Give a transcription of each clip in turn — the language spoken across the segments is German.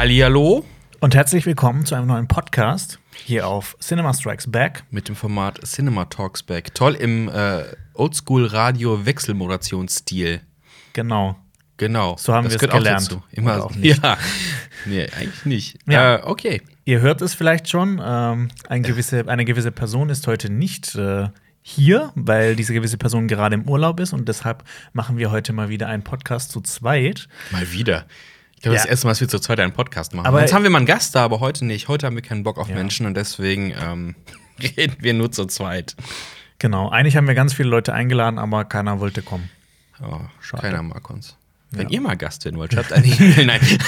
Hallihallo Und herzlich willkommen zu einem neuen Podcast hier auf Cinema Strikes Back. mit dem Format Cinema Talks Back. Toll im äh, Oldschool-Radio-Wechselmoderationsstil. Genau. Genau. So haben wir es auch gelernt. dazu. Immer auch nicht. Ja. Nee, eigentlich nicht. Ja. Äh, okay. Ihr hört es vielleicht schon, ähm, ein gewisse, eine gewisse Person ist heute nicht äh, hier, weil diese gewisse Person gerade im Urlaub ist und deshalb machen wir heute mal wieder einen Podcast zu zweit. Mal wieder. Ich glaube, Ja. das erste Mal, dass wir zu zweit einen Podcast machen. Aber- Jetzt haben wir mal einen Gast da, aber heute nicht. Heute haben wir keinen Bock auf Ja. Menschen und deswegen ähm, reden wir nur zu zweit. Genau. Eigentlich haben wir ganz viele Leute eingeladen, aber keiner wollte kommen. Oh, Schade. keiner mag uns. Wenn Ja. ihr mal Gast werden wollt, schreibt eine E-Mail. Nein.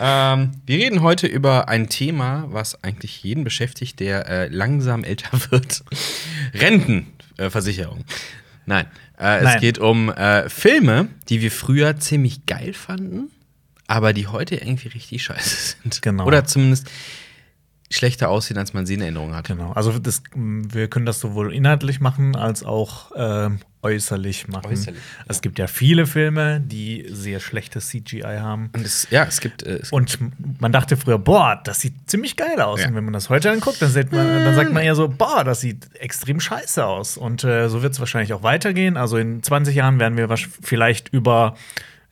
ähm, wir reden heute über ein Thema, was eigentlich jeden beschäftigt, der äh, langsam älter wird. Rentenversicherung. Nein. Äh, es geht um äh, Filme, die wir früher ziemlich geil fanden, aber die heute irgendwie richtig scheiße sind. Genau. Oder zumindest schlechter aussehen, als man sie in Erinnerung hat. Genau. Also das, wir können das sowohl inhaltlich machen als auch ähm, äußerlich machen. Äußerlich, Es gibt ja viele Filme, die sehr schlechtes CGI haben. Und es, ja, es gibt. Äh, es Und man dachte früher, boah, das sieht ziemlich geil aus. Ja. Und wenn man das heute anguckt, dann, man, dann sagt man eher so, boah, das sieht extrem scheiße aus. Und äh, so wird es wahrscheinlich auch weitergehen. Also in 20 Jahren werden wir vielleicht über,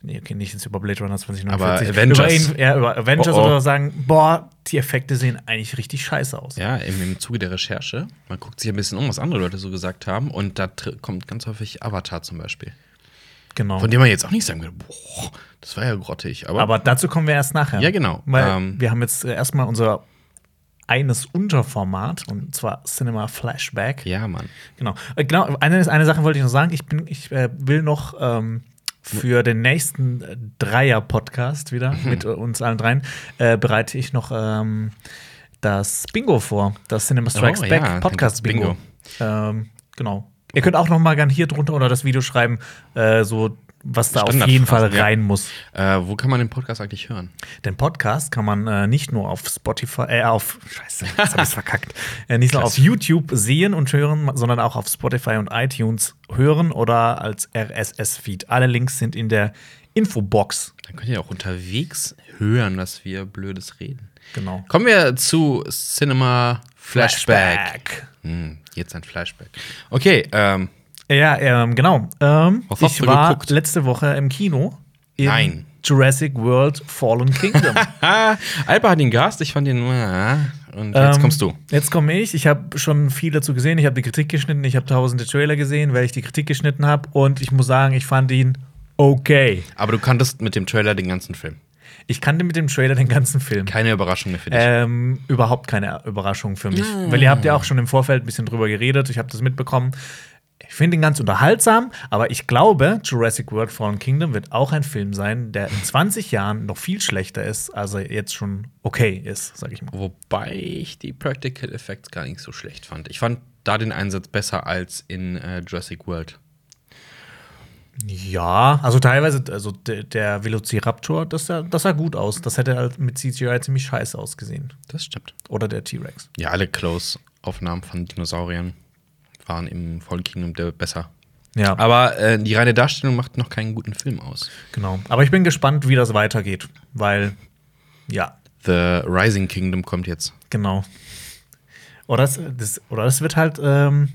nee, okay, nicht jetzt über Blade Runner 2049, Aber Avengers. Über, ihn- ja, über Avengers Oh, oh. oder sagen, boah, die Effekte sehen eigentlich richtig scheiße aus. Ja, im, im Zuge der Recherche. Man guckt sich ein bisschen um, was andere Leute so gesagt haben. Und da kommt ganz häufig Avatar zum Beispiel. Genau. Von dem man jetzt auch nicht sagen würde, boah, das war ja grottig. Aber, Aber dazu kommen wir erst nachher. Ja, genau. Weil Ähm, wir haben jetzt äh, erstmal unser eines Unterformat, und zwar Cinema Flashback. ja, Mann. Genau. Äh, genau eine, eine Sache wollte ich noch sagen. Ich, bin, ich äh, will noch ähm, für den nächsten äh, Dreier-Podcast wieder Mhm. mit äh, uns allen dreien äh, bereite ich noch ähm, das Bingo vor. Das Cinema Strikes Oh, Back ja, Podcast gibt's Bingo. Ähm, genau. Ihr könnt auch noch mal gerne hier drunter oder das Video schreiben, äh, so was da auf jeden Fall Standardphrasen, ja. rein muss. Äh, wo kann man den Podcast eigentlich hören? Den Podcast kann man äh, nicht nur auf Spotify, äh, auf, scheiße, jetzt hab ich's verkackt, äh, nicht nur auf YouTube sehen und hören, sondern auch auf Spotify und iTunes hören oder als RSS-Feed. Alle Links sind in der Infobox. Dann könnt ihr auch unterwegs hören, was wir Blödes reden. Genau. Kommen wir zu Cinema Flashback. Flashback. Hm, jetzt ein Flashback. Okay, ähm, Ja, ähm, genau. Ähm, Was hast ich du war geguckt? letzte Woche im Kino. In Nein. Jurassic World Fallen Kingdom. Alba hat ihn gehasst, ich fand ihn. Ah, und jetzt Ähm, kommst du. Jetzt komme ich. Ich habe schon viel dazu gesehen. Ich habe die Kritik geschnitten. Ich habe tausende Trailer gesehen, weil ich die Kritik geschnitten habe. Und ich muss sagen, ich fand ihn okay. Aber du kanntest mit dem Trailer den ganzen Film. Ich kannte mit dem Trailer den ganzen Film. Keine Überraschung mehr für dich. Ähm, überhaupt keine Überraschung für mich. Weil ihr habt ja auch schon im Vorfeld ein bisschen drüber geredet. Ich habe das mitbekommen. Ich finde ihn ganz unterhaltsam, aber ich glaube, Jurassic World Fallen Kingdom wird auch ein Film sein, der in 20 Jahren noch viel schlechter ist, als er jetzt schon okay ist, sag ich mal. Wobei ich die Practical Effects gar nicht so schlecht fand. Ich fand da den Einsatz besser als in äh, Jurassic World. Ja, also teilweise, also der, der Velociraptor, das sah, das sah gut aus. Das hätte halt mit CGI ziemlich scheiße ausgesehen. Das stimmt. Oder der T-Rex. Ja, alle Close-Aufnahmen von Dinosauriern waren im Fallen Kingdom der besser. Ja, Aber äh, die reine Darstellung macht noch keinen guten Film aus. genau. Aber ich bin gespannt, wie das weitergeht, weil, ja, The Rising Kingdom kommt jetzt. genau. Oder es, das, oder es wird halt, ähm,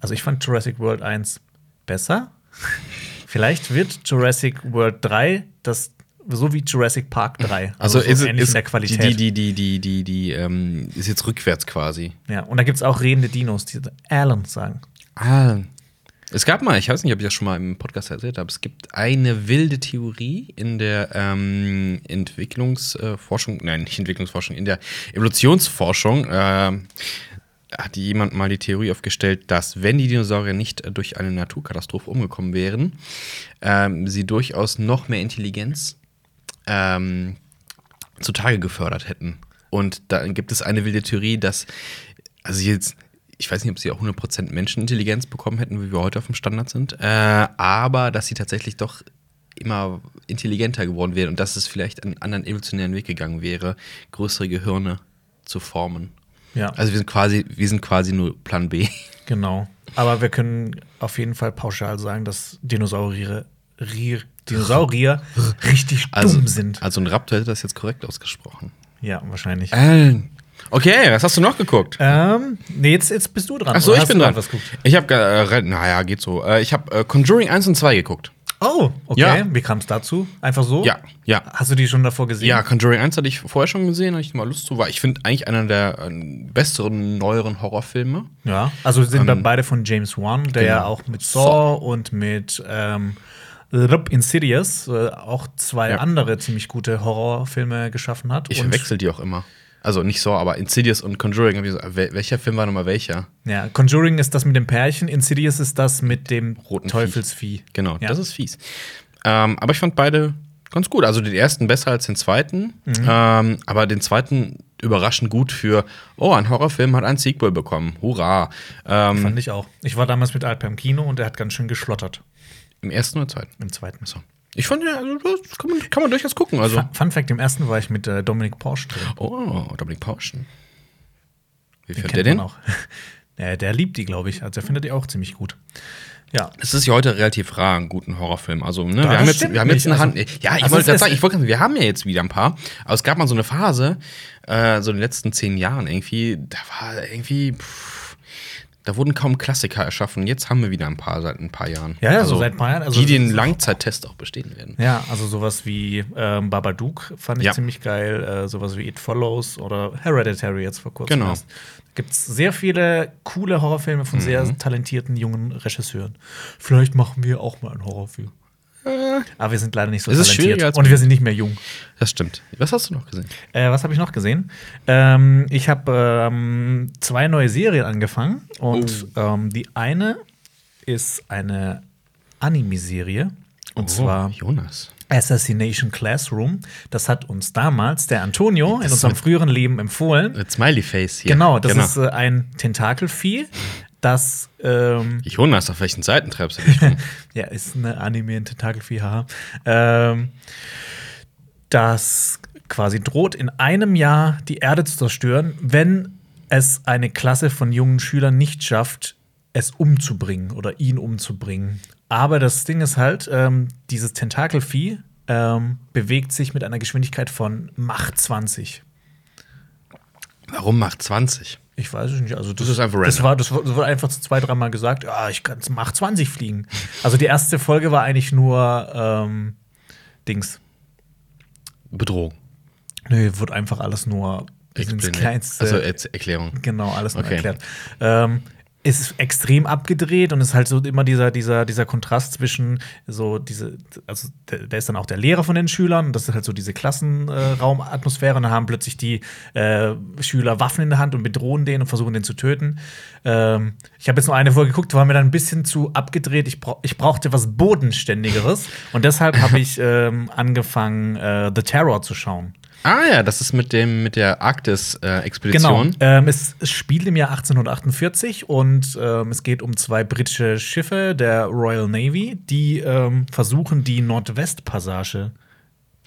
also ich fand Jurassic World 1 besser. Vielleicht wird Jurassic World 3 das so wie Jurassic Park 3. Also, so ist, ähnlich ist in der Qualität. Die, die, die, die, die, die, ähm, ist jetzt rückwärts quasi. Ja, und da gibt es auch redende Dinos, die Alan sagen. Ah. Es gab mal, ich weiß nicht, ob ich das schon mal im Podcast erzählt habe, es gibt eine wilde Theorie in der ähm, Entwicklungsforschung, nein, nicht Entwicklungsforschung, in der Evolutionsforschung. ähm, hat jemand mal die Theorie aufgestellt, dass wenn die Dinosaurier nicht äh, durch eine Naturkatastrophe umgekommen wären, ähm, sie durchaus noch mehr Intelligenz ähm, zutage gefördert hätten. Und da gibt es eine wilde Theorie, dass, also jetzt, ich weiß nicht, ob sie auch 100% Menschenintelligenz bekommen hätten, wie wir heute auf dem Standard sind, äh, aber dass sie tatsächlich doch immer intelligenter geworden wären und dass es vielleicht einen anderen evolutionären Weg gegangen wäre, größere Gehirne zu formen. Ja. Also wir sind quasi, wir sind quasi nur Plan B. Genau. Aber wir können auf jeden Fall pauschal sagen, dass Dinosaurier Dinosaurier richtig Also, dumm sind. also ein Raptor hätte das jetzt korrekt ausgesprochen. Ja, wahrscheinlich. Alan. Okay, was hast du noch geguckt? Ähm, nee, jetzt, jetzt bist du dran. Achso, ich bin dran. Was geguckt? Ich habe, äh, naja, geht so. Äh, ich habe äh, Conjuring 1 und 2 geguckt. Oh, okay. Ja. Wie kam es dazu? Einfach so? Ja, ja. Hast du die schon davor gesehen? Ja, Conjuring 1 hatte ich vorher schon gesehen, hatte ich mal Lust zu. War, ich finde eigentlich einer der äh, besseren, neueren Horrorfilme. Ja, also sind da beide von James Wan, der ja genau. auch mit Saw und mit ähm, Rup Insidious äh, auch zwei Ja. andere ziemlich gute Horrorfilme geschaffen hat. Ich verwechsel die auch immer. Also nicht so, aber Insidious und Conjuring. wel- welcher Film war nochmal welcher? Ja, Conjuring ist das mit dem Pärchen, Insidious ist das mit dem Roten Teufelsvieh. Genau, Ja. das ist fies. Ähm, aber ich fand beide ganz gut. Also den ersten besser als den zweiten. Mhm. Ähm, aber den zweiten überraschend gut für, oh, ein Horrorfilm hat ein Sequel bekommen. Hurra. Ähm, Fand ich auch. Ich war damals mit Alper im Kino und der hat ganz schön geschlottert Im ersten oder zweiten? im zweiten. So. Ich fand ja, also, das kann man, kann man durchaus gucken. Also. Fun, Fun Fact: Im ersten war ich mit äh, Dominik Porsche drin. Oh, Dominik Pauschen. Wie findet der den? auch. Der, der liebt die, glaube ich. Also der findet die auch ziemlich gut. Ja. Es ist ja heute relativ rar, einen guten Horrorfilm. Also, ne, wir haben jetzt, wir haben jetzt eine Hand. Also- ja, ich also wollte gerade sagen, ich wollte wir haben ja jetzt wieder ein paar. Aber es gab mal so eine Phase, äh, so in den letzten zehn Jahren irgendwie, da war irgendwie, pff, da wurden kaum Klassiker erschaffen. Jetzt haben wir wieder ein paar seit ein paar Jahren. Ja, ja, so seit ein paar Jahren. Also die den Langzeittest auch bestehen werden. Ja, also sowas wie ähm, Babadook fand ich Ja. ziemlich geil. Äh, sowas wie It Follows oder Hereditary jetzt vor kurzem. Genau. gibt es sehr viele coole Horrorfilme von Mhm. sehr talentierten jungen Regisseuren. Vielleicht machen wir auch mal einen Horrorfilm. Aber wir sind leider nicht so. Es ist talentiert. Und wir sind nicht mehr jung. Das stimmt. Was hast du noch gesehen? Äh, was habe ich noch gesehen? Ähm, ich habe ähm, zwei neue Serien angefangen. Und Oh. ähm, die eine ist eine Anime-Serie. Und Oh, zwar Jonas. Assassination Classroom. Das hat uns damals der Antonio in Das unserem mit- früheren Leben empfohlen. Mit Smiley Face hier. Genau, das ist äh, ein Tentakelvieh, das ähm, Jonas, auf welchen Seiten treibst du dich rum? ja ist eine Anime ein Tentakelvieh, haha. Ähm, das quasi droht in einem Jahr die Erde zu zerstören, wenn es eine Klasse von jungen Schülern nicht schafft, es umzubringen oder ihn umzubringen. Aber das Ding ist halt, ähm, dieses Tentakelvieh ähm, bewegt sich mit einer Geschwindigkeit von Mach 20. Warum macht 20? Ich weiß es nicht. Also das, Das ist einfach random. das war- das wurde einfach zwei, dreimal gesagt, ja, ich kann Mach 20 fliegen. Also die erste Folge war eigentlich nur ähm, Dings. Bedrohung. Nö, wird einfach alles nur ins Kleinste. Also Erklärung. Genau, alles nur Okay. erklärt. Ähm, ist extrem abgedreht und ist halt so immer dieser, dieser, dieser Kontrast zwischen so diese, also der, ist dann auch der Lehrer von den Schülern das ist halt so diese Klassenraumatmosphäre und dann haben plötzlich die äh, Schüler Waffen in der Hand und bedrohen den und versuchen den zu töten. Ähm, ich habe jetzt nur eine Folge geguckt, war mir dann ein bisschen zu abgedreht. Ich, brauch, ich brauchte was Bodenständigeres und deshalb habe ich ähm, angefangen, äh, The Terror zu schauen. Ah ja, das ist mit dem mit der Genau. Arktis-Expedition. Ähm, es, spielt im Jahr 1848 und ähm, es geht um zwei britische Schiffe der Royal Navy, die ähm, versuchen, die Nordwestpassage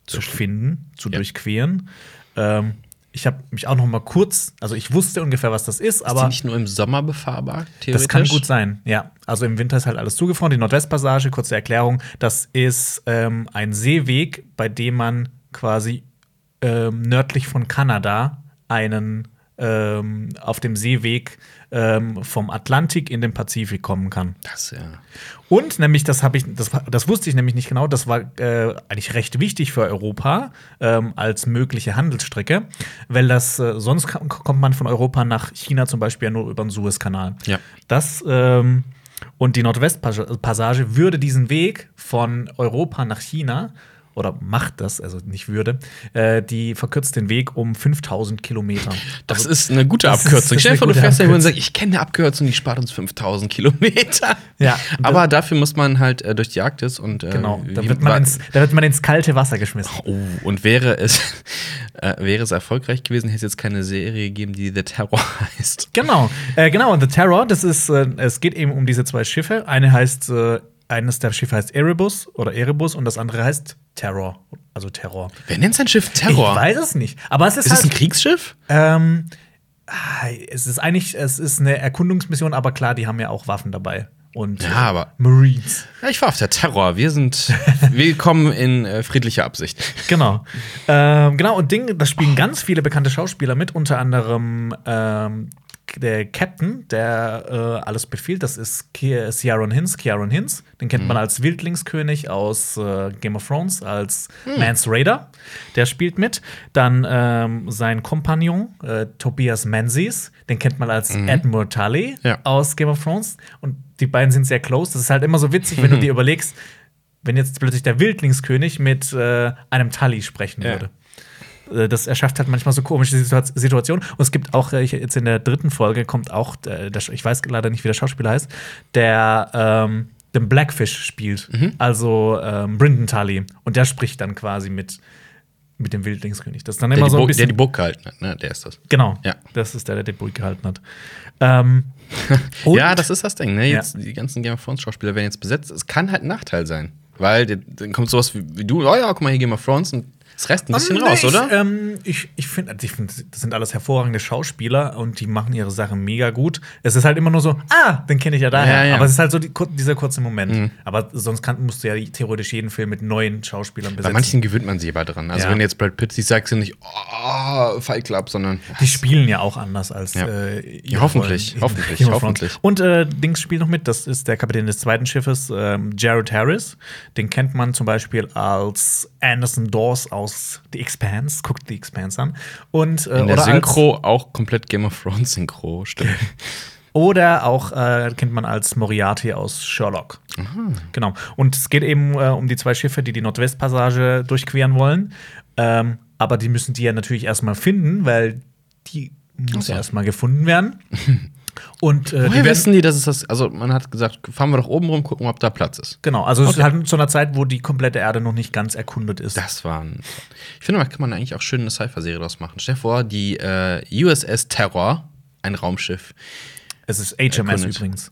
zu finden, zu Ja. durchqueren. Ähm, ich habe mich auch noch mal kurz, also ich wusste ungefähr, was das ist, ist die aber nicht nur im Sommer befahrbar, theoretisch? das kann gut sein. Ja, also im Winter ist halt alles zugefroren. Die Nordwestpassage, kurze Erklärung, das ist ähm, ein Seeweg, bei dem man quasi ähm, nördlich von Kanada einen ähm, auf dem Seeweg ähm, vom Atlantik in den Pazifik kommen kann. Das, ja. Und nämlich, das habe ich, das, das wusste ich nämlich nicht genau, das war äh, eigentlich recht wichtig für Europa ähm, als mögliche Handelsstrecke, weil das äh, sonst kommt man von Europa nach China zum Beispiel ja nur über den Suezkanal. Ja. Das ähm, und die Nordwestpassage würde diesen Weg von Europa nach China oder macht das, also nicht würde, äh, die verkürzt den Weg um 5000 Kilometer. Das Also, ist eine gute Abkürzung. Stell dir vor, du fährst da und sagst, ich kenne eine Abkürzung, die spart uns 5000 Kilometer. Ja, Aber dafür muss man halt äh, durch die Arktis und. Äh, genau, da wird, man ins, da wird man ins kalte Wasser geschmissen. Oh, und wäre es, äh, wäre es erfolgreich gewesen, hätte es jetzt keine Serie gegeben, die The Terror heißt. Genau, äh, genau. Und The Terror, das ist, äh, es geht eben um diese zwei Schiffe. Eine heißt, eines der Schiffe heißt Erebus oder Erebus und das andere heißt Terror, also Terror. Wer nennt sein Schiff Terror? Ich weiß es nicht, aber es ist, ist es ein halt, Kriegsschiff? ähm, ah, es ist eigentlich, es ist eine Erkundungsmission, aber klar, die haben ja auch Waffen dabei. und Ja, aber- Marines. Ja, ich war auf der Terror. Wir sind willkommen in äh, friedlicher Absicht. Genau. Ähm, genau, und Ding, da spielen ganz viele bekannte Schauspieler mit, unter anderem ähm, der Captain, der äh, alles befiehlt, das ist Ciaran Hinz, Ciaran Hinz. Den kennt man als Wildlingskönig aus äh, Game of Thrones, als Mance Raider. Der spielt mit. Dann ähm, sein Kompagnon, äh, Tobias Menzies, den kennt man als Admiral Tully Ja. aus Game of Thrones. Und die beiden sind sehr close. Das ist halt immer so witzig, wenn du dir überlegst, wenn jetzt plötzlich der Wildlingskönig mit äh, einem Tully sprechen Ja. würde. Äh, Das erschafft halt manchmal so komische Situa- Situationen. Und es gibt auch, äh, jetzt in der dritten Folge kommt auch, äh, der, ich weiß leider nicht, wie der Schauspieler heißt, der ähm, den Blackfish spielt. Mhm. Also ähm, Brynden Tully. Und der spricht dann quasi mit, mit dem Wildlingskönig. Das ist dann Der, immer so ein der die Burg gehalten hat, ne? Der ist das. genau. Ja. Das ist der, der die Burg gehalten hat. Ähm, ja, das ist das Ding, ne? Ja. Jetzt, Die ganzen Game of Thrones Schauspieler werden jetzt besetzt. Es kann halt ein Nachteil sein. Weil dann kommt sowas wie, wie du, oh ja, guck mal, hier Game of Thrones und es reißt ein bisschen Ähm, raus, nee, oder? Ich, ähm, ich, ich finde, ich find, das sind alles hervorragende Schauspieler und die machen ihre Sache mega gut. Es ist halt immer nur so, ah, den kenne ich ja daher. Ja, ja. Aber es ist halt so die, dieser kurze Moment. Mhm. Aber sonst kann, musst du ja theoretisch jeden Film mit neuen Schauspielern Bei besetzen. manchen gewöhnt man sich aber dran. Also Ja. wenn jetzt Brad Pitt siehst, sagst du nicht, oh, Fight Club, sondern die spielen ja auch anders als äh, hoffentlich, hoffentlich, Game hoffentlich. Und äh, Dings spielt noch mit, das ist der Kapitän des zweiten Schiffes, ähm, Jared Harris. Den kennt man zum Beispiel als Anderson Dawes aus The Expanse. Guckt The Expanse an. Und, äh, in der Synchro auch komplett Game of Thrones Synchro, stimmt. Oder auch äh, kennt man als Moriarty aus Sherlock. Genau. Und es geht eben äh, um die zwei Schiffe, die die Nordwestpassage durchqueren wollen. Ähm, aber die müssen die ja natürlich erstmal finden, weil die muss so. erstmal gefunden werden. Und äh, die Woher werden, wissen die, dass es das, also man hat gesagt, fahren wir doch oben rum, gucken, ob da Platz ist. genau, also es Okay. ist halt zu einer Zeit, wo die komplette Erde noch nicht ganz erkundet ist. Das war ein. Ich finde, da kann man eigentlich auch schön eine Cypher-Serie draus machen. Stell dir vor, die äh, USS Terror, ein Raumschiff, Es ist HMS Erkundet. übrigens.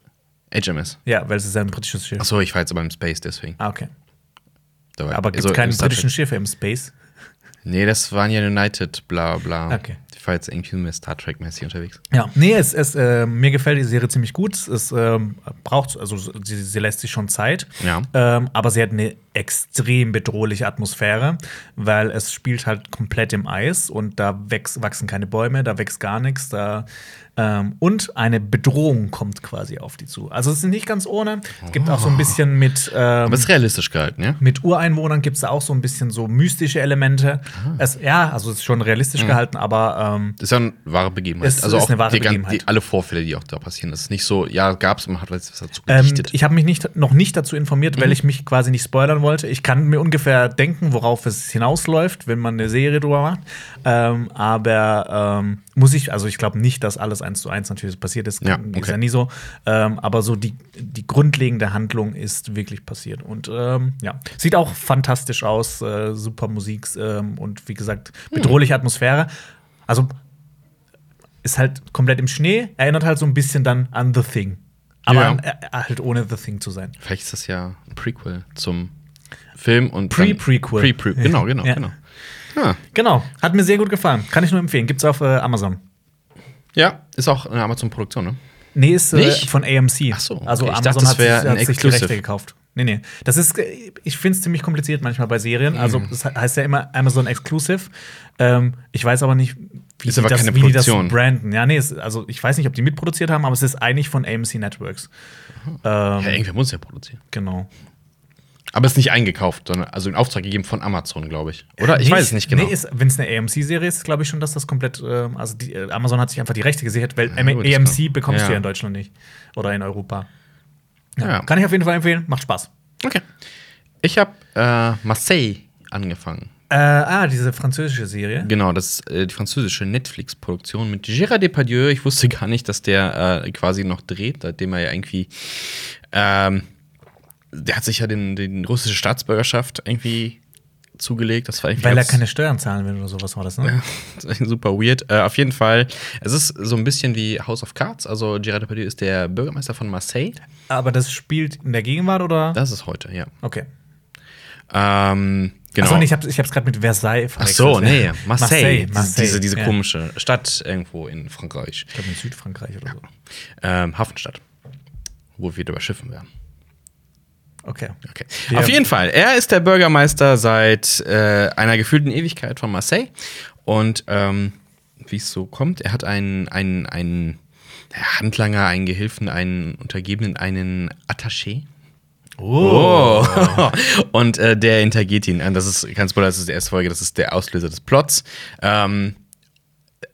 HMS. Ja, weil es ist ein britisches Schiff. Achso, ich war jetzt aber im Space, deswegen. Ah, okay. Aber gibt es also, keine im Star britischen Trek. Schiffe im Space? Nee, das waren ja United, bla bla. Okay. Ich war jetzt irgendwie mehr Star Trek-mäßig unterwegs. Ja, nee, es, es, äh, mir gefällt die Serie ziemlich gut. Es ähm, braucht, also sie, sie lässt sich schon Zeit. Ja. Ähm, aber sie hat eine extrem bedrohliche Atmosphäre, weil es spielt halt komplett im Eis und da wächst, wachsen keine Bäume, da wächst gar nichts. Da, ähm, und eine Bedrohung kommt quasi auf die zu. Also es ist nicht ganz ohne. Es gibt auch so ein bisschen mit. Ähm, Aber es ist realistisch gehalten, ja? mit Ureinwohnern gibt es da auch so ein bisschen so mystische Elemente. Ah. Es, ja, also es ist schon Mhm. realistisch gehalten, aber ähm, Das ist ja eine wahre Begebenheit. Es also ist auch eine wahre die, Begebenheit. Die, alle Vorfälle, die auch da passieren. Das ist nicht so, ja, gab's, man hat was dazu Ähm, gedichtet. ich habe mich nicht, noch nicht dazu informiert, Mhm. weil ich mich quasi nicht spoilern wollte. Ich kann mir ungefähr denken, worauf es hinausläuft, wenn man eine Serie drüber macht. Ähm, aber ähm, muss ich, also ich glaube nicht, dass alles eins zu eins natürlich passiert ist. Ja, Ist okay. ja nie so. Ähm, aber so die, die grundlegende Handlung ist wirklich passiert. Und ähm, ja, sieht auch fantastisch aus, äh, super Musik ähm, und wie gesagt, bedrohliche Atmosphäre. Also ist halt komplett im Schnee, erinnert halt so ein bisschen dann an The Thing. Aber Ja. an, äh, halt ohne The Thing zu sein. Vielleicht ist das ja ein Prequel zum Film und Pre-Prequel. Pre -Pre genau, genau, Ja. genau. Ah, Genau, hat mir sehr gut gefallen. Kann ich nur empfehlen. Gibt's auf äh, Amazon. ja, ist auch eine Amazon-Produktion, ne? Nee, ist äh, von AMC. Ach so, okay. Also Ich Amazon dachte, hat, hat sich die Exclusive. Rechte gekauft. Nee, nee. Das ist, äh, ich finde es ziemlich kompliziert manchmal bei Serien. Also, Mhm. das heißt ja immer Amazon Exclusive. Ähm, ich weiß aber nicht, wie, Ist die das, keine wie die das branden. Ja, nee, es, also ich weiß nicht, ob die mitproduziert haben, aber es ist eigentlich von AMC Networks. Ähm, Ja, irgendwer muss ja produzieren. genau. Aber es ist nicht eingekauft, sondern also in Auftrag gegeben von Amazon, glaube ich. Oder? Ich Nee, weiß es nicht genau. Nee, wenn es eine AMC-Serie ist, glaube ich schon, dass das komplett. ähm, also die, äh, Amazon hat sich einfach die Rechte gesichert, weil Ja, gut, AMC bekommst du ja. ja in Deutschland nicht. Oder in Europa. Ja. Ja. Kann ich auf jeden Fall empfehlen, macht Spaß. okay. Ich habe äh, Marseille angefangen. Äh, ah, diese französische Serie. Genau, das ist äh, die französische Netflix-Produktion mit Gérard Depardieu. Ich wusste gar nicht, dass der äh, quasi noch dreht, seitdem er ja irgendwie. Ähm, der hat sich ja den, den russische Staatsbürgerschaft irgendwie zugelegt. Das war Weil er keine Steuern zahlen will oder sowas war das, ne? Das ist super weird. Äh, auf jeden Fall, es ist so ein bisschen wie House of Cards. Also Gérard Depardieu ist der Bürgermeister von Marseille. Aber das spielt in der Gegenwart oder? Das ist heute, ja. Okay. Ähm, genau. Achso, nee, ich habe ich hab's gerade mit Versailles Ach verwechselt. so, nee, Marseille. Marseille, Diese- Marseille, Diese, diese ja. komische Stadt irgendwo in Frankreich. Ich glaube in Südfrankreich oder so. Ähm, Hafenstadt. wo wir wieder bei Schiffen wären. Okay. Okay. Ja. Auf jeden Fall, er ist der Bürgermeister seit äh, einer gefühlten Ewigkeit von Marseille. Und ähm, wie es so kommt, er hat einen, einen, einen Handlanger, einen Gehilfen, einen Untergebenen, einen Attaché. Oh. Und äh, der hintergeht ihn. Das ist kein Spoiler, das ist die erste Folge, das ist der Auslöser des Plots. Ähm,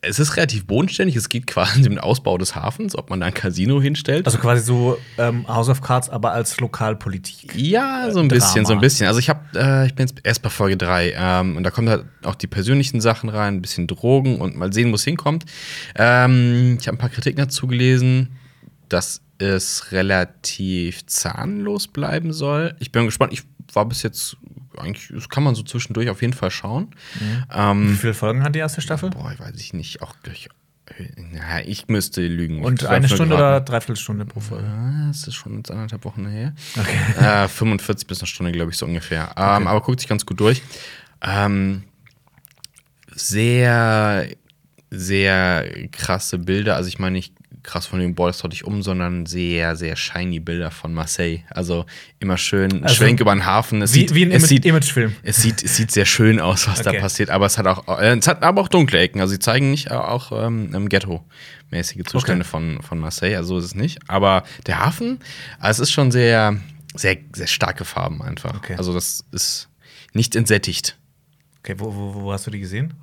es ist relativ bodenständig, es geht quasi um den Ausbau des Hafens, ob man da ein Casino hinstellt. Also quasi so ähm, House of Cards, aber als Lokalpolitik. Ja, so ein Drama. bisschen, so ein bisschen. Also ich habe, äh, ich bin jetzt erst bei Folge 3 ähm, und da kommen halt auch die persönlichen Sachen rein, ein bisschen Drogen und mal sehen, wo es hinkommt. Ähm, ich habe ein paar Kritiken dazu gelesen, dass es relativ zahnlos bleiben soll. Ich bin gespannt. Ich war bis jetzt eigentlich, das kann man so zwischendurch auf jeden Fall schauen. Wie Ähm, viele Folgen hat die erste Staffel? boah, ich weiß ich nicht, auch gleich. Ja, ich müsste lügen. Und Ich eine Stunde oder geraten. dreiviertel Stunde pro Folge? Das ist schon jetzt anderthalb Wochen her. Okay. Äh, 45 bis eine Stunde, glaube ich, so ungefähr. Ähm, aber guckt sich ganz gut durch. Ähm, sehr, sehr krasse Bilder. Also ich meine nicht krass von dem Boys hatte ich um, sondern sehr, sehr shiny Bilder von Marseille. Also immer schön Also Schwenk über den Hafen. Es Wie, sieht, wie ein es Ima- sieht, Imagefilm. es sieht, es sieht sehr schön aus, was da Okay. passiert, aber es hat auch, äh, es hat aber auch dunkle Ecken. Also sie zeigen nicht äh, auch ähm, Ghetto-mäßige Zustände von, von Marseille, also so ist es nicht. Aber der Hafen, also es ist schon sehr, sehr, sehr starke Farben einfach. Okay. Also das ist nicht entsättigt. Okay, wo, wo, wo hast du die gesehen?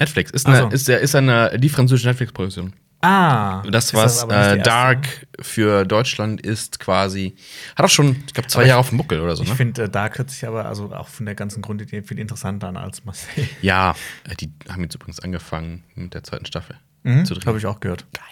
Netflix ist eine, so. ist, ist eine die französische Netflix-Produktion. Ah. Das, ist was äh. Dark für Deutschland ist, quasi, hat auch schon, ich glaube, zwei ich- Jahre auf dem Buckel oder so. Ich Ne? finde, äh, Dark hört sich aber also auch von der ganzen Grundidee viel interessanter an als Marseille. Ja, äh, die haben jetzt übrigens angefangen mit der zweiten Staffel Mhm, zu drehen. Habe ich auch gehört. Geil.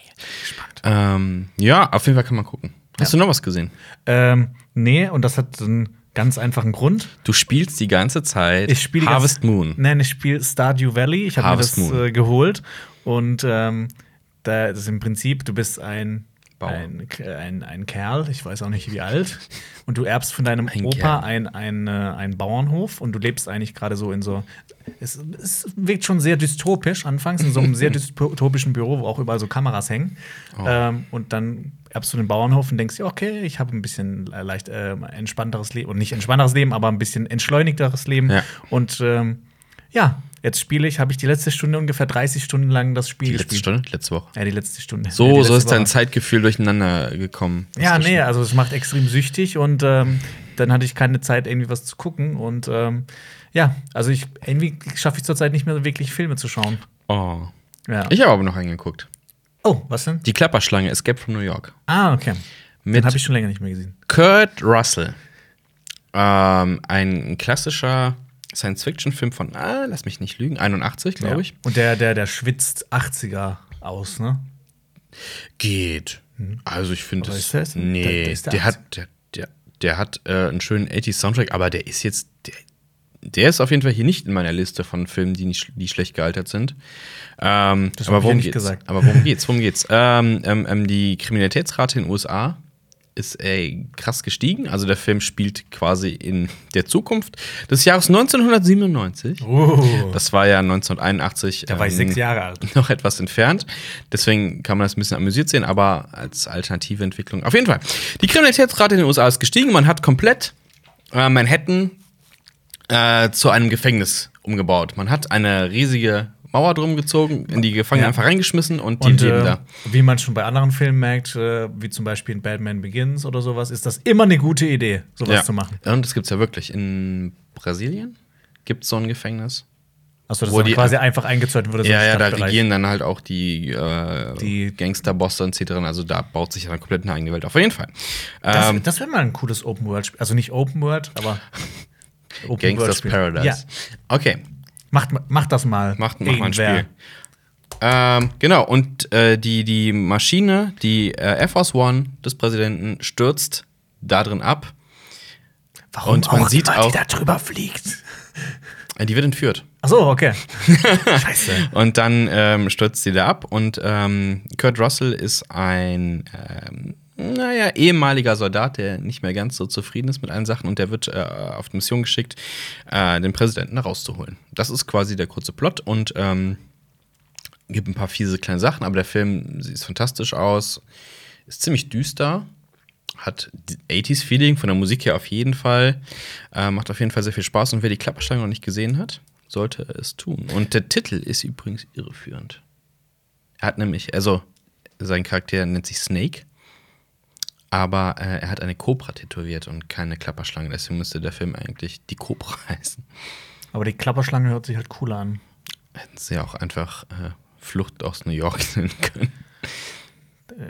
Spannend. Ähm, ja, auf jeden Fall kann man gucken. Hast du noch was gesehen? Ähm, nee, und das hat einen ganz einfachen Grund. Du spielst die ganze Zeit Ich spiele Harvest ganz, Moon. Nein, ich spiele Stardew Valley. Ich habe mir das Moon. äh, geholt. Und ähm, da, das ist im Prinzip, du bist ein, ein, ein, ein Kerl, ich weiß auch nicht wie alt. Und du erbst von deinem Ein Opa Kerl. ein, ein, äh, einen Bauernhof und du lebst eigentlich gerade so in so. Es, es wirkt schon sehr dystopisch anfangs, in so einem sehr dystopischen Büro, wo auch überall so Kameras hängen. Oh. Ähm, und dann erbst du den Bauernhof und denkst dir, okay, ich habe ein bisschen leicht äh, entspannteres Leben. Und nicht entspannteres Leben, aber ein bisschen entschleunigteres Leben. Ja. Und ähm, ja, jetzt spiele ich, habe ich die letzte Stunde ungefähr 30 Stunden lang das Spiel Die letzte gespielt. Stunde? Letzte Woche. Ja, die letzte Stunde. So, ja, so ist dein Woche. Zeitgefühl durcheinander gekommen. Ja, nee, schon- also es macht extrem süchtig und ähm, dann hatte ich keine Zeit, irgendwie was zu gucken. Und ähm, ja, also ich irgendwie schaffe ich zurzeit nicht mehr wirklich Filme zu schauen. Oh. Ja. Ich habe aber noch reingeguckt. oh, was denn? Die Klapperschlange Escape from New York. Ah, okay. Den Mit habe ich schon länger nicht mehr gesehen. Kurt Russell. Ähm, ein klassischer Science-Fiction-Film von, ah, lass mich nicht lügen, 81, glaube Ja. ich. Und der, der, der schwitzt 80er aus, ne? Geht. Also ich finde es. das- Nee, der- der, der ist der hat, der, der, der hat äh, einen schönen 80s Soundtrack, aber der ist jetzt. Der, der ist auf jeden Fall hier nicht in meiner Liste von Filmen, die, nicht, die schlecht gealtert sind. Ähm, Das aber hab ich ja worum nicht geht's? gesagt. Aber worum geht's? Worum geht's? Ähm, ähm, ähm, die Kriminalitätsrate in den USA ist äh, krass gestiegen. Also der Film spielt quasi in der Zukunft des Jahres 1997. Oh. Das war ja 1981. Da war ich ähm, sechs Jahre alt. noch etwas entfernt. Deswegen kann man das ein bisschen amüsiert sehen, aber als alternative Entwicklung. Auf jeden Fall. Die Kriminalitätsrate in den USA ist gestiegen. Man hat komplett äh, Manhattan äh, zu einem Gefängnis umgebaut. Man hat eine riesige Mauer drum gezogen, in die Gefangenen Ja. einfach reingeschmissen und die Und leben äh, da. wie man schon bei anderen Filmen merkt, äh, wie zum Beispiel in Batman Begins oder sowas, ist das immer eine gute Idee, sowas zu machen. Und das gibt es ja wirklich. In Brasilien gibt es so ein Gefängnis. Achso, das Wo die- quasi einfach eingezäunt wurde. so ja, ja, da regieren dann halt auch die, äh, Die- Gangsterbosse und etc. Also da baut sich ja dann komplett eine eigene Welt auf. Auf jeden Fall. Das, Ähm, das wäre mal ein cooles Open World Spiel. Also nicht Open World, aber Open Gangsters Spiel. Paradise. Ja, Okay, macht, macht das mal. macht, macht mal ein. Spiel. Ähm, genau, und äh, die, die Maschine, die äh, Air Force One des Präsidenten, stürzt da drin ab. Warum Und man auch sieht auch- die da drüber fliegt. Äh, die wird entführt. Achso, okay. Scheiße. Und dann ähm, stürzt sie da ab. Und ähm, Kurt Russell ist ein, ähm, naja, ehemaliger Soldat, der nicht mehr ganz so zufrieden ist mit allen Sachen. Und der wird äh, auf die Mission geschickt, äh, den Präsidenten rauszuholen. Das ist quasi der kurze Plot. Und ähm, gibt ein paar fiese kleine Sachen, aber der Film sieht fantastisch aus. Ist ziemlich düster. Hat 80s-Feeling von der Musik her auf jeden Fall. Äh, macht auf jeden Fall sehr viel Spaß. Und wer die Klapperschlange noch nicht gesehen hat, sollte es tun. Und der Titel ist übrigens irreführend. Er hat nämlich, also sein Charakter nennt sich Snake, aber äh, er hat eine Cobra tätowiert und keine Klapperschlange. Deswegen müsste der Film eigentlich die Cobra heißen. Aber die Klapperschlange hört sich halt cooler an. Hätten sie auch einfach äh, Flucht aus New York nennen können.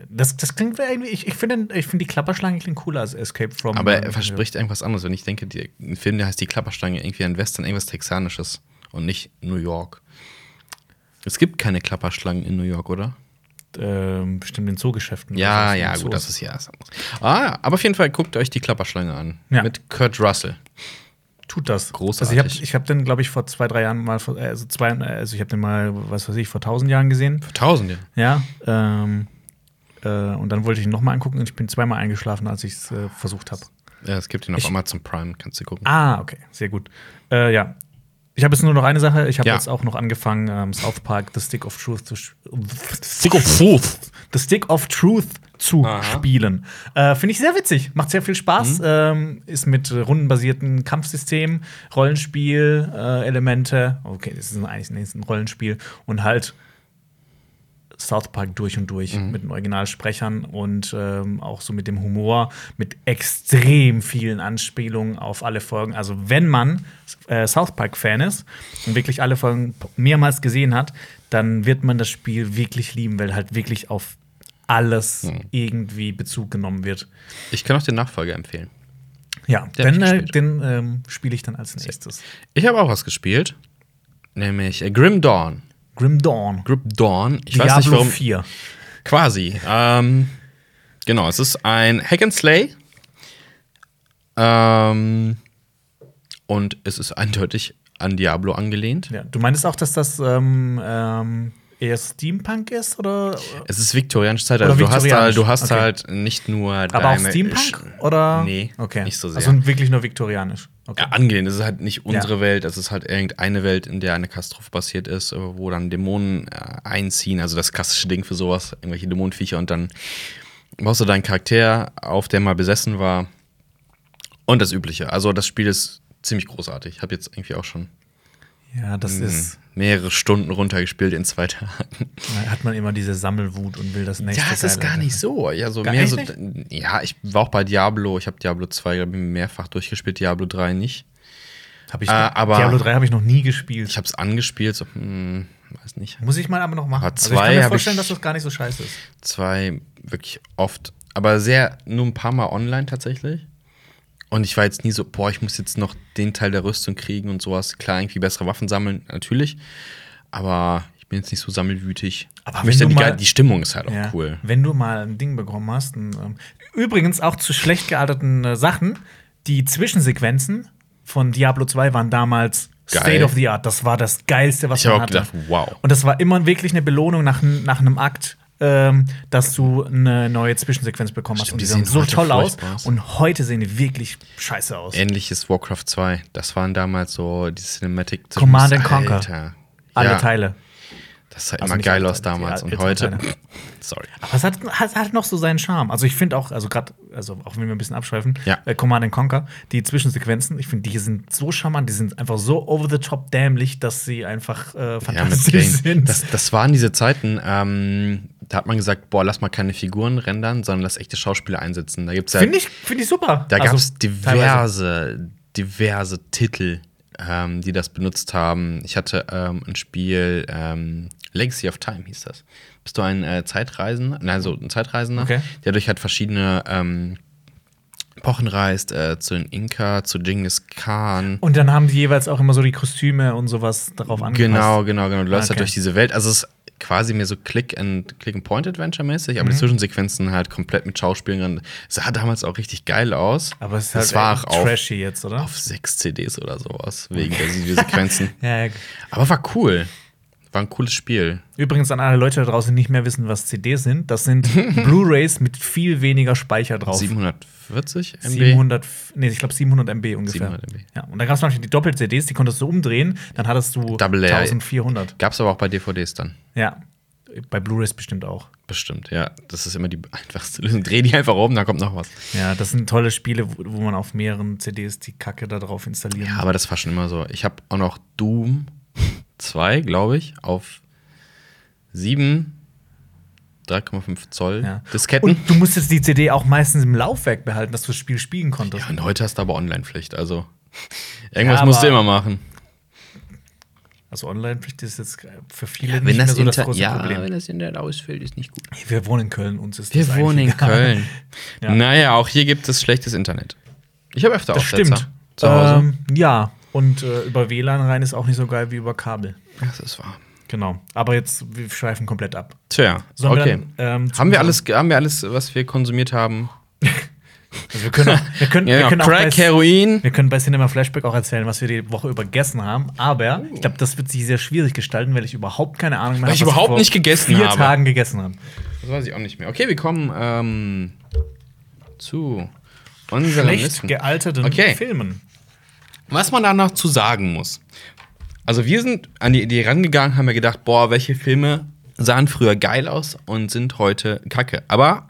Das, das klingt irgendwie, ich, ich finde ich find die Klapperschlange klingt cooler als Escape from. Aber er äh, verspricht irgendwas anderes. Wenn ich denke, die, ein Film, der heißt Die Klapperschlange, irgendwie ein Western, irgendwas Texanisches und nicht New York. Es gibt keine Klapperschlangen in New York, oder? Ähm, bestimmt in Zoogeschäften. Ja, ja, In gut, das ist ja. Ah, aber auf jeden Fall guckt euch die Klapperschlange an. Ja. Mit Kurt Russell. Tut das. Großartig. Also ich habe ich hab den, glaube ich, vor zwei, drei Jahren mal, vor- äh, also, zwei, äh, also ich habe den mal, was weiß ich, vor tausend Jahren gesehen. Für Tausende. Ja. Ähm, äh, und dann wollte ich ihn nochmal angucken und ich bin zweimal eingeschlafen, als ich es äh, versucht habe. Ja, es gibt ihn auf Ich- Amazon Prime, kannst du gucken. Ah, okay, sehr gut. Äh, ja. Ich habe jetzt nur noch eine Sache. Ich habe Ja. jetzt auch noch angefangen, ähm, South Park The Stick of Truth zu Stick of Truth. The Stick of Truth zu Aha. spielen. Äh, Finde ich sehr witzig. Macht sehr viel Spaß. Ähm, ist mit rundenbasierten Kampfsystem, Rollenspiel, äh, Elemente. Okay, das ist eigentlich ein Rollenspiel. Und halt South Park durch und durch mit den Originalsprechern und ähm, auch so mit dem Humor, mit extrem vielen Anspielungen auf alle Folgen. Also, wenn man äh, South Park-Fan ist und wirklich alle Folgen mehrmals gesehen hat, dann wird man das Spiel wirklich lieben, weil halt wirklich auf alles irgendwie Bezug genommen wird. Ich kann auch den Nachfolger empfehlen. Ja, Den äh, den ähm, spiele ich dann als nächstes. Ich habe auch was gespielt. Nämlich äh, Grim Dawn. Grim Dawn. Grim Dawn. Ich weiß Diablo nicht warum. 4. Quasi. Ähm, genau, es ist ein Hack and Slay. Ähm, und es ist eindeutig an Diablo angelehnt. Ja, du meinst auch, dass das ähm, ähm, eher Steampunk ist? Oder? Es ist viktorianische Zeit, also du hast, halt, du hast okay. halt nicht nur Aber auch Steampunk? Sch- Oder? Nee, okay. nicht so sehr. Also wirklich nur viktorianisch. Okay. Ja, angelehnt. Es ist halt nicht unsere Ja. Welt, es ist halt irgendeine Welt, in der eine Katastrophe passiert ist, äh, wo dann Dämonen äh, einziehen. Also das klassische Ding für sowas, irgendwelche Dämonenviecher und dann baust du deinen Charakter auf, der mal besessen war. Und das Übliche. Also das Spiel ist ziemlich großartig. Ich habe jetzt irgendwie auch schon Ja, das mh, ist. mehrere Stunden runtergespielt in zwei Tagen. Da hat man immer diese Sammelwut und will das nächste. Ja, es ist gar nicht so. Ja, so Gar mehr so. Ja, ich war auch bei Diablo. Ich habe Diablo 2 glaub ich, mehrfach durchgespielt, Diablo 3 nicht. Hab ich, Äh, aber- Diablo 3 habe ich noch nie gespielt. Ich habe es angespielt, so, hm, weiß nicht. Muss ich mal aber noch machen. Aber also ich zwei kann mir vorstellen, dass das gar nicht so scheiße ist. Zwei wirklich oft, aber sehr, nur ein paar Mal online tatsächlich. Und ich war jetzt nie so, boah, ich muss jetzt noch den Teil der Rüstung kriegen und sowas. Klar, irgendwie bessere Waffen sammeln, natürlich. Aber ich bin jetzt nicht so sammelwütig. Aber wenn du die, mal- die Stimmung ist halt auch Ja. cool. Wenn du mal ein Ding bekommen hast. Ein, ähm, übrigens auch zu schlecht gealterten äh, Sachen. Die Zwischensequenzen von Diablo 2 waren damals Geil. State of the Art. Das war das Geilste, was Ich man hatte. gedacht, wow. Und das war immer wirklich eine Belohnung nach, nach einem Akt, ähm, dass du eine neue Zwischensequenz bekommen hast. Stimmt, und die sehen so toll aus. aus. Und heute sehen die wirklich scheiße aus. Ähnliches Warcraft 2. Das waren damals so die Cinematic. Command and Conquer. Alle Ja, Teile. Das sah Also immer geil aus damals. Und heute. Sorry. Aber es hat, hat, hat noch so seinen Charme. Also ich finde auch, also gerade, also auch wenn wir ein bisschen abschweifen, Ja. äh, Command and Conquer, die Zwischensequenzen, ich finde, die sind so charmant, die sind einfach so over the top dämlich, dass sie einfach äh, Ja, fantastisch Game. sind. Das, das waren diese Zeiten, ähm, da hat man gesagt, boah, lass mal keine Figuren rendern, sondern lass echte Schauspieler einsetzen. Da gibt's ja, finde ich, finde ich super. da Also, gab es teilweise. diverse, diverse Titel, ähm, die das benutzt haben. Ich hatte ähm, ein Spiel, ähm, Legacy of Time hieß das. Bist du ein äh, Zeitreisender, nein, so ein Zeitreisender, Okay. der durch halt verschiedene ähm, Epochen reist, äh, zu den Inka, zu Genghis Khan. Und dann haben die jeweils auch immer so die Kostüme und sowas darauf angepasst. Genau, genau, genau. Du läufst Okay. halt durch diese Welt. Also es ist quasi mehr so Click and Click and Point Adventure mäßig, Mhm. aber die Zwischensequenzen halt komplett mit Schauspielern. Sah damals auch richtig geil aus. Aber es ist das halt war auch auf, trashy jetzt, oder? auf sechs CDs oder sowas wegen der Videosequenzen. Ja, ja. aber war cool. War ein cooles Spiel. Übrigens an alle Leute da draußen, die nicht mehr wissen, was CDs sind. Das sind Blu-Rays mit viel weniger Speicher drauf. 740 MB. 700, nee, ich glaube 700 MB ungefähr. 700 MB. Ja, und dann gab es manchmal die Doppel-CDs, die konntest du umdrehen, dann hattest du Double Layer. 1400. Gab's aber auch bei DVDs dann. Ja. Bei Blu-rays bestimmt auch. Bestimmt, ja. Das ist immer die einfachste Lösung. Dreh die einfach um, da kommt noch was. Ja, das sind tolle Spiele, wo, wo man auf mehreren CDs die Kacke da drauf installieren Ja, aber das war schon immer so. Ich habe auch noch Doom 2, glaube ich, auf 7, 3,5 Zoll Ja. Disketten. Und du musstest die CD auch meistens im Laufwerk behalten, dass du das Spiel spielen konntest. ja, und heute hast du aber Online-Pflicht. Also irgendwas Ja, musst du immer machen. Also Online-Pflicht ist jetzt für viele Ja, nicht wenn das, mehr so das Inter große ja, Problem. wenn das Internet ausfällt, ist nicht gut. Wir wohnen in Köln, uns ist Wir das wohnen in. Köln. Ja. Naja, auch hier gibt es schlechtes Internet. Ich habe öfter Das Aufsetzer stimmt. zu Hause. Ähm, ja, und äh, über WLAN rein ist auch nicht so geil wie über Kabel. das ist wahr. Genau. Aber jetzt, wir schweifen komplett ab. Tja, Sollen wir okay. dann, ähm, haben, wir alles, haben wir alles, was wir konsumiert haben? Also wir können, auch- wir können, Ja, wir können auch Crack, bei, Heroin. wir können bei Cinema Flashback auch erzählen, was wir die Woche über gegessen haben. Aber ich glaube, das wird sich sehr schwierig gestalten, weil ich überhaupt keine Ahnung mehr Weil habe, ich was wir überhaupt nicht gegessen vier habe. Tagen gegessen haben. Das weiß ich auch nicht mehr. Okay, wir kommen ähm, zu unseren Schlecht gealterten Okay. Filmen. Was man da noch zu sagen muss. Also wir sind an die Idee rangegangen, haben wir gedacht, boah, welche Filme sahen früher geil aus und sind heute kacke. Aber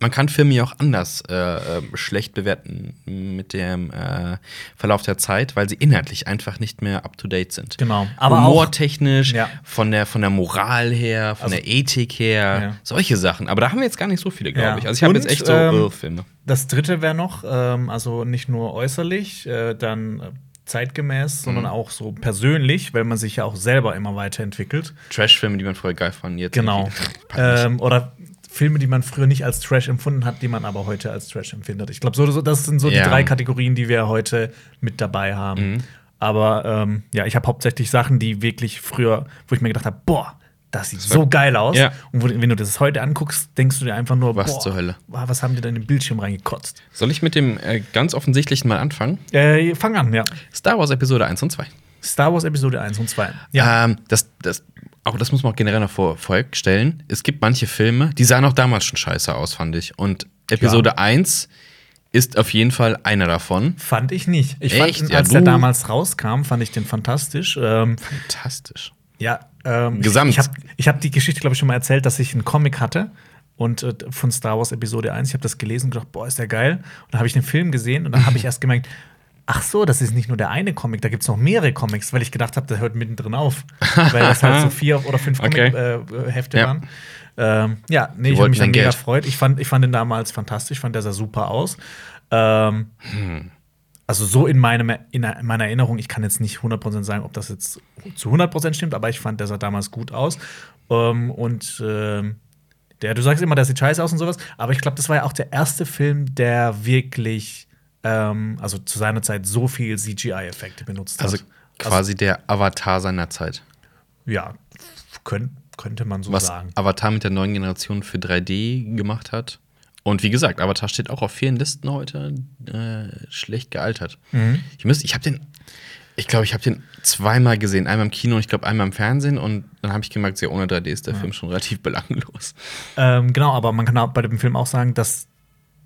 man kann Filme ja auch anders äh, äh, schlecht bewerten mit dem äh, Verlauf der Zeit, weil sie inhaltlich einfach nicht mehr up to date sind. Genau. Aber auch- Humortechnisch, Ja. von, der, von der Moral her, von Also- der Ethik her, Ja. solche Sachen. Aber da haben wir jetzt gar nicht so viele, glaube Ja. ich. Also ich habe jetzt echt so ähm, äh, Filme. Das dritte wäre noch, ähm, also nicht nur äußerlich, äh, dann zeitgemäß, sondern Mhm. auch so persönlich, weil man sich ja auch selber immer weiterentwickelt. Trash-Filme, die man früher geil fand, jetzt Genau. Ähm, oder Filme, die man früher nicht als Trash empfunden hat, die man aber heute als Trash empfindet. Ich glaube, so, so, das sind so Ja. die drei Kategorien, die wir heute mit dabei haben. Mhm. Aber ähm, ja, ich habe hauptsächlich Sachen, die wirklich früher, wo ich mir gedacht habe, boah, das sieht so geil aus. Ja. Und wo, wenn du das heute anguckst, denkst du dir einfach nur, Was boah, zur Hölle? was haben die da in den Bildschirm reingekotzt? Soll ich mit dem äh, ganz offensichtlichen mal anfangen? Äh, fang an, ja. Star Wars Episode 1 und 2. Star Wars Episode 1 und 2. Ja. Ähm, das, das, auch das muss man auch generell noch vor, vorstellen. Es gibt manche Filme, die sahen auch damals schon scheiße aus, fand ich. Und Episode 1 ist auf jeden Fall einer davon. Fand ich nicht. Ich Echt? fand, Ja, als der du- damals rauskam, fand ich den fantastisch. Ähm, Fantastisch. Ja, ähm, Gesamt. Ich, ich habe hab die Geschichte, glaube ich, schon mal erzählt, dass ich einen Comic hatte und äh, von Star Wars Episode 1. Ich habe das gelesen und gedacht, boah, ist der geil. Und dann habe ich den Film gesehen und dann habe ich erst gemerkt, ach so, das ist nicht nur der eine Comic, da gibt es noch mehrere Comics, weil ich gedacht habe, der hört mittendrin auf. weil das halt so vier oder fünf Okay. Comic-Hefte äh, Ja. waren. Ähm, ja, nee, ich habe mich dann mega gefreut. Ich fand, ich fand den damals fantastisch, fand der sah super aus. Ähm, also so in, meinem, in meiner Erinnerung, ich kann jetzt nicht 100% sagen, ob das jetzt zu 100% stimmt, aber ich fand, der sah damals gut aus. Ähm, und ähm, der, du sagst immer, der sieht scheiße aus und sowas, aber ich glaube, das war ja auch der erste Film, der wirklich, ähm, also zu seiner Zeit so viel CGI-Effekte benutzt hat. Also quasi der Avatar seiner Zeit. ja, könnt, könnte man so Was sagen. Avatar mit der neuen Generation für 3D gemacht hat. Und wie gesagt, Avatar steht auch auf vielen Listen heute äh, schlecht gealtert. Mhm. Ich müsste, ich habe den, ich glaube, ich habe den zweimal gesehen. Einmal im Kino und ich glaube einmal im Fernsehen. Und dann habe ich gemerkt, ja, ohne 3D ist der Film schon relativ belanglos. Ähm, genau, aber man kann auch bei dem Film auch sagen, dass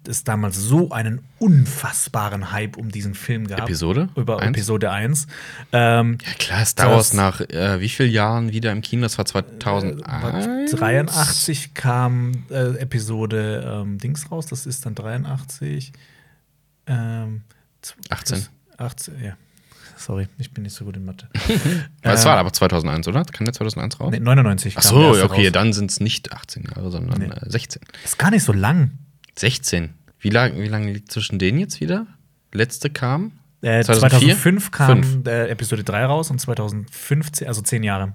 es damals so einen unfassbaren Hype um diesen Film gab. Episode Über eins? Episode 1. Ähm, Ja klar, Star Das- Wars nach äh, wie vielen Jahren wieder im Kino? Das war 2001. 83 kam äh, Episode ähm, Dings raus, das ist dann 83. Ähm, z- 18. das- 18, ja. Sorry, ich bin nicht so gut in Mathe. Es war aber 2001, oder? Kann der 2001 raus? Nee, 99 Ach so, okay, raus. dann sind es nicht 18 Jahre, sondern Nee. äh, 16. Ist gar nicht so lang. 16. Wie lange wie lang liegt zwischen denen jetzt wieder? Letzte kam? Äh, 2004? 2005 kam äh, Episode 3 raus und 2015, also 10 Jahre.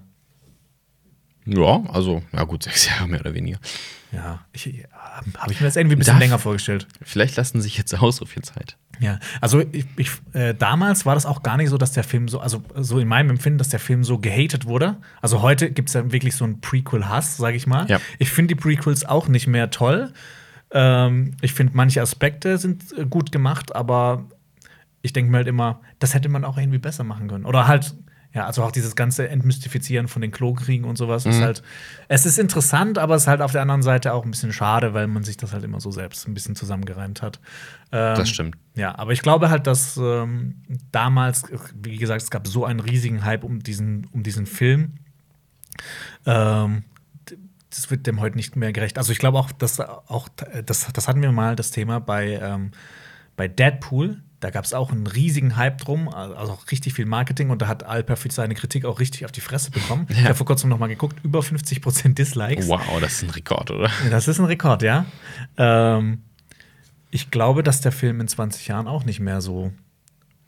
Ja, also, ja gut, sechs Jahre mehr oder weniger. Ja, äh, habe ich mir das irgendwie ein bisschen Darf- länger vorgestellt. Vielleicht lassen sich jetzt aus so viel Zeit. Ja, also ich, ich, äh, damals war das auch gar nicht so, dass der Film so, also so in meinem Empfinden, dass der Film so gehatet wurde. Also heute gibt es ja wirklich so einen Prequel-Hass, sage ich mal. Ja. Ich finde die Prequels auch nicht mehr toll. Ähm, ich finde, manche Aspekte sind äh, gut gemacht, aber ich denke mir halt immer, das hätte man auch irgendwie besser machen können. Oder halt, ja, also auch dieses ganze Entmystifizieren von den Klokriegen und sowas Mhm. ist halt, es ist interessant, aber es ist halt auf der anderen Seite auch ein bisschen schade, weil man sich das halt immer so selbst ein bisschen zusammengereimt hat. Ähm, Das stimmt. ja, aber ich glaube halt, dass ähm, damals, wie gesagt, es gab so einen riesigen Hype um diesen, um diesen Film. Ähm, das wird dem heute nicht mehr gerecht. Also ich glaube auch, dass auch das, das hatten wir mal das Thema bei, ähm, bei Deadpool. Da gab es auch einen riesigen Hype drum, also auch richtig viel Marketing und da hat Alper für seine Kritik auch richtig auf die Fresse bekommen. Ich habe vor kurzem noch mal geguckt, über 50% Dislikes. Wow, das ist ein Rekord, oder? Das ist ein Rekord, ja. Ähm, ich glaube, dass der Film in 20 Jahren auch nicht mehr so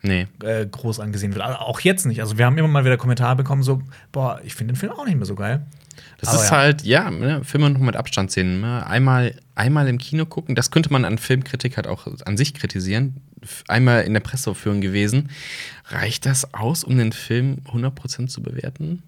Nee. äh, groß angesehen wird. Also auch jetzt nicht. Also wir haben immer mal wieder Kommentare bekommen, so, boah, ich finde den Film auch nicht mehr so geil. Das Aber ist ja. halt, ja, ne, Filme noch mit Abstand sehen. Ne? Einmal, einmal im Kino gucken, das könnte man an Filmkritik halt auch an sich kritisieren. Einmal in der Presseaufführung gewesen. Reicht das aus, um den Film 100% zu bewerten?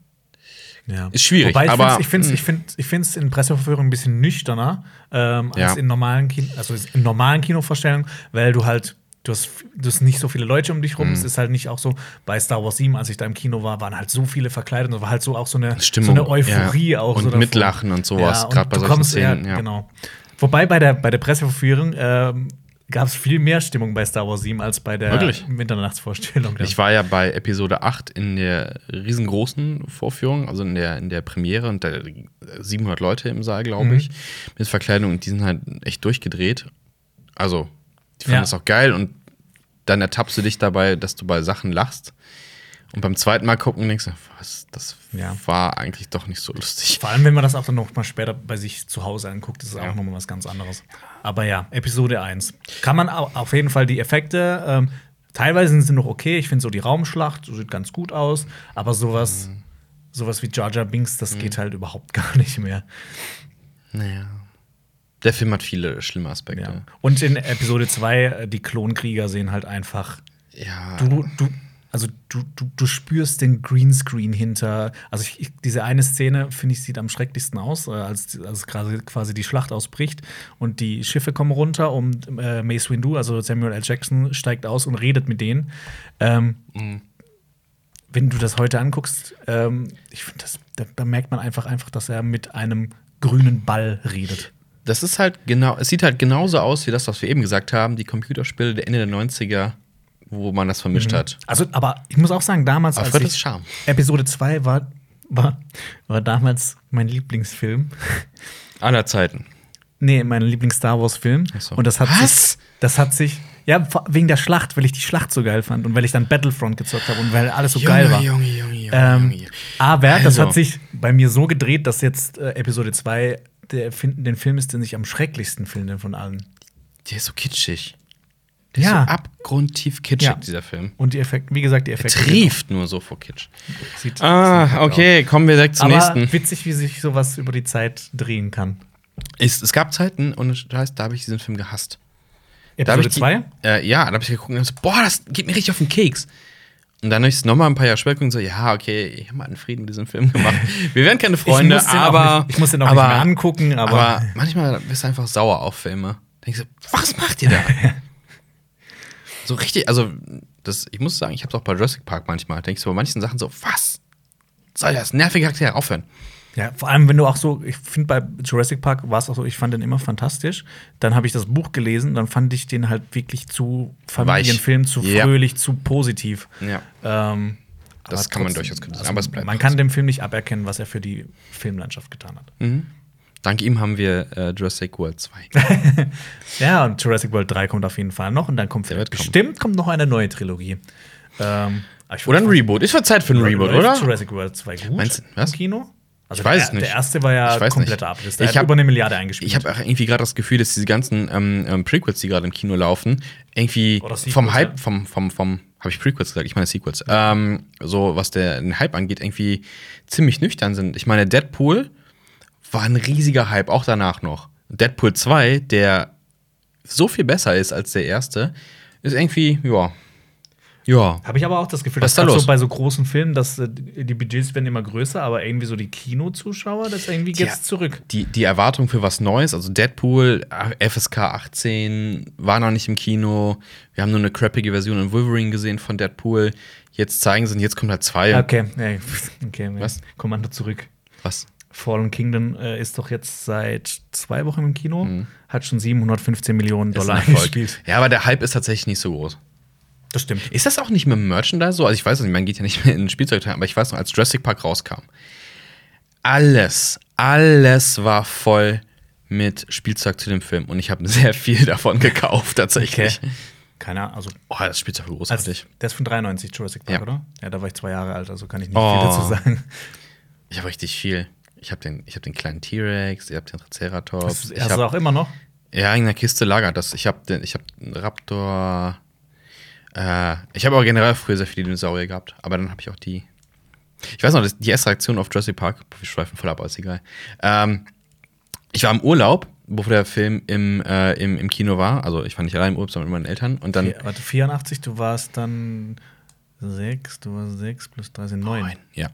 Ja. Ist schwierig, Wobei ich aber- find's- ich finde es hm. ich find, ich find's in Presseverführung ein bisschen nüchterner ähm, als Ja. in normalen Kino, also in normalen Kinovorstellungen, weil du halt Du hast, du hast nicht so viele Leute um dich rum. Mhm. Es ist halt nicht auch so, bei Star Wars 7, als ich da im Kino war, waren halt so viele verkleidet. Und es war halt so auch so eine, Stimmung, so eine Euphorie ja. auch. Und so. Mitlachen und sowas, und grad bei solchen kommst Szenen, ja. Genau. Wobei bei der, bei der Presseverführung ähm, gab es viel mehr Stimmung bei Star Wars 7 als bei der Wirklich? Mitternachtsvorstellung. Ich war ja bei Episode 8 in der riesengroßen Vorführung, also in der, in der Premiere, und da 700 Leute im Saal, glaube Mhm. ich, mit Verkleidung, und die sind halt echt durchgedreht. Also, die fanden Ja. das auch geil, und dann ertappst du dich dabei, dass du bei Sachen lachst. Und beim zweiten Mal gucken denkst du, was, das Ja. war eigentlich doch nicht so lustig. Vor allem, wenn man das auch dann noch mal später bei sich zu Hause anguckt, ist es Ja. auch noch mal was ganz anderes. Aber ja, Episode 1. Kann man au- auf jeden Fall die Effekte, ähm, teilweise sind sie noch okay. Ich finde so die Raumschlacht so sieht ganz gut aus, aber sowas, Mhm. sowas wie Jar Jar Binks, das geht halt überhaupt gar nicht mehr. Naja. Der Film hat viele schlimme Aspekte. Ja. Und in Episode 2, äh, die Klonkrieger sehen halt einfach Ja. du, du, also du, du, du spürst den Greenscreen hinter. Also ich, diese eine Szene, finde ich, sieht am schrecklichsten aus, äh, als, als gerade quasi die Schlacht ausbricht und die Schiffe kommen runter und äh, Mace Windu, also Samuel L. Jackson, steigt aus und redet mit denen. Ähm, Wenn du das heute anguckst, ähm, ich finde, da, da merkt man einfach, einfach, dass er mit einem grünen Ball redet. Das ist halt genau, es sieht halt genauso aus wie das, was wir eben gesagt haben, die Computerspiele der Ende der 90er, wo man das vermischt hat. Also, aber ich muss auch sagen, damals, Aber als ich Charme. Episode 2 war, war, war damals mein Lieblingsfilm. Aller Zeiten. Nee, mein Lieblings-Star Wars-Film. So. Und das hat Was? sich. Das hat sich. Ja, wegen der Schlacht, weil ich die Schlacht so geil fand und weil ich dann Battlefront gezockt habe und weil alles so geil war. Junge, Junge, Junge, Ähm, Junge. aber das Also. hat sich bei mir so gedreht, dass jetzt äh, Episode 2 der, fin- den Film ist, den ich am schrecklichsten finde von allen. Der ist so kitschig. Der Ja. ist so abgrundtief kitschig, Ja. dieser Film. Und die Effekte, wie gesagt, die Er Effekte. trieft nur so vor Kitsch. Sieht, sieht Ah, halt okay, kommen wir direkt aus. zum Aber nächsten. witzig, wie sich sowas über die Zeit drehen kann. Es, es gab Zeiten, und das heißt, da habe ich diesen Film gehasst. Episode ich die- 2? Äh, ja, da habe ich geguckt und so, boah, das geht mir richtig auf den Keks. Und dann habe ich es nochmal ein paar Jahre später und so, ja, okay, ich habe mal einen Frieden mit diesem Film gemacht. Wir werden keine Freunde, ich aber. nicht, ich muss den auch aber, nicht mehr angucken, aber, Aber manchmal bist du einfach sauer auf Filme. Denkst du, was macht ihr da? so richtig, also, das, ich muss sagen, ich habe es auch bei Jurassic Park manchmal. Denkst du bei manchen Sachen so, was? Soll das? Nervige Charaktere aufhören. Ja, vor allem, wenn du auch so, ich finde bei Jurassic Park war es auch so, ich fand den immer fantastisch. Dann habe ich das Buch gelesen, dann fand ich den halt wirklich zu Familienfilm, zu Ja. fröhlich, zu positiv. Ja. Ähm, Das kann man trotzdem, durchaus kritisieren, also aber es bleibt Man kann dem Film nicht aberkennen, was er für die Filmlandschaft getan hat. Dank ihm haben wir äh, Jurassic World 2. Ja, und Jurassic World 3 kommt auf jeden Fall noch und dann kommt kommen. bestimmt kommt noch eine neue Trilogie. Ähm, Oder ein Reboot. Ist wird Zeit für ein Reboot, oder? Jurassic World 2 gut Meinst du, was? im Kino? Also Ich weiß der, es nicht. Der erste war ja kompletter nicht. Abriss. Der Ich hat hab- über eine Milliarde eingespielt. Ich habe irgendwie gerade das Gefühl, dass diese ganzen ähm, ähm, Prequels, die gerade im Kino laufen, irgendwie Sequels, vom Hype, ja. vom, vom, vom, habe ich Prequels gesagt? Ich meine Sequels. Ähm, so, was der, den Hype angeht, irgendwie ziemlich nüchtern sind. Ich meine, Deadpool war ein riesiger Hype, auch danach noch. Deadpool 2, der so viel besser ist als der erste, ist irgendwie, ja. Ja. Habe ich aber auch das Gefühl, dass ist da grad los? so bei so großen Filmen, dass äh, die Budgets werden immer größer, aber irgendwie so die Kinozuschauer, das irgendwie geht's Ja. zurück. Die, die Erwartung für was Neues, also Deadpool, FSK 18, war noch nicht im Kino. Wir haben nur eine crappige Version in Wolverine gesehen von Deadpool. Jetzt zeigen sie, und jetzt kommt halt zwei. Okay, okay. Was? Kommando zurück. Was? Fallen Kingdom äh, ist doch jetzt seit zwei Wochen im Kino, hat schon 715 Millionen Mhm. Dollar eingespielt. Ja, aber der Hype ist tatsächlich nicht so groß. Das stimmt. Ist das auch nicht mit dem Merchandise so? Also ich weiß es nicht, man geht ja nicht mehr in den Spielzeug, aber ich weiß noch, als Jurassic Park rauskam, alles, alles war voll mit Spielzeug zu dem Film und ich habe sehr viel davon gekauft tatsächlich. Okay. Keine Ahnung, also Oh, das Spielzeug war großartig. der ist von 93, Jurassic Park, Ja. oder? Ja, da war ich zwei Jahre alt, also kann ich nicht Oh. viel dazu sagen. Ich habe richtig viel. Ich habe den, ich hab den kleinen T-Rex, ich habe den Triceratops. Hast, ich du auch immer noch? ja, in der Kiste lagert das. Ich habe den, ich habe einen Raptor. Äh, ich habe aber generell früher sehr viele Dinosaurier gehabt, aber dann habe ich auch die. Ich weiß noch, die erste Reaktion auf Jurassic Park, wir schweifen voll ab, aber ist egal. Ähm, ich war im Urlaub, bevor der Film im, äh, im, im Kino war. Also ich war nicht allein im Urlaub, sondern mit meinen Eltern. Und dann. Vier, warte, 84, du warst dann sechs, du warst sechs plus drei sind neun. Ja.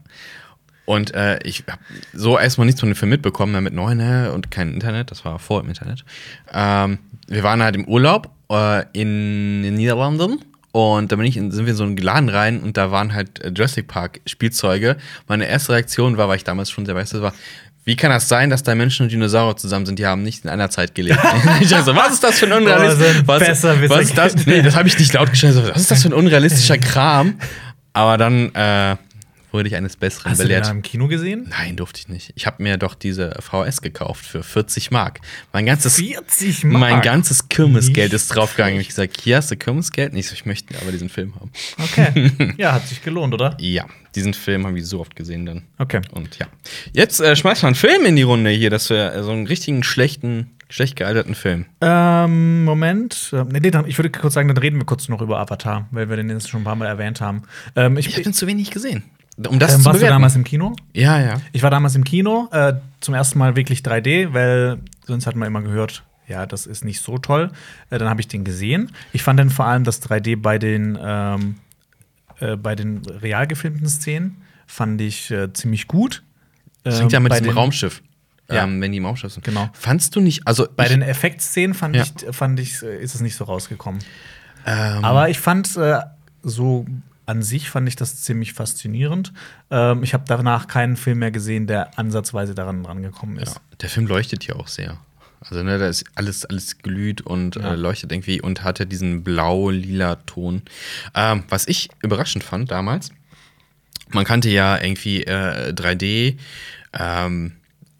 Und äh, ich habe so erstmal nichts von dem Film mitbekommen, dann mit neun ne, und kein Internet, das war vor dem Internet. Ähm, wir waren halt im Urlaub äh, in den Niederlanden und da bin ich in, sind wir in so einen Laden rein und da waren halt äh, Jurassic Park Spielzeuge. Meine erste Reaktion war, weil ich damals schon sehr weiß, das war, wie kann das sein, dass da Menschen und Dinosaurier zusammen sind? Die haben nicht in einer Zeit gelebt. ich dachte so, was ist das für ein unrealistischer was, was ist das? Nee, das habe ich nicht laut geschrieben. Was ist das für ein unrealistischer Kram? Aber dann äh, wurde ich eines Besseren Hast du den belehrt. da im Kino gesehen? Nein, durfte ich nicht. Ich habe mir doch diese VS gekauft für 40 Mark. Mein ganzes, 40 Mark. mein ganzes Kirmesgeld ist draufgegangen. Ich habe gesagt, hier hast du Kirmesgeld. Nicht so, ich möchte aber diesen Film haben. Okay. Ja, hat sich gelohnt, oder? Ja, diesen Film habe ich so oft gesehen dann. Okay. Und ja. Jetzt äh, schmeißt man einen Film in die Runde hier, dass wir äh, so einen richtigen schlechten, schlecht gealterten Film. Ähm, Moment. Ähm, Nee, nee, dann, ich würde kurz sagen, dann reden wir kurz noch über Avatar, weil wir den jetzt schon ein paar Mal erwähnt haben. Ähm, ich, Ich habe den zu wenig gesehen. Um das ähm, zu warst du bewerten. damals im Kino? Ja, ja. Ich war damals im Kino, äh, zum ersten Mal wirklich 3D, weil sonst hat man immer gehört, ja, das ist nicht so toll. Äh, dann habe ich den gesehen. Ich fand dann vor allem das 3D bei den, ähm, äh, bei den real gefilmten Szenen, fand ich äh, ziemlich gut. Das hängt ja Ähm, mit den, Raumschiff. Ja. Ähm, wenn die im Raumschiff sind. Genau. Fandst du nicht, also Bei den Effektszenen fand Ja. ich, fand ich, äh, ist es nicht so rausgekommen. ähm, Aber ich fand äh, so an sich fand ich das ziemlich faszinierend. Ähm, ich habe danach keinen Film mehr gesehen, der ansatzweise daran rangekommen ist. Ja, der Film leuchtet ja auch sehr. Also, ne, da ist alles, alles glüht und Ja. äh, leuchtet irgendwie und hatte diesen blau-lila Ton. Ähm, was ich überraschend fand damals, man kannte ja irgendwie äh, 3D, ähm,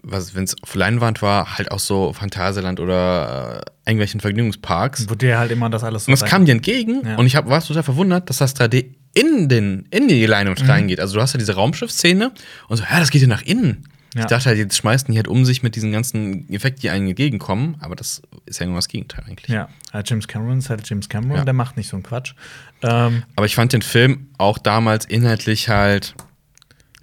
was, wenn es auf Leinwand war, halt auch so Phantasialand oder äh, irgendwelchen Vergnügungsparks. Wo dir halt immer das alles so Und das kam dir entgegen Ja. und ich hab, war total verwundert, dass das 3D in, den, in die Leinwand Mhm. reingeht. Also du hast ja diese Raumschiffszene und so, ja, das geht ja nach innen. Ja. Ich dachte halt, jetzt schmeißen die halt um sich mit diesen ganzen Effekten, die einem entgegenkommen, aber das ist ja nur das Gegenteil eigentlich. Ja, äh, James Cameron ist halt James Cameron, Ja. der macht nicht so einen Quatsch. Ähm, Aber ich fand den Film auch damals inhaltlich halt.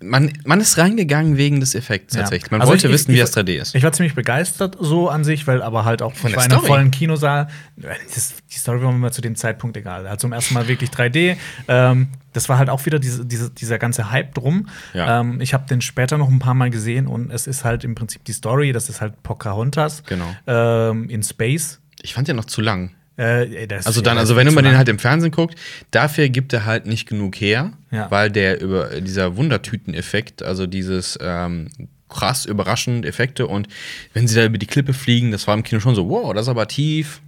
Man, man ist reingegangen wegen des Effekts Ja. tatsächlich. Man Also wollte ich- wissen, ich- wie das 3D ist. Ich war ziemlich begeistert so an sich, weil aber halt auch Von ich der war in einem vollen Kinosaal. Das, die Story war mir zu dem Zeitpunkt egal. Also zum ersten Mal wirklich 3D. Ähm, das war halt auch wieder diese, diese, dieser ganze Hype drum. Ja. Ähm, ich habe den später noch ein paar Mal gesehen und es ist halt im Prinzip die Story. Das ist halt Pocahontas Genau. ähm, in Space. Ich fand den noch zu lang. Äh, Also ja dann, also wenn man den halt im Fernsehen guckt, dafür gibt er halt nicht genug her, Ja. weil der über dieser Wundertüten-Effekt, also dieses ähm, krass überraschend Effekte und wenn sie da über die Klippe fliegen, das war im Kino schon so, wow, das ist aber tief.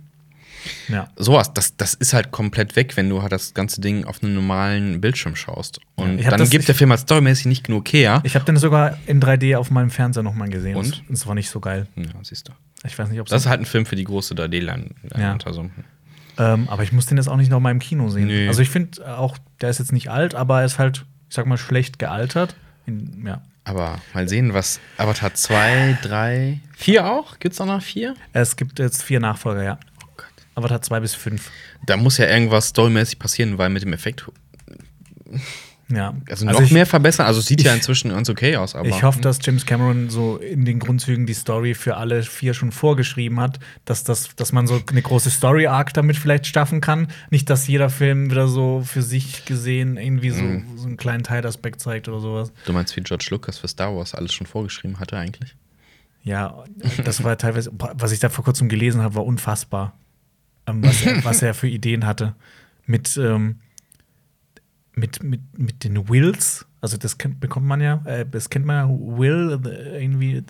Ja. Sowas, das, das ist halt komplett weg, wenn du halt das ganze Ding auf einem normalen Bildschirm schaust. Und hab dann das- gibt der Film halt storymäßig nicht genug her. Ich habe den sogar in 3D auf meinem Fernseher noch mal gesehen. Und? Es war nicht so geil. ja, siehst du. Ich weiß nicht, ob Das ist halt ein Film für die große 3D-Leinwand. Ja. Also, Ähm, aber ich muss den jetzt auch nicht noch mal im Kino sehen. Nee. Also ich finde auch, der ist jetzt nicht alt, aber er ist halt, ich sag mal, schlecht gealtert. In, ja. aber mal sehen, was Avatar 2, 3, 4 auch? Gibt's auch noch 4? Es gibt jetzt vier Nachfolger, ja. Oh Gott. Avatar 2 bis 5. Da muss ja irgendwas storymäßig passieren, weil mit dem Effekt, Ja. also noch ich, mehr verbessern. Also sieht ja inzwischen ganz okay aus, aber. Ich hoffe, dass James Cameron so in den Grundzügen die Story für alle vier schon vorgeschrieben hat, dass, das, dass man so eine große Story-Arc damit vielleicht schaffen kann. Nicht, dass jeder Film wieder so für sich gesehen irgendwie so, Mhm. so einen kleinen Teilaspekt zeigt oder sowas. Du meinst, wie George Lucas für Star Wars alles schon vorgeschrieben hatte eigentlich? Ja, das war teilweise, was ich da vor kurzem gelesen habe, war unfassbar. Ähm, was, er, was er für Ideen hatte. Mit, ähm, mit, mit, mit den Wills, also das kennt, bekommt man ja, äh, das kennt man ja, Will, äh, irgendwie, äh,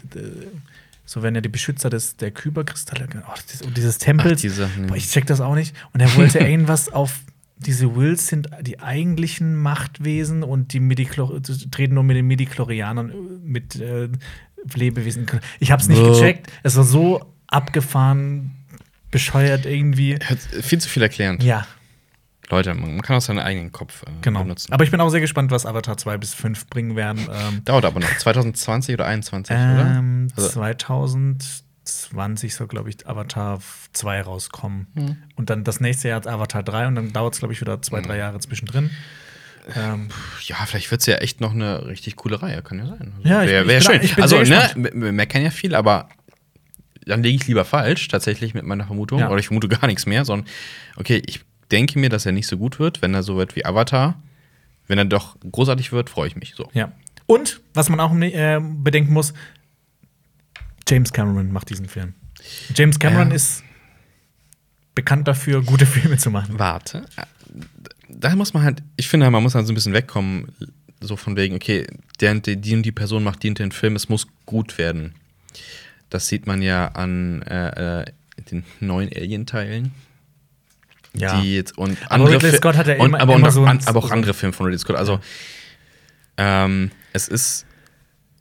so werden ja die Beschützer des, der Kyberkristalle, oh, das, und dieses Tempels. Ach, diese, hm. Boah, ich check das auch nicht. Und er wollte irgendwas auf. Diese Wills sind die eigentlichen Machtwesen und die Midichlor treten nur mit den Midichlorianern, äh, mit, äh, Lebewesen. Ich habe es nicht gecheckt. Es war so abgefahren, bescheuert irgendwie. Viel zu viel erklärend. Ja, Leute, man man kann auch seinen eigenen Kopf äh, genau. benutzen. Aber ich bin auch sehr gespannt, was Avatar 2 bis 5 bringen werden. Ähm, Dauert aber noch. 2020 oder 2021, oder? ähm, Also- 2020 soll, glaube ich, Avatar 2 rauskommen. Hm. Und dann das nächste Jahr Avatar 3 und dann dauert es, glaube ich, wieder zwei, drei Jahre zwischendrin. Ähm, Ja, vielleicht wird es ja echt noch eine richtig coole Reihe, kann ja sein. Also Ja, ich- wär, schön. bin also, ne, meckern ja viel, aber dann liege ich lieber falsch, tatsächlich mit meiner Vermutung. Ja. Oder ich vermute gar nichts mehr, sondern, okay, ich denke mir, dass er nicht so gut wird, wenn er so wird wie Avatar. Wenn er doch großartig wird, freue ich mich. So. ja. Und, was man auch äh, bedenken muss, James Cameron macht diesen Film. James Cameron Ja. ist bekannt dafür, gute Filme zu machen. Warte. Da muss man halt, ich finde, man muss halt so ein bisschen wegkommen, so von wegen, okay, der die und die Person macht die und den Film, es muss gut werden. Das sieht man ja an äh, äh, den neuen Alien-Teilen. Ja. Die jetzt und Aber Ridley Fi- Scott hat ja und, immer- aber, immer und, so an, aber auch andere Filme von Ridley Scott. Also ähm, es ist,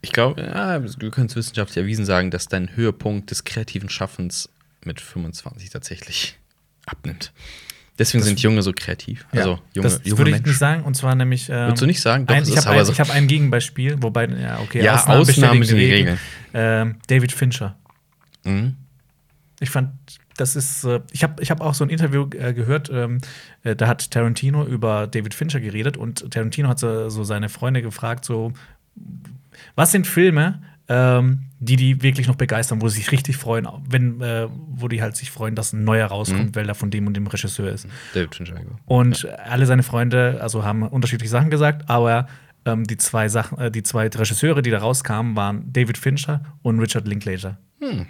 ich glaube, ja, du kannst wissenschaftlich erwiesen sagen, dass dein Höhepunkt des kreativen Schaffens mit 25 tatsächlich abnimmt. Deswegen sind Junge so kreativ. Also ja, junge, das junge würde ich Menschen. nicht sagen. Und zwar nämlich. Ähm, Würdest du nicht sagen? Doch, ein, es ich habe ein, so. hab ein Gegenbeispiel, wobei, ja, okay, Ja, Ausnahmen Ausnahmen sind die die Regel. Ähm, David Fincher. Mhm. Ich fand, das ist, äh, ich habe ich hab auch so ein Interview äh, gehört, ähm, äh, da hat Tarantino über David Fincher geredet und Tarantino hat so, so seine Freunde gefragt, so, was sind Filme, ähm, die die wirklich noch begeistern, wo sie sich richtig freuen, wenn, äh, wo die halt sich freuen, dass ein neuer rauskommt, Mhm. weil er von dem und dem Regisseur ist. David Fincher. Und alle seine Freunde, also haben unterschiedliche Sachen gesagt, aber ähm, die zwei Sachen, äh, die zwei Regisseure, die da rauskamen, waren David Fincher und Richard Linklater. Hm.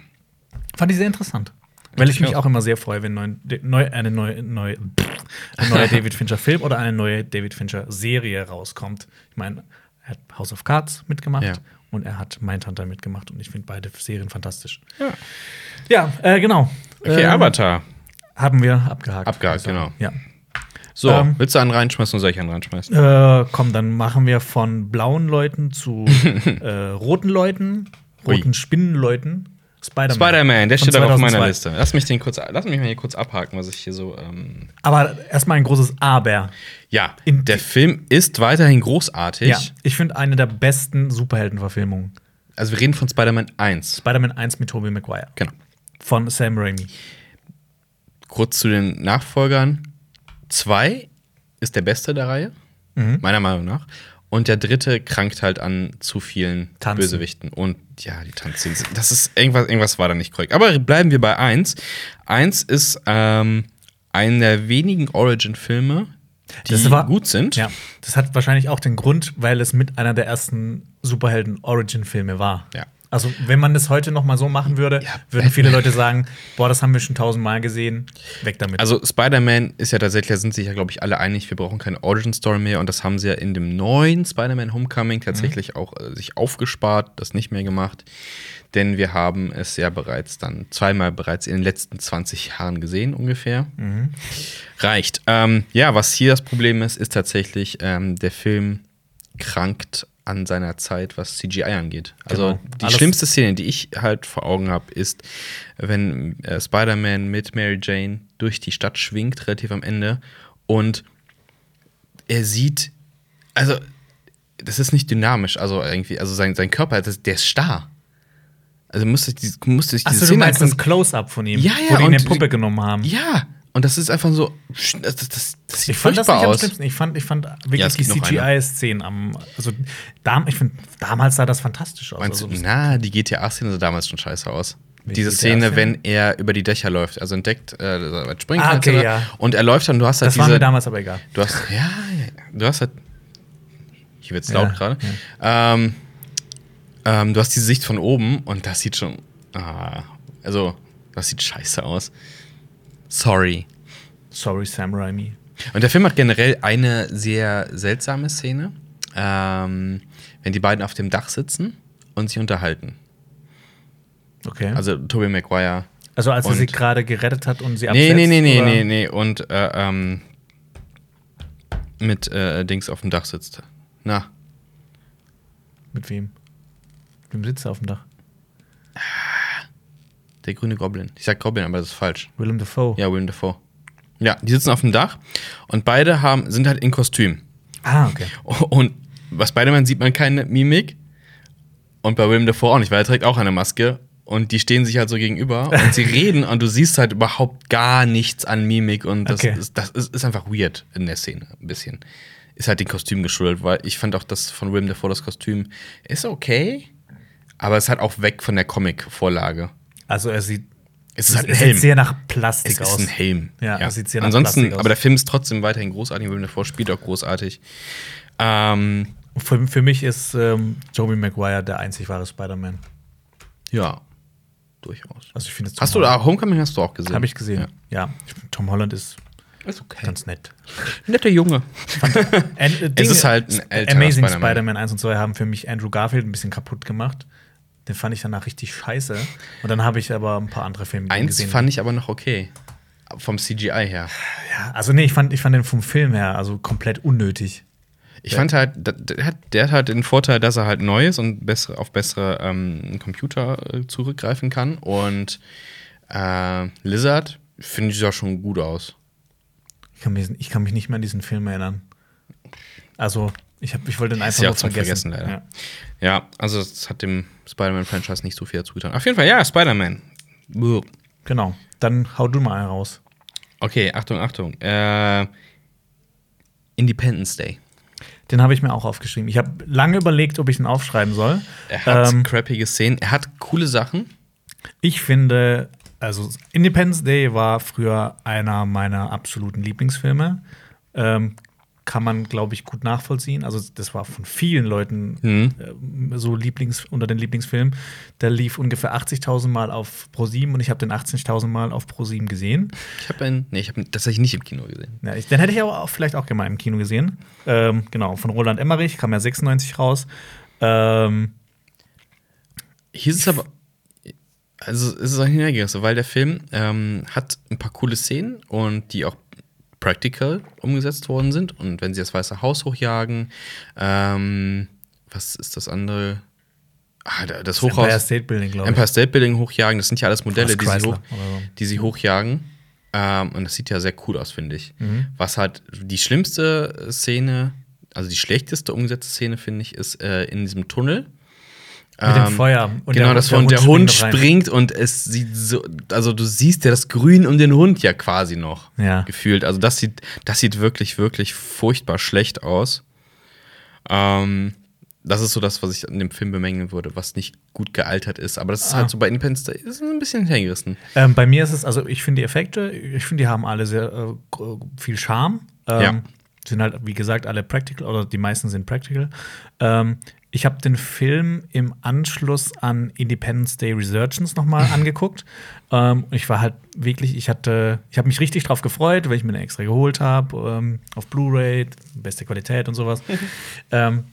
Fand ich sehr interessant. Weil ich Ich mich auch. auch immer sehr freue, wenn de, neu, eine neue, neue, ein neuer David Fincher Film oder eine neue David Fincher Serie rauskommt. Ich meine, er hat House of Cards mitgemacht Ja. und er hat Mindhunter mitgemacht und ich finde beide Serien fantastisch. Ja. Ja, äh, genau. Okay, Ähm, Avatar. Haben wir abgehakt. Abgehakt, ich sagen. Ja. So, ähm, willst du einen reinschmeißen oder soll ich einen reinschmeißen? Äh, komm, dann machen wir von blauen Leuten zu äh, roten Leuten, roten Ui. Spinnenleuten. Spider-Man. Spider-Man, der steht auch auf meiner 2002. Liste. Lass mich den kurz, lass mich mal hier kurz abhaken, was ich hier so. Ähm Aber erstmal ein großes Aber. ja, In- der Film ist weiterhin großartig. Ja, ich finde eine der besten Superheldenverfilmungen. Also wir reden von Spider-Man 1. Spider-Man 1 mit Tobey Maguire. Genau. Von Sam Raimi. Kurz zu den Nachfolgern. 2 ist der beste der Reihe, Mhm. meiner Meinung nach. Und der dritte krankt halt an zu vielen Tanzen. Bösewichten. Und ja, die Tanzen. Das ist irgendwas, irgendwas war da nicht korrekt. Aber bleiben wir bei 1. 1 ist ähm, einer der wenigen Origin-Filme, die war- gut sind. Ja, das hat wahrscheinlich auch den Grund, weil es mit einer der ersten Superhelden-Origin-Filme war. Ja. Also, wenn man das heute noch mal so machen würde, Ja, würden viele Leute sagen: Boah, das haben wir schon tausendmal gesehen, weg damit. Also Spider-Man ist ja tatsächlich, da sind sich ja, glaube ich, alle einig, wir brauchen keine Origin-Story mehr und das haben sie ja in dem neuen Spider-Man Homecoming tatsächlich auch äh, sich aufgespart, das nicht mehr gemacht. Denn wir haben es ja bereits dann zweimal bereits in den letzten 20 Jahren gesehen, ungefähr. Reicht. Ähm, ja, was hier das Problem ist, ist tatsächlich, ähm, der Film krankt an seiner Zeit, was CGI angeht. Also Genau. die Alles- schlimmste Szene, die ich halt vor Augen habe, ist, wenn äh, Spider-Man mit Mary Jane durch die Stadt schwingt, relativ am Ende, und er sieht, also das ist nicht dynamisch, also irgendwie, also sein, sein Körper, das, der ist starr. Also musste ich, musste ich diese Achso, du Szene meinst das Close-Up von ihm, Ja, ja, wo die eine Puppe genommen haben. Ja, und das ist einfach so, das, das, das, das sieht Ich fand das nicht furchtbar am aus. schlimmsten. Ich fand, ich fand Ja, wirklich es die CGI-Szenen am. Also, dam, ich find, damals sah das fantastisch aus. Meinst du, also, na, die GTA-Szene sah damals schon scheiße aus. Diese? Szene, wenn er über die Dächer läuft, also entdeckt, äh, springen Ah, okay, ja. und er läuft dann, du hast halt das war mir diese, damals aber egal. du hast, ja, ja, du hast halt, hier wird's Ja, laut gerade, ähm, ähm, du hast diese Sicht von oben und das sieht schon, ah, also, das sieht scheiße aus. Sorry. Sorry, Sam Raimi. Und der Film hat generell eine sehr seltsame Szene, ähm, wenn die beiden auf dem Dach sitzen und sich unterhalten. Okay. Also, Also Tobey Maguire. als er sie gerade gerettet hat und sie Nee, absetzt? nee, nee, nee, oder? nee, nee. Und äh, ähm, mit äh, Dings auf dem Dach sitzt. Na, Mit wem? wem sitzt er auf dem Dach? Der grüne Goblin. Ich sag Goblin, aber das ist falsch. Willem Dafoe. Ja, Willem Dafoe. Ja, die sitzen auf dem Dach und beide haben, sind halt in Kostüm. Ah, okay. Und bei Spider-Man sieht man keine Mimik. Und bei Willem Dafoe auch nicht, weil er trägt auch eine Maske. Und die stehen sich halt so gegenüber und sie reden und du siehst halt überhaupt gar nichts an Mimik. Und das, Okay. ist, das ist, ist einfach weird in der Szene, ein bisschen. Ist halt den Kostüm geschuldet, weil ich fand auch das von Willem Dafoe, das Kostüm, ist okay, aber es ist halt auch weg von der Comic-Vorlage. Also er sieht, Es ist halt ein es Helm. sieht sehr nach Plastik Es aus. ist ein Helm. Ja, es sieht sehr nach Ansonsten, Plastik aus. aber der Film ist trotzdem weiterhin großartig. Willem Dafoe spielt auch großartig. Ähm, Für, für mich ist ähm, Tobey Maguire der einzig wahre Spider-Man. ja, durchaus. Also ich finde es Hast du da Homecoming hast du auch gesehen? Habe ich gesehen. Ja. Find, Tom Holland ist Ja. Ist okay. ganz nett. Netter Junge. Äh, Es ist halt ein älterer Amazing Spider-Man. Spider-Man 1 und 2 haben für mich Andrew Garfield ein bisschen kaputt gemacht. Den fand ich danach richtig scheiße. Und dann habe ich aber ein paar andere Filme Eins gesehen. fand ich aber noch okay. Vom CGI her. ja, also nee, ich fand, ich fand den vom Film her also komplett unnötig. Ich fand halt, der, der, hat, der hat halt den Vorteil, dass er halt neu ist und bessere, auf bessere ähm, Computer äh, zurückgreifen kann. Und äh, Lizard finde ich sah schon gut aus. Ich kann, mich, ich kann mich nicht mehr an diesen Film erinnern. Also, ich, hab, ich wollte den einfach ja nur vergessen. Vergessen, leider. Ja. Ja, also es hat dem Spider-Man-Franchise nicht so viel dazu getan. Auf jeden Fall, ja, Spider-Man. Genau. Dann hau du mal einen raus. Okay, Achtung, Achtung. Äh, Independence Day. Den habe ich mir auch aufgeschrieben. Ich habe lange überlegt, ob ich ihn aufschreiben soll. Er hat Ähm, crappige Szenen. Er hat coole Sachen. Ich finde, also Independence Day war früher einer meiner absoluten Lieblingsfilme. Ähm, kann man, glaube ich, gut nachvollziehen. Also, das war von vielen Leuten Mhm. ähm, so Lieblings unter den Lieblingsfilmen. Der lief ungefähr 80.000 Mal auf Pro7 und ich habe den 80.000 Mal auf Pro7 gesehen. Ich habe ihn, nee, ich habe tatsächlich nicht im Kino gesehen. Ja, ich, den hätte ich aber auch vielleicht auch gerne mal im Kino gesehen. Ähm, genau, von Roland Emmerich, kam ja 96 raus. Ähm, Hier ist es aber, also es ist ein Hintergerissen, weil der Film ähm, hat ein paar coole Szenen und die auch practical umgesetzt worden sind. Und wenn sie das Weiße Haus hochjagen, ähm, was ist das andere? Ah, da- das Hochhaus. Empire State Building, glaube ich. Empire State Building hochjagen, das sind ja alles Modelle, die sie, hoch, die sie hochjagen. Ähm, und das sieht ja sehr cool aus, finde ich. Mhm. Was halt die schlimmste Szene, also die schlechteste umgesetzte Szene, finde ich, ist äh, in diesem Tunnel. Mit dem Ähm, Feuer. Und genau, der- das der und der Hund springt und es sieht so, also du siehst ja das Grün um den Hund ja quasi noch Ja. gefühlt. Also das sieht, das sieht wirklich, wirklich furchtbar schlecht aus. Ähm, das ist so das, was ich an dem Film bemängeln würde, was nicht gut gealtert ist. Aber das ist Ah. halt so bei Independence Day ist ein bisschen hergerissen. Ähm, bei mir ist es, also ich finde die Effekte, ich finde, die haben alle sehr äh, viel Charme. Ähm, Ja. Sind halt, wie gesagt, alle practical oder die meisten sind practical. Ähm, ich habe den Film im Anschluss an Independence Day Resurgence nochmal angeguckt. Ähm, ich war halt wirklich, ich hatte, ich habe mich richtig drauf gefreut, weil ich mir den extra geholt habe, ähm, auf Blu-ray, beste Qualität und sowas. ähm,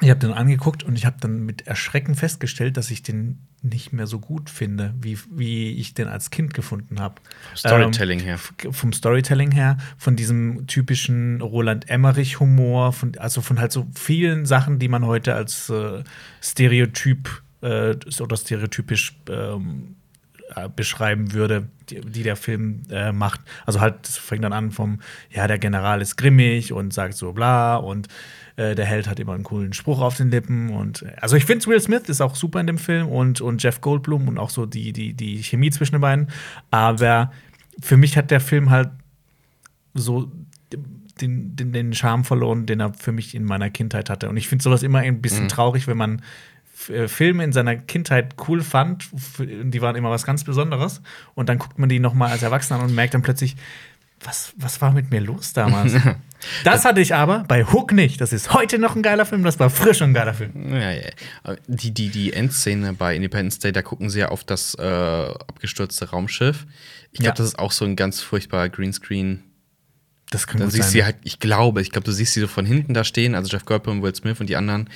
ich habe den angeguckt und ich habe dann mit Erschrecken festgestellt, dass ich den nicht mehr so gut finde, wie, wie ich den als Kind gefunden habe. Storytelling her. Ähm, vom Storytelling her, von diesem typischen Roland Emmerich-Humor, von, also von halt so vielen Sachen, die man heute als äh, Stereotyp äh, oder stereotypisch ähm, äh, beschreiben würde, die, die der Film äh, macht. Also halt, das fängt dann an vom, ja, der General ist grimmig und sagt so bla und äh, der Held hat immer einen coolen Spruch auf den Lippen und äh, also ich finde Will Smith ist auch super in dem Film und, und Jeff Goldblum und auch so die, die, die Chemie zwischen den beiden. Aber für mich hat der Film halt so den, den, den Charme verloren, den er für mich in meiner Kindheit hatte. Und ich finde sowas immer ein bisschen traurig, wenn man äh, Filme in seiner Kindheit cool fand, die waren immer was ganz Besonderes. Und dann guckt man die noch mal als Erwachsener an und merkt dann plötzlich, was, was war mit mir los damals? das hatte ich aber bei Hook nicht. Das ist heute noch ein geiler Film, das war frisch ein geiler Film. Ja, ja. Die, die, die Endszene bei Independence Day, da gucken sie ja auf das äh, abgestürzte Raumschiff. Ich glaube, Ja. das ist auch so ein ganz furchtbarer Greenscreen. Das kann Dann siehst sein. sie halt, ich glaube, ich glaube, du siehst sie so von hinten da stehen, also Jeff Goldblum, Will Smith und die anderen.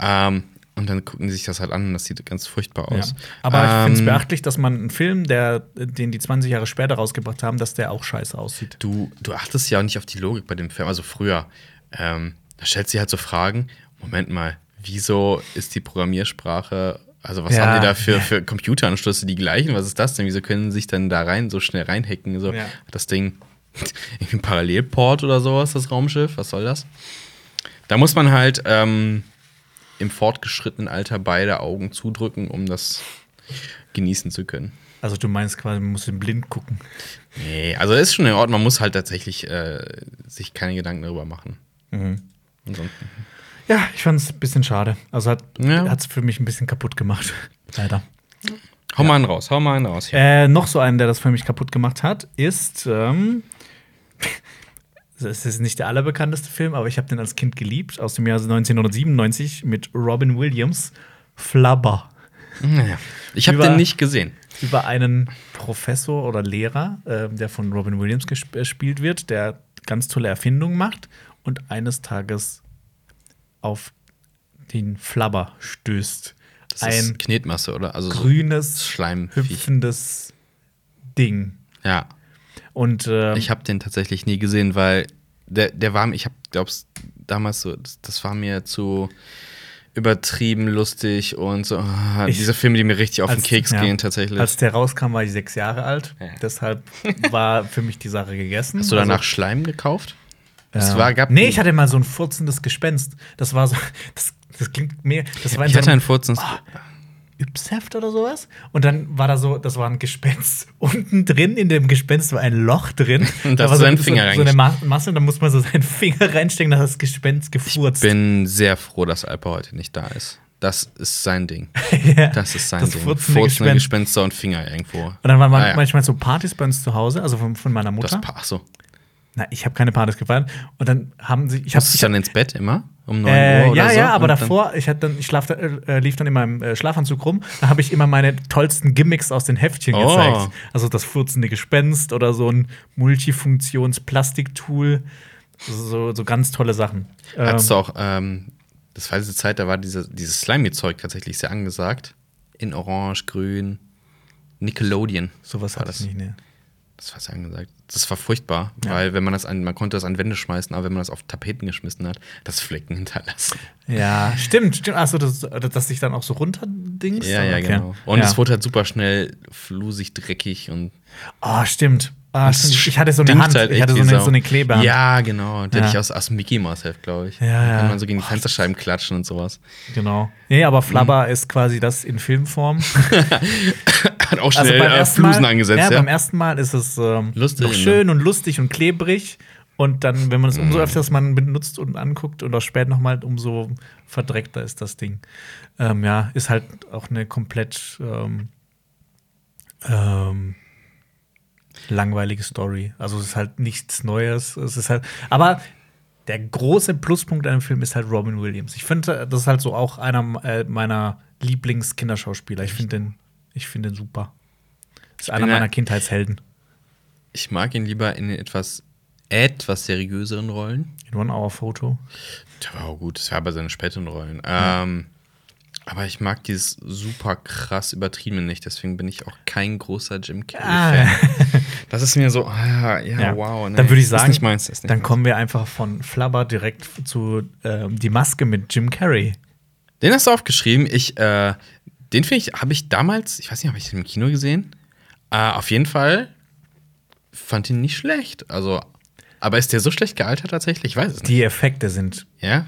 Ähm, und dann gucken die sich das halt an und das sieht ganz furchtbar Ja. aus. Aber ich finde es Ähm, beachtlich, dass man einen Film, der, den die 20 Jahre später rausgebracht haben, dass der auch scheiße aussieht. Du, du achtest ja auch nicht auf die Logik bei dem Film. Also früher, ähm, da stellst du dir halt so Fragen, Moment mal, wieso ist die Programmiersprache, also was Ja, haben die da für, ja. für Computeranschlüsse, die gleichen? Was ist das denn? Wieso können sie sich dann da rein so schnell reinhacken? So, Ja. hat das Ding irgendwie ein Parallelport oder sowas, das Raumschiff? Was soll das? Da muss man halt ähm, im fortgeschrittenen Alter beide Augen zudrücken, um das genießen zu können. Also du meinst quasi, man muss in blind gucken. Nee, also ist schon in Ordnung. Man muss halt tatsächlich äh, sich keine Gedanken darüber machen. Mhm. Ansonsten. Ja, ich fand es ein bisschen schade. Also hat Ja. es für mich ein bisschen kaputt gemacht. Leider. Hau mal einen raus, hau mal einen raus. Äh, noch so einen, der das für mich kaputt gemacht hat, ist. Ähm, es ist nicht der allerbekannteste Film, aber ich habe den als Kind geliebt, aus dem Jahr 1997 mit Robin Williams, Flubber. Naja. Ich habe den nicht gesehen. Über einen Professor oder Lehrer, ähm, der von Robin Williams gesp- gespielt wird, der ganz tolle Erfindungen macht und eines Tages auf den Flubber stößt. Das Ein ist Knetmasse, oder? Also so grünes, Schleimviech. hüpfendes Ding. Ja. Und ähm, Ich habe den tatsächlich nie gesehen, weil der, der war mir, ich habe, glaub's, damals so, das, das war mir zu übertrieben lustig und so. ah, Ich- diese Filme, die mir richtig auf den als- Keks ja. gehen, tatsächlich. Als der rauskam, war ich sechs Jahre alt. Ja. Deshalb war für mich die Sache gegessen. Hast du danach Also, Schleim gekauft? ja. Es war, gab nee, ich hatte mal so ein furzendes Gespenst. Das war so, das, das klingt mehr. Das war ich so hatte einem einen Furzen. Yps-Heft oder sowas. Und dann war da so, das war ein Gespenst. Unten drin in dem Gespenst war ein Loch drin. Und da war so, du deinen so, Finger so eine Ma Masse und da muss man so seinen Finger reinstecken, dass das Gespenst gefurzt. bin sehr froh, dass Alper heute nicht da ist. Das ist sein Ding. Ja. Das ist sein Das Ding. furzende Gespenst. Gespenster und Finger irgendwo. Und dann waren Ah, ja. manchmal so Partys bei uns zu Hause, also von, von meiner Das Mutter. pa- Ach so. Na, ich habe keine Partys gefeiert. Und dann haben sie, ich habe Musstest du dann ins Bett immer? Um 9 Äh, Uhr oder ja, so? ja, aber Und dann- davor, ich, hatte dann, ich schlaf, äh, lief dann in meinem äh, Schlafanzug rum, da habe ich immer meine tollsten Gimmicks aus den Heftchen Oh. gezeigt. Also das furzende Gespenst oder so ein Multifunktions-Plastiktool. So, so ganz tolle Sachen. Hattest du auch, ähm, das war diese Zeit, da war diese, dieses Slimy-Zeug tatsächlich sehr angesagt. In Orange, Grün, Nickelodeon. sowas war hatte ich das. nicht, ne. Das war angesagt. Das war furchtbar, Ja. weil wenn man das an, man konnte das an Wände schmeißen, aber wenn man das auf Tapeten geschmissen hat, das Flecken hinterlassen. Ja, stimmt, stimmt. Achso, das, das sich dann auch so runterdings. Ja, ja, Okay. genau. Und ja. es wurde halt super schnell flusig, dreckig und Oh, stimmt. Ah. Ich hatte so eine Hand. halt ich hatte so eine, so eine Klebehand. Ja, genau. Der Ja. hatte ich aus, aus Mickey Mouse Heft, glaube ich. Ja, Da ja. kann man so gegen die Fensterscheiben klatschen und sowas. Genau. Nee, aber Flubber Mhm. ist quasi das in Filmform. Hat auch Also schnell ersten Flusen Mal, angesetzt, ja, ja. beim ersten Mal ist es ähm, Lustig, noch ne? schön und lustig und klebrig. Und dann, wenn man es umso Mhm. öfters man benutzt und anguckt oder später nochmal, umso verdreckter ist das Ding. Ähm, ja, ist halt auch eine komplett ähm, ähm, langweilige Story. Also es ist halt nichts Neues. Es ist halt, aber der große Pluspunkt an dem Film ist halt Robin Williams. Ich finde, das ist halt so auch einer äh, meiner Lieblings-Kinderschauspieler. Ich finde den, ich finde den super. ist einer meiner Kindheitshelden. Ich mag ihn lieber in etwas, etwas seriöseren Rollen. In One Hour Photo. Der war auch gut, das war aber seine späteren Rollen. Ähm, aber ich mag dieses super krass übertriebene nicht, deswegen bin ich auch kein großer Jim Carrey-Fan. Das ist mir so, ah, ja, Ja. wow. nee, dann würde ich sagen, nicht meins, nicht dann meins. kommen wir einfach von Flubber direkt zu ähm, die Maske mit Jim Carrey. Den hast du aufgeschrieben. Ich, äh, den finde ich, habe ich damals, ich weiß nicht, habe ich den im Kino gesehen? Äh, auf jeden Fall fand ihn nicht schlecht. Also, aber ist der so schlecht gealtert tatsächlich? Ich weiß es nicht. Die Effekte sind Ja?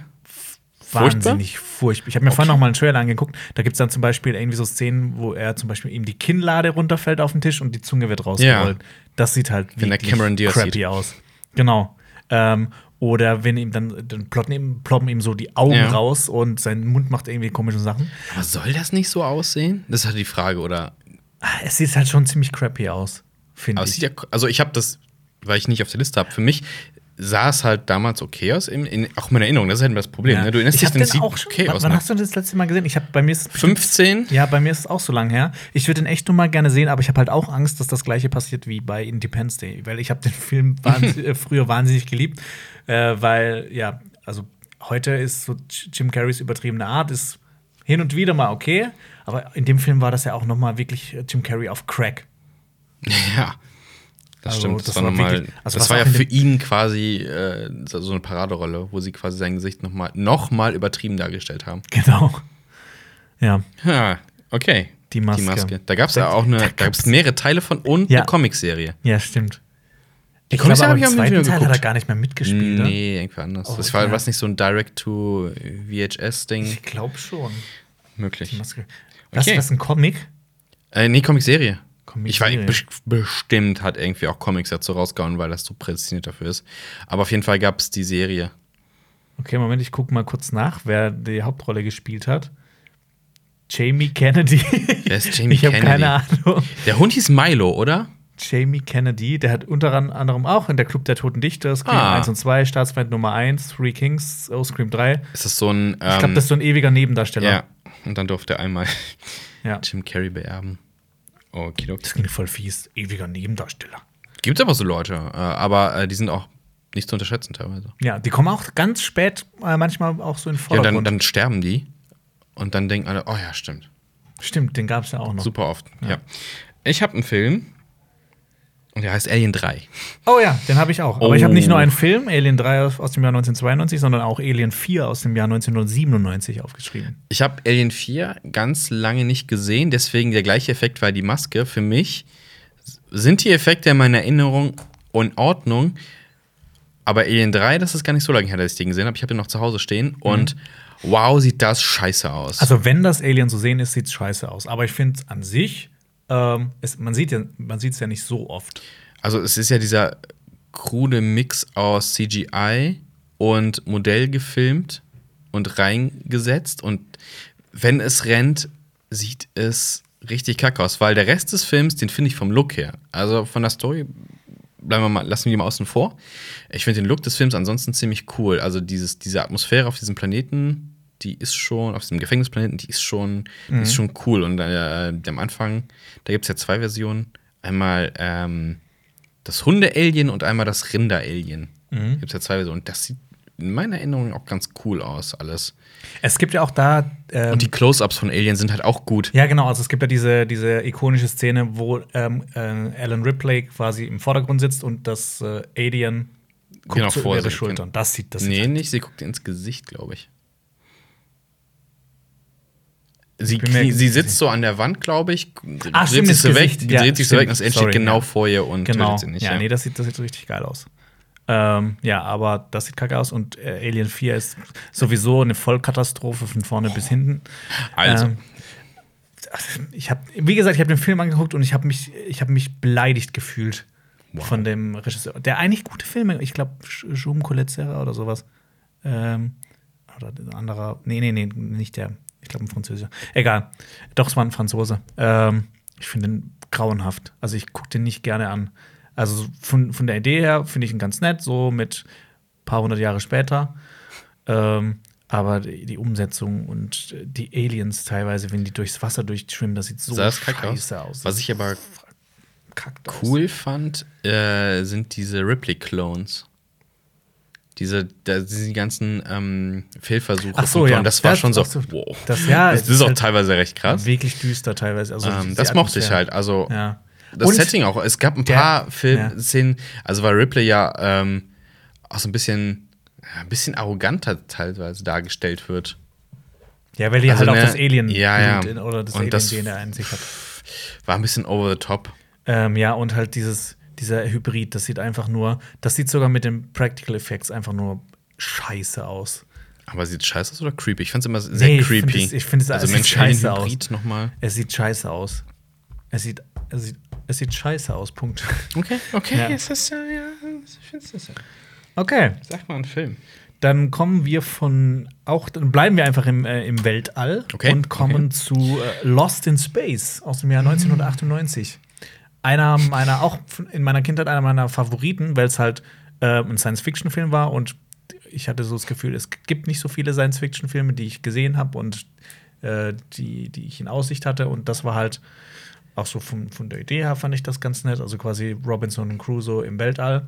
Furchtbar? wahnsinnig furchtbar. Ich habe mir Okay. vorhin noch mal einen Trailer angeguckt. Da gibt es dann zum Beispiel irgendwie so Szenen, wo er zum Beispiel ihm die Kinnlade runterfällt auf den Tisch und die Zunge wird rausgerollt. Das sieht halt wirklich Cameron Diaz crappy sieht. aus. Genau. Ähm, oder wenn ihm dann, dann ploppen ihm, ploppen ihm so die Augen Ja. raus und sein Mund macht irgendwie komische Sachen. Aber soll das nicht so aussehen? Das ist halt die Frage, oder? Ah, Es sieht halt schon ziemlich crappy aus, finde ich. ja, also ich habe das, weil ich nicht auf der Liste habe. Für mich sah es halt damals okay aus, in, in, auch in meiner Erinnerung. Das ist halt das Problem. Ja. Ne? Du erinnerst ich dich, dann den sieht auch schon, okay wann, aus. wann ne? hast du das letzte Mal gesehen? Ich habe bei mir ist es bestimmt- 15? Ja, bei mir ist es auch so lang her. Ich würde den echt nur mal gerne sehen, aber ich habe halt auch Angst, dass das gleiche passiert wie bei Independence Day, weil ich habe den Film wahnsi- äh, früher wahnsinnig geliebt, äh, weil ja, also heute ist so Jim Carreys übertriebene Art ist hin und wieder mal okay, aber in dem Film war das ja auch noch mal wirklich äh, Jim Carrey auf Crack. Ja. Das Also, stimmt, das, war nochmal. wirklich- also das was war ja für ihn quasi äh, so eine Paraderolle, wo sie quasi sein Gesicht nochmal noch mal übertrieben dargestellt haben. Genau. Ja, Ja, okay. Die Maske. Da gab es ja auch eine, da gab es mehrere Teile von und Ja. eine Comicserie. ja, stimmt. Die Ich glaube, aber im zweiten Teil hat er gar nicht mehr mitgespielt, ne? Nee, irgendwie anders. Oh, das war ja. was nicht so ein Direct-to-VHS-Ding Ich glaube schon. Die möglich. Maske. Was, Okay. was ein Comic? Äh, nee, Comicserie. Ich weiß, bes- bestimmt hat irgendwie auch Comics dazu rausgehauen, weil das so prädestiniert dafür ist. Aber auf jeden Fall gab es die Serie. Okay, Moment, ich gucke mal kurz nach, wer die Hauptrolle gespielt hat. Jamie Kennedy. Wer ist Jamie ich habe Kennedy? keine Ahnung. Der Hund hieß Milo, oder? Jamie Kennedy, der hat unter anderem auch in der Club der Toten Dichter, Scream Ah. 1 und 2, Staatsfeind Nummer 1, Three Kings, oh, Scream 3. Ist das so ein. Ähm, Ich glaube, das ist so ein ewiger Nebendarsteller. Ja. Und dann durfte er einmal ja. Jim Carrey beerben. Okay, Das klingt voll fies. Ewiger Nebendarsteller. Gibt aber so Leute, äh, aber äh, die sind auch nicht zu unterschätzen teilweise. Ja, die kommen auch ganz spät, äh, manchmal auch so in den Ja, und Vordergrund. dann, dann sterben die und dann denken alle, oh ja, stimmt. Stimmt, den gab es ja auch noch. Super oft. Ja. Ich habe einen Film und der heißt Alien 3. Oh ja, den habe ich auch. Aber Oh. ich habe nicht nur einen Film, Alien 3 aus, dem Jahr 1992, sondern auch Alien 4 aus dem Jahr 1997 aufgeschrieben. Ich habe Alien 4 ganz lange nicht gesehen, deswegen der gleiche Effekt war die Maske. Für mich sind die Effekte in meiner Erinnerung in Ordnung, aber Alien 3, das ist gar nicht so lange her, dass ich den gesehen habe. Ich habe den noch zu Hause stehen und wow, sieht das scheiße aus. Also, wenn das Alien zu sehen ist, sieht es scheiße aus. Aber ich finde an sich, ähm, es, man sieht es ja nicht so oft. Also es ist ja dieser krude Mix aus CGI und Modell gefilmt und reingesetzt und wenn es rennt, sieht es richtig kacke aus, weil der Rest des Films, den finde ich vom Look her, also von der Story, bleiben wir mal, lassen wir mal außen vor. Ich finde den Look des Films ansonsten ziemlich cool. Also dieses, diese Atmosphäre auf diesem Planeten, die ist schon, auf diesem Gefängnisplaneten, die ist schon, die ist schon cool. Und äh, am Anfang, da gibt es ja zwei Versionen. Einmal ähm, das Hunde-Alien und einmal das Rinder-Alien. Mhm. Gibt es ja zwei Versionen. Und das sieht in meiner Erinnerung auch ganz cool aus, alles. Es gibt ja auch da. Ähm, Und die Close-Ups von Alien sind halt auch gut. ja, genau. Also, es gibt ja diese, diese ikonische Szene, wo ähm, äh, Alan Ripley quasi im Vordergrund sitzt und das äh, Alien guckt Genau, so über ihre Schultern. genau. Das sieht das nee, sieht nicht. Sie guckt ins Gesicht, glaube ich. Sie, sie sitzt so an der Wand, glaube ich, Ah, dreht sich so weg, Ja, dreht sich so weg und das steht genau ja. vor ihr und Genau. sie nicht. ja, ja. nee, das sieht, das sieht richtig geil aus. Ähm, ja, aber das sieht kacke aus und äh, Alien 4 ist sowieso eine Vollkatastrophe von vorne bis hinten. Also, Ähm, ich habe, wie gesagt, ich habe den Film angeguckt und ich habe mich, ich habe mich beleidigt gefühlt Wow. von dem Regisseur. Der eigentlich gute Filme, ich glaube, Jaume Colette Serra oder sowas. Ähm, oder ein anderer, nee, nee, nee, nicht der. Ich glaube, ein Französischer. Egal. Doch, es war ein Franzose. Ähm, ich finde den grauenhaft. Also, ich gucke den nicht gerne an. Also, von, von der Idee her finde ich ihn ganz nett, so mit ein paar hundert Jahre später. Ähm, aber die, die Umsetzung und die Aliens teilweise, wenn die durchs Wasser durchschwimmen, das sieht so das kacke aus? scheiße aus. Was ich aber cool fand, äh, sind diese Ripley-Clones. Diese, da sind die ganzen ähm, Fehlversuche. Ach so, von ja. Das war Das- schon so, so. wow. Das- ja, das ist auch halt- teilweise recht krass. Wirklich düster teilweise. Also Ähm, das mochte ich halt. Also, Ja. das Und- Setting auch. Es gab ein paar. Filmszenen, also weil Ripley ja ähm, auch so ein bisschen, ein bisschen arroganter teilweise dargestellt wird. Ja, weil die Also, halt auch ne, das Alien ja, ja. in- oder das Und Alien das- DNA in sich hat. War ein bisschen over the top. Ähm, ja, und halt dieses, dieser Hybrid, das sieht einfach nur, das sieht sogar mit den Practical Effects einfach nur scheiße aus. Aber sieht scheiße aus oder creepy? Ich fand es immer sehr Nee, creepy. ich find es- also es sieht scheiße Alien Hybrid nochmal. Es sieht scheiße aus. Es sieht, es sieht, es sieht scheiße aus, Punkt. Okay, okay, Ja. es ist ja, ja, ich das ja. Okay, Sag mal einen Film. dann kommen wir von, auch, dann bleiben wir einfach im, äh, im Weltall Okay, und kommen zu äh, Lost in Space aus dem Jahr 1998. Einer meiner, auch in meiner Kindheit einer meiner Favoriten, weil es halt äh, ein Science-Fiction-Film war und ich hatte so das Gefühl, es gibt nicht so viele Science-Fiction-Filme, die ich gesehen habe und äh, die, die ich in Aussicht hatte. Und das war halt auch so von, von der Idee her fand ich das ganz nett. Also quasi Robinson und Crusoe im Weltall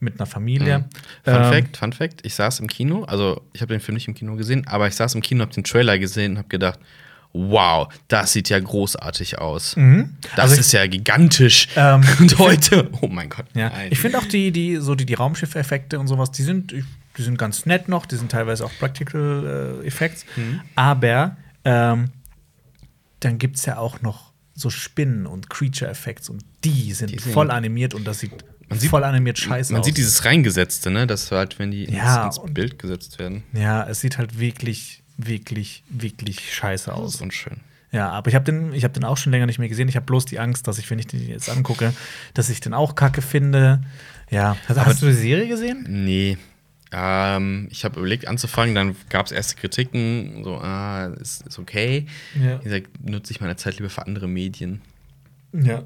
mit einer Familie. Fun Ähm, Fact, Fun Fact, ich saß im Kino, also ich habe den Film nicht im Kino gesehen, aber ich saß im Kino, habe den Trailer gesehen und habe gedacht, wow, das sieht ja großartig aus. Das Mhm. Also ich- ist ja gigantisch. Ähm, und heute, oh mein Gott. Ja, ich finde auch die, die, so die, die Raumschiff-Effekte und sowas, die sind, die sind ganz nett noch, die sind teilweise auch Practical äh, Effects. Mhm. Aber ähm, dann gibt es ja auch noch so Spinnen und Creature Effects und die sind Die sind- voll animiert und das sieht, sieht- voll animiert scheiße Man aus. sieht dieses Reingesetzte, ne? Das halt, wenn die ins, Ja, ins und- Bild gesetzt werden. ja, es sieht halt wirklich, wirklich, wirklich scheiße Das aus. ist unschön. Ja, aber ich habe den, ich hab den auch schon länger nicht mehr gesehen. Ich habe bloß die Angst, dass ich, wenn ich den jetzt angucke, dass ich den auch kacke finde. Ja, hast, hast du die Serie gesehen? Nee. Ähm, ich habe überlegt anzufangen, dann gab es erste Kritiken, so, ah, ist, ist okay. Ja. Wie gesagt, nutze ich meine Zeit lieber für andere Medien. Ja.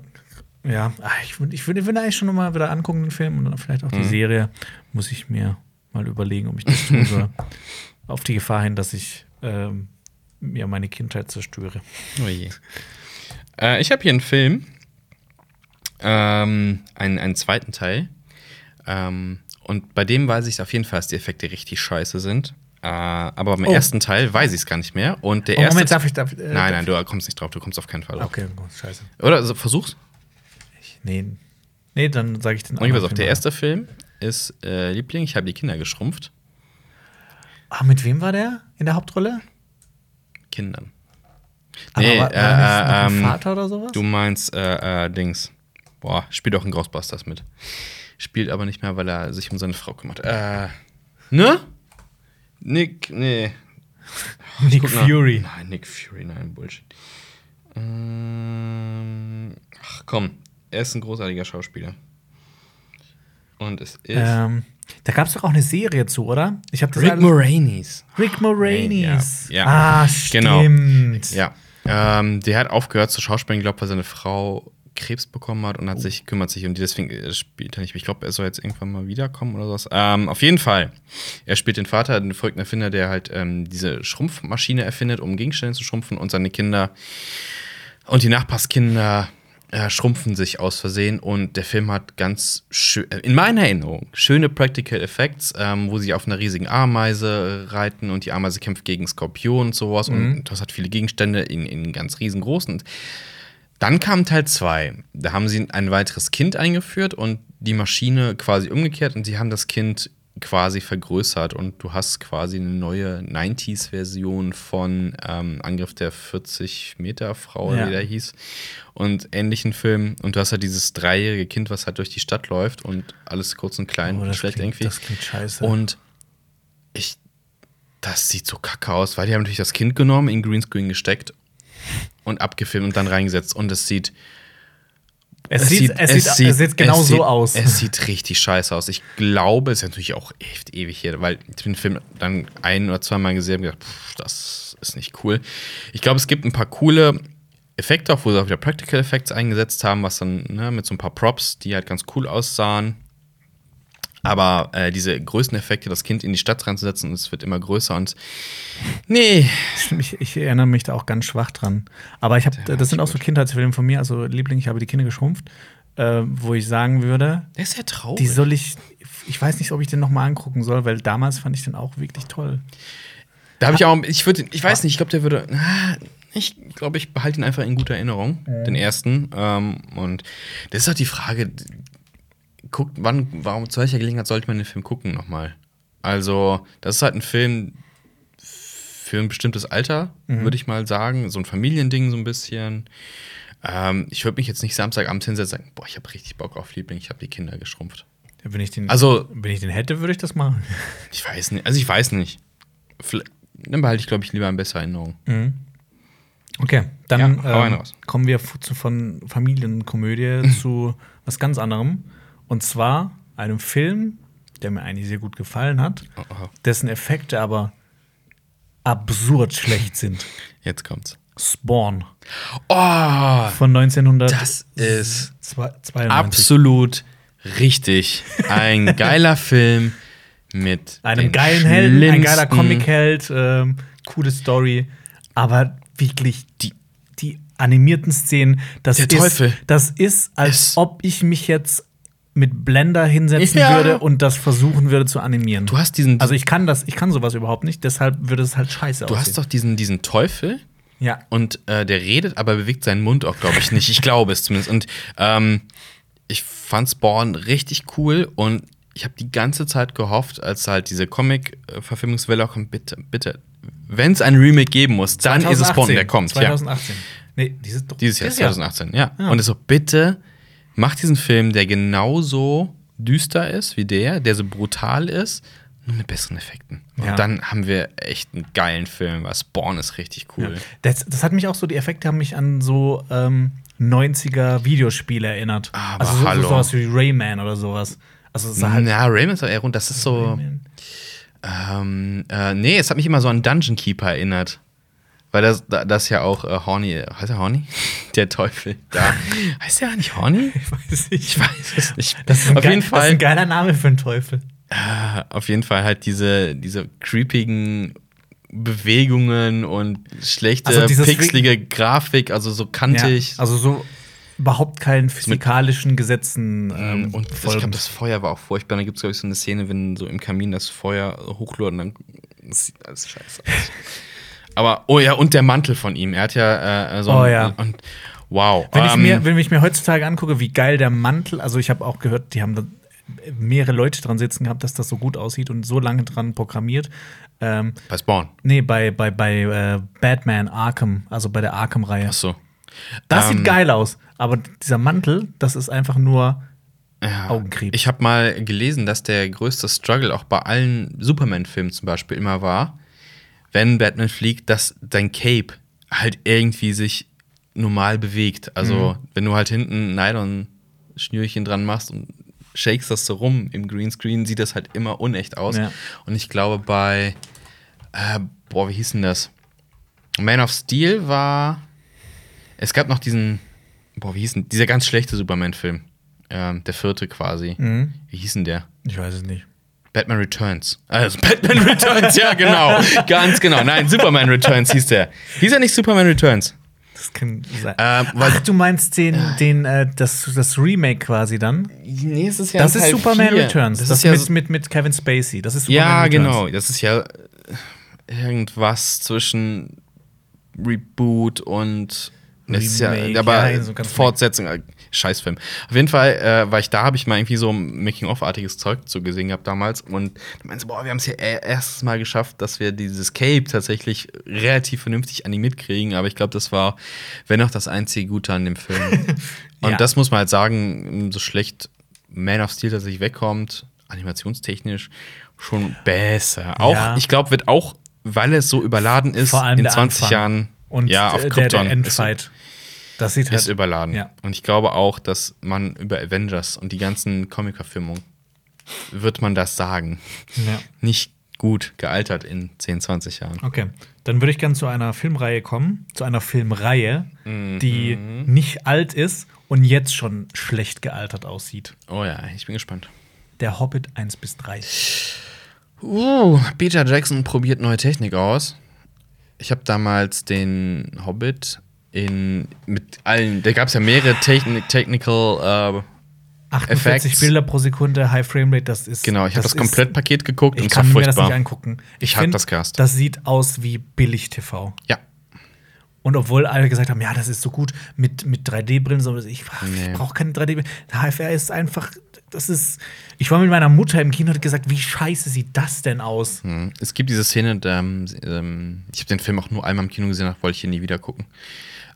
Ja, ah, ich würde ich würd, ich würd eigentlich schon noch mal wieder angucken, den Film und dann vielleicht auch die Serie. Muss ich mir mal überlegen, ob ich das tun soll. Auf die Gefahr hin, dass ich ähm, mir meine Kindheit zerstöre. Oh je. Äh, ich habe hier einen Film, ähm, einen, einen zweiten Teil. Ähm, und bei dem weiß ich auf jeden Fall, dass die Effekte richtig scheiße sind. Äh, aber beim Oh. ersten Teil weiß ich es gar nicht mehr. Und der Oh, erste. Moment, darf ich. Darf, ich- äh, nein, nein, du kommst nicht drauf, du kommst auf keinen Fall ich- drauf. Okay, gut, scheiße. Oder also, versuch's. Nee. Nee, dann sage ich den Okay, pass anderen auf, der erste Film ist äh, Liebling, ich habe die Kinder geschrumpft. Ah, mit wem war der in der Hauptrolle? Kindern. Aber Nee, war, war äh, ähm, Vater oder sowas? Du meinst, äh, äh, Dings. Boah, spielt auch in Ghostbusters mit. Spielt aber nicht mehr, weil er sich um seine Frau kümmert. Äh, ne? Nick, nee. Nick Guck nach- Fury. Nein, Nick Fury, nein, Bullshit. Ähm, ach komm, er ist ein großartiger Schauspieler. Und es ist Ähm, da gab es doch auch eine Serie zu, oder? Ich habe Rick Moranis. Rick Moranis. Ja, ja. Ah, Genau. stimmt. Ja. Ähm, der hat aufgehört zu schauspielen, glaube weil seine Frau Krebs bekommen hat und hat sich, kümmert sich um die, deswegen äh, spielt er nicht. Ich glaube, er soll jetzt irgendwann mal wiederkommen oder sowas. Ähm, auf jeden Fall. Er spielt den Vater, den verrückten Erfinder, der halt ähm, diese Schrumpfmaschine erfindet, um Gegenstände zu schrumpfen und seine Kinder und die Nachbarskinder äh, schrumpfen sich aus Versehen und der Film hat ganz schön, äh, in meiner Erinnerung, schöne Practical Effects, ähm, wo sie auf einer riesigen Ameise reiten und die Ameise kämpft gegen Skorpion und sowas und das hat viele Gegenstände in, in ganz riesengroßen. Dann kam Teil 2. Da haben sie ein weiteres Kind eingeführt und die Maschine quasi umgekehrt und sie haben das Kind quasi vergrößert und du hast quasi eine neue 90s-Version von ähm, Angriff der 40-Meter-Frau, Ja. wie der hieß, und ähnlichen Filmen. Und du hast halt dieses dreijährige Kind, was halt durch die Stadt läuft und alles kurz und klein Oh, und schlecht klingt, irgendwie. das klingt scheiße. Und ich, das sieht so kacke aus, weil die haben natürlich das Kind genommen, in Greenscreen gesteckt und abgefilmt und dann reingesetzt. Und es sieht. Es, sieht, es, sieht, es sieht genau es so sieht, aus. Es sieht richtig scheiße aus. Ich glaube, es ist natürlich auch echt ewig hier, weil ich den Film dann ein oder zweimal gesehen habe und gedacht, pff, das ist nicht cool. Ich glaube, es gibt ein paar coole Effekte, auch wo sie auch wieder Practical Effects eingesetzt haben, was dann ne, mit so ein paar Props, die halt ganz cool aussahen. Aber äh, diese größten Effekte, das Kind in die Stadt reinzusetzen und es wird immer größer und nee, ich, ich erinnere mich da auch ganz schwach dran. Aber ich habe, das sind auch so Kindheitsfilme von mir, also Liebling, ich habe die Kinder geschrumpft, äh, wo ich sagen würde, der ist ja traurig. die soll ich, ich weiß nicht, ob ich den noch mal angucken soll, weil damals fand ich den auch wirklich toll. Da habe ich auch, ich würde, ich weiß nicht, ich glaube, der würde, ah, ich glaube, ich behalte ihn einfach in guter Erinnerung, den ersten. Ähm, und das ist halt die Frage, guckt, wann, warum, zu welcher Gelegenheit sollte man den Film gucken nochmal? Also, das ist halt ein Film für ein bestimmtes Alter, würde ich mal sagen. So ein Familiending so ein bisschen. Ähm, ich würde mich jetzt nicht Samstagabend hinsetzen und sagen, boah, ich habe richtig Bock auf Liebling, ich habe die Kinder geschrumpft. Wenn ich den, Also- wenn ich den hätte, würde ich das machen. Ich weiß nicht, also ich weiß nicht. Vielleicht, dann behalte ich, glaube ich, lieber in besser Erinnerung. Okay, dann Ja, ähm, kommen wir von Familienkomödie zu was ganz anderem. Und zwar einem Film, der mir eigentlich sehr gut gefallen hat, oh. dessen Effekte aber absurd schlecht sind. Jetzt kommt's. Spawn Oh, von 1900. das ist 92. absolut richtig. Ein geiler Film mit Einem geilen Helden, ein geiler Comic-Held, ähm, coole Story, aber wirklich die, die animierten Szenen, das Der ist, Teufel. das ist, als Es- ob ich mich jetzt mit Blender hinsetzen Ja. würde und das versuchen würde zu animieren. Du hast diesen, also ich kann das, ich kann sowas überhaupt nicht, deshalb würde es halt scheiße du hast aussehen. doch diesen, diesen Teufel, Ja. Und äh, der redet, aber bewegt seinen Mund auch, glaube ich, nicht. Ich glaube es zumindest. Und ähm, ich fand Spawn richtig cool und ich habe die ganze Zeit gehofft, als halt diese Comic-Verfilmungswelle kommt, bitte, bitte, wenn es ein Remake geben muss, dann ist es Spawn, der kommt. 2018. Nee, dieses, doch, Dieses Jahr, dieses Jahr. 2018, ja. Ja. Und es so, bitte, mach diesen Film, der genauso düster ist wie der, der so brutal ist, nur mit besseren Effekten. Und Ja. dann haben wir echt einen geilen Film, weil Spawn ist richtig cool. Das, das hat mich auch so, die Effekte haben mich an so ähm, 90er Videospiele erinnert. Aber also so, hallo. so sowas wie Rayman oder sowas. Also es sah halt Na, Rayman ist aber eher rund, das ist so. Rayman. Ähm, äh, nee, es hat mich immer so an Dungeon Keeper erinnert. Weil das, da- das ja auch äh, Horny, heißt er Horny? Der Teufel da. heißt der nicht Horny? Ich weiß nicht. Ich weiß es nicht. Das ist, ein auf geil- jeden das ist Fall. ein geiler Name für einen Teufel. äh, auf jeden Fall halt diese, diese creepigen Bewegungen und schlechte, Also pixelige Grafik, also so kantig. Ja, also so überhaupt keinen physikalischen Gesetzen ähm, und ich folgend. glaube, das Feuer war auch furchtbar. Da gibt es, glaube ich, so eine Szene, wenn so im Kamin das Feuer hochlurt und dann das sieht alles scheiße aus. Aber, oh ja, und der Mantel von ihm. Er hat ja äh, so Oh ja. Und, wow. Wenn, ich Ähm, mir, wenn ich mir heutzutage angucke, wie geil der Mantel, also ich habe auch gehört, die haben da mehrere Leute dran sitzen gehabt, dass das so gut aussieht und so lange dran programmiert. Ähm, bei Spawn. nee, bei, bei, bei äh, Batman Arkham, also bei der Arkham-Reihe. Ach so. Das Ähm, sieht geil aus, aber dieser Mantel, das ist einfach nur Ja, Augenkrebs. Ich habe mal gelesen, dass der größte Struggle auch bei allen Superman-Filmen zum Beispiel immer war, wenn Batman fliegt, dass dein Cape halt irgendwie sich normal bewegt. Also, Mhm. wenn du halt hinten ein Nylon-Schnürchen dran machst und shakes das so rum im Greenscreen, sieht das halt immer unecht aus. Ja. Und ich glaube, bei, äh, boah, wie hieß denn das? Man of Steel war. Es gab noch diesen, boah, wie hieß denn, dieser ganz schlechte Superman-Film. Ähm, der vierte quasi. Mhm. Wie hieß denn der? Ich weiß es nicht. Batman Returns. Also Batman Returns, ja, genau. Ganz genau. Nein, Superman Returns hieß der. Hieß er nicht Superman Returns? Das kann sein. Ähm, Ach, du meinst den, den, äh, das, das Remake quasi dann? Nee, es ist das ist Superman vier. Returns. Das, Das, ist ja mit, mit, mit Kevin Spacey. Das ist Superman Ja, Returns. genau. Das ist ja äh, irgendwas zwischen Reboot und das ist ja, Remake, aber ja, so Fortsetzung, äh, Scheißfilm. Auf jeden Fall, äh, war ich da, habe ich mal irgendwie so Making-of-artiges Zeug zu gesehen gehabt damals und da meinten sie, boah, wir haben es ja e- erstes Mal geschafft, dass wir dieses Cape tatsächlich relativ vernünftig animiert kriegen, aber ich glaube, das war, wenn auch das einzige Gute an dem Film. und Ja. das muss man halt sagen, so schlecht Man of Steel tatsächlich wegkommt, animationstechnisch schon besser. Auch, Ja. ich glaube, wird auch, weil es so überladen ist, Vor allem in der 20 Anfang. Jahren Und ja, auf der, Krypton der Endfight. Das sieht halt. ist überladen. Ja. Und ich glaube auch, dass man über Avengers und die ganzen Comic-Verfilmungen wird man das sagen. ja. Nicht gut gealtert in 10, 20 Jahren. Okay, dann würde ich gerne zu einer Filmreihe kommen, zu einer Filmreihe, die Mhm. nicht alt ist und jetzt schon schlecht gealtert aussieht. Oh ja, ich bin gespannt. Der Hobbit 1 bis 3. Uh, Peter Jackson probiert neue Technik aus. Ich habe damals den Hobbit in mit allen, da gab es ja mehrere Techni Technical, 48 Effects. Bilder pro Sekunde, High Framerate, das ist. äh, genau, ich habe das, ist- Komplettpaket geguckt Ich und es war kann mir das furchtbar. nicht angucken. Ich hab find, das gehasst. Das sieht aus wie Billig-TV. ja, Und obwohl alle gesagt haben, ja, das ist so gut mit, mit 3D-Brillen, so ich, ich Nee. brauche keine 3D-Brillen. HFR ist einfach, das ist. Ich war mit meiner Mutter im Kino und hat gesagt, wie scheiße sieht das denn aus? Mhm. Es gibt diese Szene, da, ähm, ähm, ich habe den Film auch nur einmal im Kino gesehen, danach wollte ich ihn nie wieder gucken.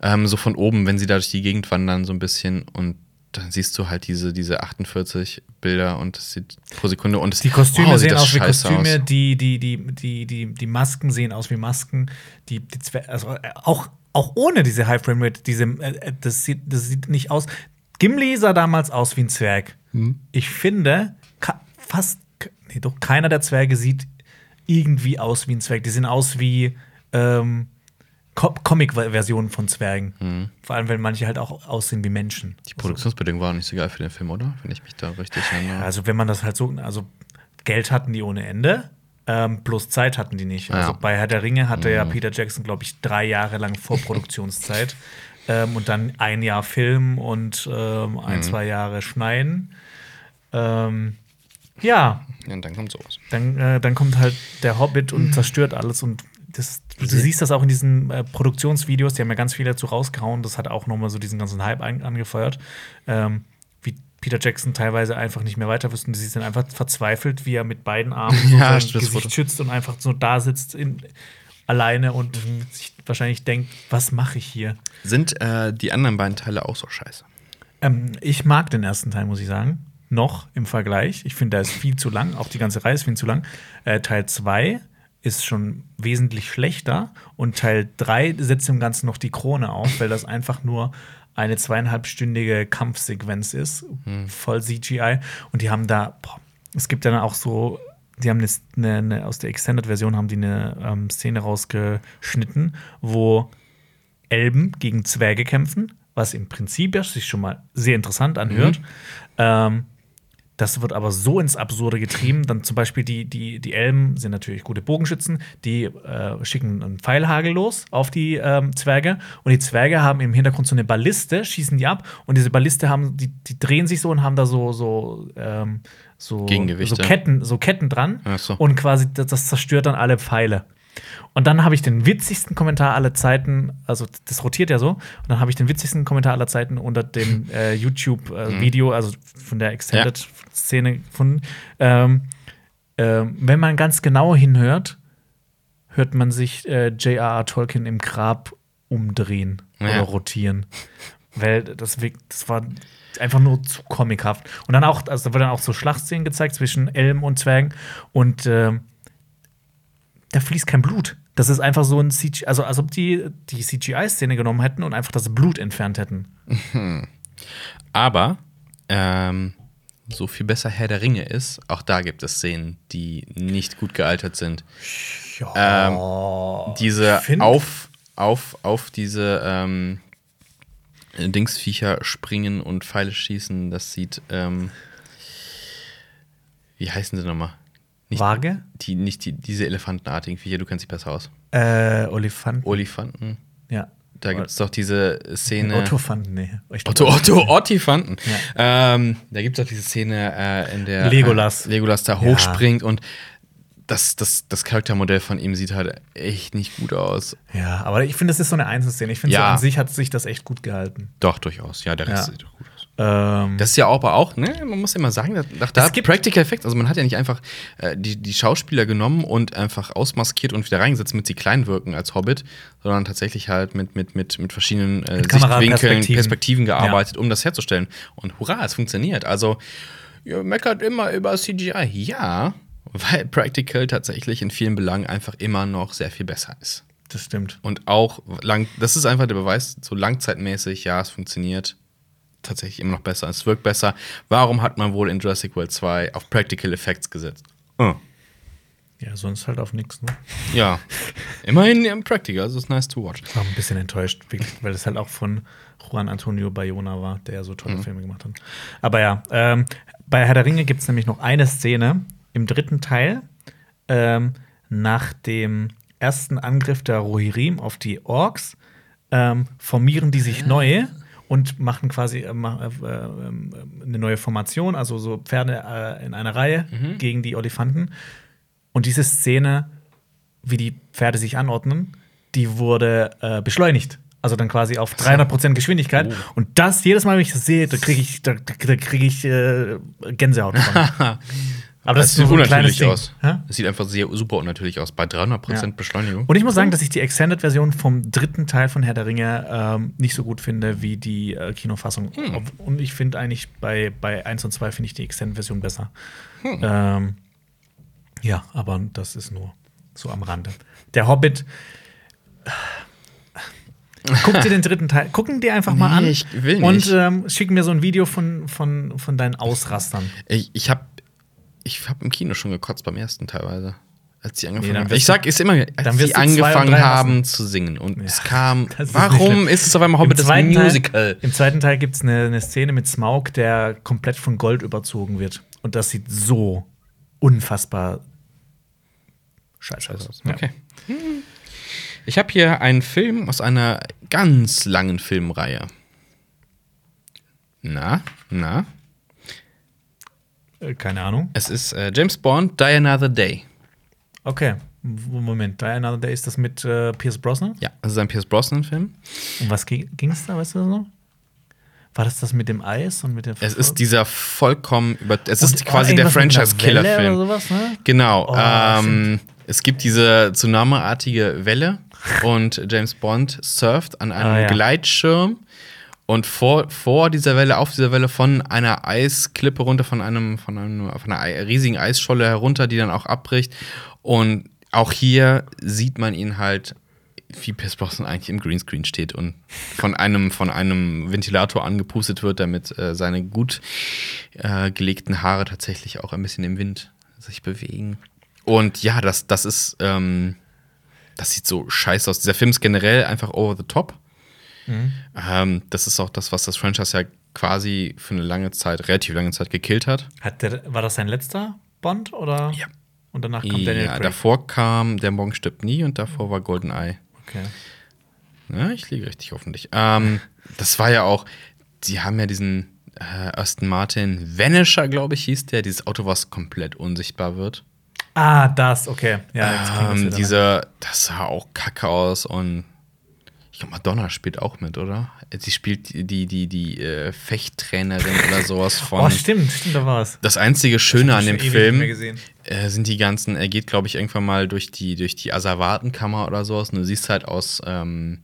Ähm, so von oben, wenn sie da durch die Gegend wandern, so ein bisschen und dann siehst du halt diese, diese 48 Bilder und das sieht pro Sekunde und es, Die Kostüme wow, sieht sehen das aus wie Kostüme, aus. Die, die, die, die, die, die Masken sehen aus wie Masken. Die, die Zwer also äh, auch, auch ohne diese High Frame Rate, diese, äh, das, sieht, das sieht nicht aus. Gimli sah damals aus wie ein Zwerg. Hm. Ich finde, fast, nee, doch keiner der Zwerge sieht irgendwie aus wie ein Zwerg. Die sehen aus wie ähm, Co Comic-Versionen von Zwergen. Vor allem, wenn manche halt auch aussehen wie Menschen. Die Produktionsbedingungen waren nicht so geil für den Film, oder? Wenn ich mich da richtig erinnere. Also, wenn man das halt so, also Geld hatten die ohne Ende, ähm, bloß Zeit hatten die nicht. Also Ja. bei Herr der Ringe hatte ja Peter Jackson, glaube ich, drei Jahre lang Vorproduktionszeit ähm, und dann ein Jahr Film und ähm, ein, zwei Jahre Schneiden. Ähm, ja, Ja, und dann kommt sowas. dann, äh, dann kommt halt der Hobbit und zerstört alles und das, du siehst das auch in diesen äh, Produktionsvideos, die haben ja ganz viel dazu rausgehauen. Das hat auch nochmal so diesen ganzen Hype an, angefeuert. Ähm, wie Peter Jackson teilweise einfach nicht mehr weiter wusste. Sie sind einfach verzweifelt, wie er mit beiden Armen so Ja, sein das Gesicht schützt und einfach so da sitzt in, alleine und Mhm. sich wahrscheinlich denkt, was mache ich hier? Sind äh, die anderen beiden Teile auch so scheiße? Ähm, ich mag den ersten Teil, muss ich sagen. Noch im Vergleich. Ich finde, der ist viel zu lang. Auch die ganze Reihe ist viel zu lang. Äh, Teil 2 ist schon wesentlich schlechter. Und Teil 3 setzt dem Ganzen noch die Krone auf, weil das einfach nur eine zweieinhalbstündige Kampfsequenz ist. Voll CGI. Und die haben da, boah, es gibt dann auch so. Die haben eine, eine, aus der Extended-Version haben die eine ähm, Szene rausgeschnitten, wo Elben gegen Zwerge kämpfen, was im Prinzip ja sich schon mal sehr interessant anhört. Ähm, das wird aber so ins Absurde getrieben. Dann zum Beispiel die, die, die Elben sind natürlich gute Bogenschützen, die äh, schicken einen Pfeilhagel los auf die ähm, Zwerge und die Zwerge haben im Hintergrund so eine Balliste, schießen die ab und diese Balliste haben, die, die drehen sich so und haben da so, so, ähm, so, so Ketten, so Ketten dran so. und quasi das, das zerstört dann alle Pfeile. Und dann habe ich den witzigsten Kommentar aller Zeiten, also das rotiert ja so, und dann habe ich den witzigsten Kommentar aller Zeiten unter dem äh, YouTube-Video, also von der Extended-Szene gefunden. Ähm, ähm, wenn man ganz genau hinhört, hört man sich äh, J.R.R. Tolkien im Grab umdrehen Ja. oder rotieren. Weil das, das war einfach nur zu comichaft. Und dann auch, also da wird dann auch so Schlachtszenen gezeigt zwischen Elben und Zwergen und ähm, da fließt kein Blut. Das ist einfach so ein CGI, also als ob die die CGI-Szene genommen hätten und einfach das Blut entfernt hätten. Aber ähm, so viel besser Herr der Ringe ist, auch da gibt es Szenen, die nicht gut gealtert sind. Ähm, diese auf, auf, auf diese ähm, Dingsviecher springen und Pfeile schießen, das sieht, ähm, wie heißen sie nochmal? Nicht, Waage? Die, nicht die, diese elefantenartigen Viecher, du kennst sie besser aus. Äh, Olifant. Olifanten. ja. Da gibt es doch diese Szene. Ottofanten, nee. Otto, Otto, Ottifanten. Ähm, da gibt es auch diese Szene, äh, in der Legolas. Äh, Legolas da Ja. hochspringt und das, das, das Charaktermodell von ihm sieht halt echt nicht gut aus. Ja, aber ich finde, das ist so eine Einzelszene. Ich finde, Ja. so an sich hat sich das echt gut gehalten. Doch, durchaus. Ja, der Rest Ja. sieht doch gut aus. Ähm, Das ist ja aber auch, ne, man muss ja immer sagen, nach da gibt- Practical Effects, also man hat ja nicht einfach äh, die, die Schauspieler genommen und einfach ausmaskiert und wieder reingesetzt, damit sie klein wirken als Hobbit, sondern tatsächlich halt mit, mit, mit, mit verschiedenen äh, Mit Sichtwinkeln. Perspektiven gearbeitet, um das herzustellen. Und hurra, es funktioniert. Also, ihr meckert immer über CGI. Ja, weil Practical tatsächlich in vielen Belangen einfach immer noch sehr viel besser ist. das stimmt. Und auch lang, das ist einfach der Beweis, so langzeitmäßig, ja, es funktioniert tatsächlich immer noch besser, es wirkt besser. Warum hat man wohl in Jurassic World 2 auf Practical Effects gesetzt? Oh. Ja, sonst halt auf nichts. Ne? Ja, immerhin im Practical, also ist nice to watch. Ich war ein bisschen enttäuscht, weil das halt auch von Juan Antonio Bayona war, der so Mhm. tolle Filme gemacht hat. Aber ja, ähm, bei Herr der Ringe gibt es nämlich noch eine Szene im dritten Teil, ähm, nach dem ersten Angriff der Rohirrim auf die Orks, ähm, formieren die sich neu und machen quasi äh, äh, äh, eine neue Formation, also so Pferde äh, in einer Reihe Mhm. gegen die Olifanten. Und diese Szene, wie die Pferde sich anordnen, die wurde beschleunigt. Also dann quasi auf 300% Geschwindigkeit. Oh. Und das, jedes Mal, wenn ich das sehe, da kriege ich, da, da krieg ich äh, Gänsehaut. Aber das, ist nur so unnatürlich aus. Hä? Es sieht einfach sehr super unnatürlich aus. Bei 300% Ja. Beschleunigung. Und ich muss sagen, dass ich die Extended-Version vom dritten Teil von Herr der Ringe ähm, nicht so gut finde wie die äh, Kinofassung. Hm. Und ich finde eigentlich bei, bei 1 und 2 finde ich die Extended-Version besser. Hm. Ähm, ja, aber das ist nur so am Rande. Der Hobbit. Guck dir den dritten Teil, gucken dir einfach mal Nee, an ich will und nicht. ähm, schick mir so ein Video von, von, von deinen Ausrastern. Ich, ich habe ich hab im Kino schon gekotzt beim ersten teilweise. Als sie angefangen dann haben. Ich sag, ist immer, als sie angefangen haben zu singen. Und es kam, ist warum ist es auf einmal Hobbit das Musical? Teil, Im zweiten Teil gibt es eine, eine Szene mit Smaug, der komplett von Gold überzogen wird. Und das sieht so unfassbar scheiße aus. Ja. Okay. Ich habe hier einen Film aus einer ganz langen Filmreihe. Na, na. Äh, Keine Ahnung. Es ist äh, James Bond, Die Another Day. Okay. Moment, Die Another Day ist das mit äh, Pierce Brosnan? Ja, das ist ein Pierce Brosnan-Film. Um was ging es da, weißt du das noch? War das das mit dem Eis und mit der Es ist dieser vollkommen über. Es Und, ist oh, quasi der einer Welle Franchise-Killer-Film. oder sowas, ne? Genau. Oh, ähm, es gibt diese Tsunami-artige Welle und James Bond surft an einem Ah, ja. Gleitschirm und vor, vor dieser Welle, auf dieser Welle von einer Eisklippe runter, von einem, von einem, von einer ei- riesigen Eisscholle herunter, die dann auch abbricht. Und auch hier sieht man ihn halt, wie Pierce Brosnan eigentlich im Greenscreen steht und von einem, von einem Ventilator angepustet wird, damit äh, seine gut äh, gelegten Haare tatsächlich auch ein bisschen im Wind sich bewegen. Und ja, das, das ist, ähm, das sieht so scheiße aus. Dieser Film ist generell einfach over the top. Ähm, das ist auch das, was das Franchise ja quasi für eine lange Zeit, relativ lange Zeit gekillt hat. Hat der, war das sein letzter Bond oder? Ja. Und danach kam Daniel Ja, Craig. davor kam Der Morgen stirbt nie und davor war GoldenEye. Okay. Ja, ich liege richtig hoffentlich. Ähm, das war ja auch, die haben ja diesen äh, Aston Martin Vanisher, glaube ich, hieß der, dieses Auto, was komplett unsichtbar wird. Ah, das, okay. Ja, ähm, wieder. diese, das sah auch kacke aus und ich glaube, Madonna spielt auch mit, oder? Sie spielt die, die, die, äh, Fechttrainerin oder sowas von. Oh, stimmt, stimmt, da war es. Das einzige Schöne hab an dem Film äh, sind die ganzen, er geht, glaube ich, irgendwann mal durch die, durch die Asservatenkammer oder sowas und du siehst halt aus, ähm,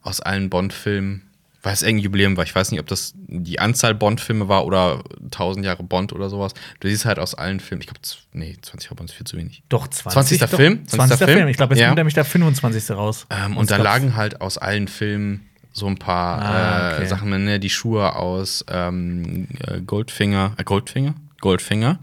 aus allen Bond-Filmen, weil es irgendein Jubiläum war, ich weiß nicht, ob das die Anzahl Bond-Filme war oder 1000 Jahre Bond oder sowas. Du siehst halt aus allen Filmen, ich glaube, nee, 20 Jahre Bond ist viel zu wenig. Doch, 20. 20. doch, Film? 20. 20. Film. Ich glaube, jetzt Ja. kommt nämlich der 25. raus. Ähm, Und da ich glaub, lagen halt aus allen Filmen so ein paar Ah, äh, okay. Sachen, ne? die Schuhe aus ähm, äh, Goldfinger, äh, Goldfinger? Goldfinger.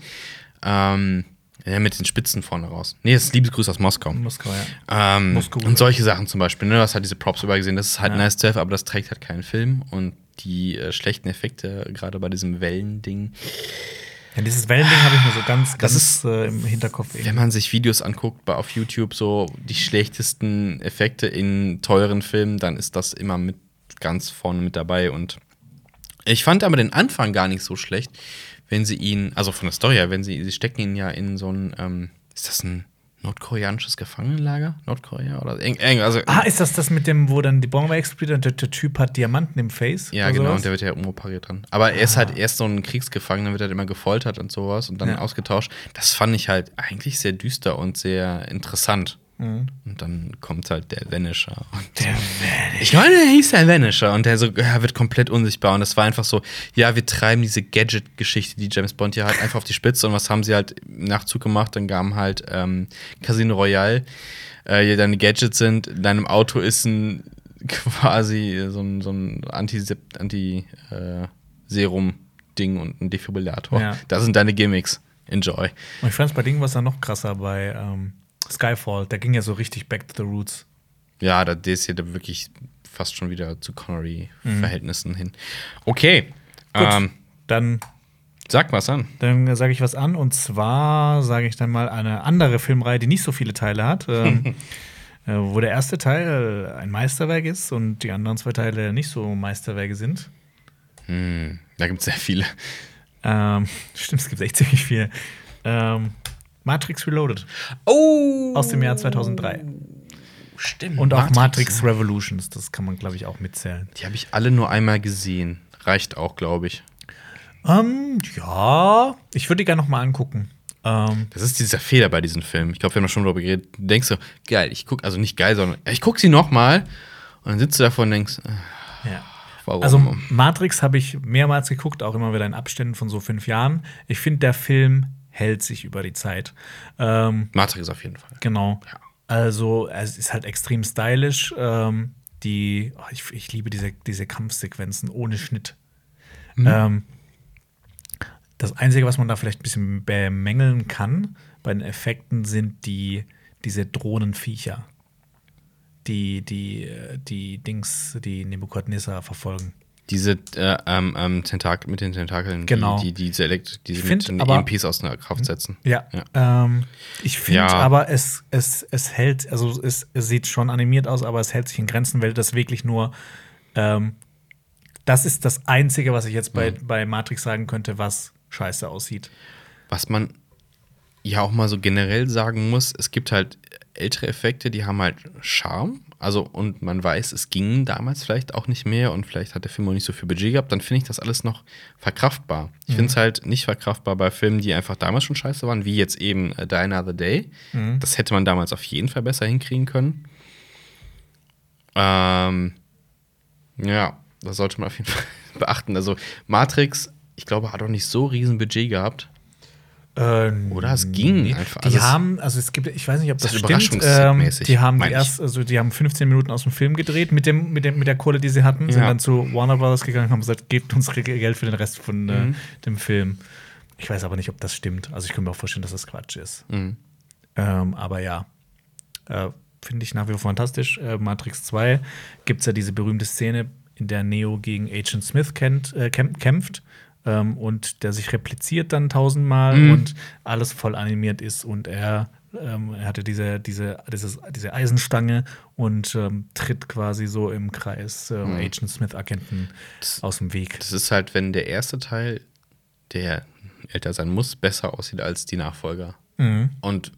Ähm, ja, mit den Spitzen vorne raus. Nee, das ist Liebesgrüß aus Moskau. Moskau, ja. Ähm, Moskau. und solche Sachen zum Beispiel, ne? Du hast halt diese Props übergesehen, das ist halt Ja. nice to have, aber das trägt halt keinen Film. Und die äh, schlechten Effekte, gerade bei diesem Wellending, ja. Dieses Wellending habe ich mir so ganz, Das ganz ist- äh, im Hinterkopf. wenn man sich Videos anguckt bei, auf YouTube, so die schlechtesten Effekte in teuren Filmen, dann ist das immer mit ganz vorne mit dabei. Und ich fand aber den Anfang gar nicht so schlecht, wenn sie ihn, also von der Story her, wenn sie, sie stecken ihn ja in so ein, ähm, ist das ein nordkoreanisches Gefangenenlager? Nordkorea oder irgend, irgend- also Ah, ist das das mit dem, wo dann die Bombe explodiert und der, der Typ hat Diamanten im Face? Ja, genau, sowas? und der wird ja umoperiert dran. Aber er ist halt erst so ein Kriegsgefangener, wird halt immer gefoltert und sowas und dann Ja. ausgetauscht. Das fand ich halt eigentlich sehr düster und sehr interessant. Mhm. Und dann kommt halt der Vanisher. Und der Vanisher. Ich meine, der hieß der Vanisher und der so, ja, wird komplett unsichtbar. Und das war einfach so, ja, wir treiben diese Gadget-Geschichte, die James Bond hier hat, einfach auf die Spitze. Und was haben sie halt im Nachzug gemacht? Dann kam halt ähm, Casino Royale. Äh, hier deine Gadgets sind, in deinem Auto ist ein quasi so ein, so ein Anti-Serum-Ding und ein Defibrillator. Ja. Das sind deine Gimmicks. Enjoy. Und ich fand es bei Dingen was dann noch krasser bei ähm, Skyfall. Der ging ja so richtig back to the roots. Ja, da ist hier da wirklich fast schon wieder zu Connery-Verhältnissen hin. Okay. Gut. Ähm, Dann, sag was an. dann sage ich was an. Und zwar sage ich dann mal eine andere Filmreihe, die nicht so viele Teile hat. Ähm, äh, wo der erste Teil ein Meisterwerk ist und die anderen zwei Teile nicht so Meisterwerke sind. Hm, da gibt es sehr viele. Ähm, stimmt, es gibt echt ziemlich viele. Ähm, Matrix Reloaded Oh! aus dem Jahr 2003. Stimmt. Und auch Matrix ne? Revolutions, das kann man, glaube ich, auch mitzählen. Die habe ich alle nur einmal gesehen. Reicht auch, glaube ich. Ähm, ja, ich würde die gerne noch mal angucken. Ähm, Das ist dieser Fehler bei diesen Filmen. Ich glaube, wir haben schon darüber geredet. Du denkst so, geil, ich gucke, also nicht geil, sondern ich gucke sie noch mal. Und dann sitzt du davor und denkst, äh, ja. warum? Also Matrix habe ich mehrmals geguckt, auch immer wieder in Abständen von so fünf Jahren. Ich finde, der Film hält sich über die Zeit. Ähm, Matrix auf jeden Fall. genau. Ja. Also es ist halt extrem stylisch. Ähm, die, oh, ich, ich liebe diese, diese Kampfsequenzen ohne Schnitt. Ähm, das Einzige, was man da vielleicht ein bisschen bemängeln kann bei den Effekten, sind die, diese Drohnenviecher, die, die, äh, die Dings, die Nebukadnezar verfolgen. Diese äh, ähm, ähm, Tentak mit den Tentakeln, Genau. die, die diese, Elekt die Ich mit find den aber- EMPs aus der Kraft setzen. Ja. Ja. Ähm, ich finde Ja. aber, es, es, es hält, also es, es sieht schon animiert aus, aber es hält sich in Grenzen, weil das wirklich nur, ähm, das ist das Einzige, was ich jetzt bei, bei Matrix sagen könnte, was scheiße aussieht. Was man ja auch mal so generell sagen muss, es gibt halt ältere Effekte, die haben halt Charme. Also, und man weiß, es ging damals vielleicht auch nicht mehr und vielleicht hat der Film auch nicht so viel Budget gehabt, dann finde ich das alles noch verkraftbar. Ich finde es halt nicht verkraftbar bei Filmen, die einfach damals schon scheiße waren, wie jetzt eben äh, Die Another Day. Das hätte man damals auf jeden Fall besser hinkriegen können. Ähm, ja, das sollte man auf jeden Fall beachten. Also, Matrix, ich glaube, hat auch nicht so riesen Budget gehabt. Oder es ging einfach. Die Also haben, also es gibt, ich weiß nicht, ob das Das ist stimmt. überraschungsmäßig, die haben die erst, also die haben 15 Minuten aus dem Film gedreht mit dem, mit dem, mit der Kohle, die sie hatten, sind Ja. dann zu Warner Brothers gegangen, haben gesagt, gebt uns Geld für den Rest von äh, Mhm. dem Film. Ich weiß aber nicht, ob das stimmt. Also ich kann mir auch vorstellen, dass das Quatsch ist. Mhm. Ähm, aber ja, äh, finde ich nach wie vor fantastisch. Äh, Matrix 2 gibt es ja diese berühmte Szene, in der Neo gegen Agent Smith kennt, äh, kämp kämpft ähm, und der sich repliziert dann tausendmal Mhm. und alles voll animiert ist und er, ähm, er hatte diese, diese, dieses, diese Eisenstange und ähm, tritt quasi so im Kreis ähm, Mhm. Agent Smith-Agenten aus dem Weg. Das ist halt, wenn der erste Teil, der älter sein muss, besser aussieht als die Nachfolger. Mhm. Und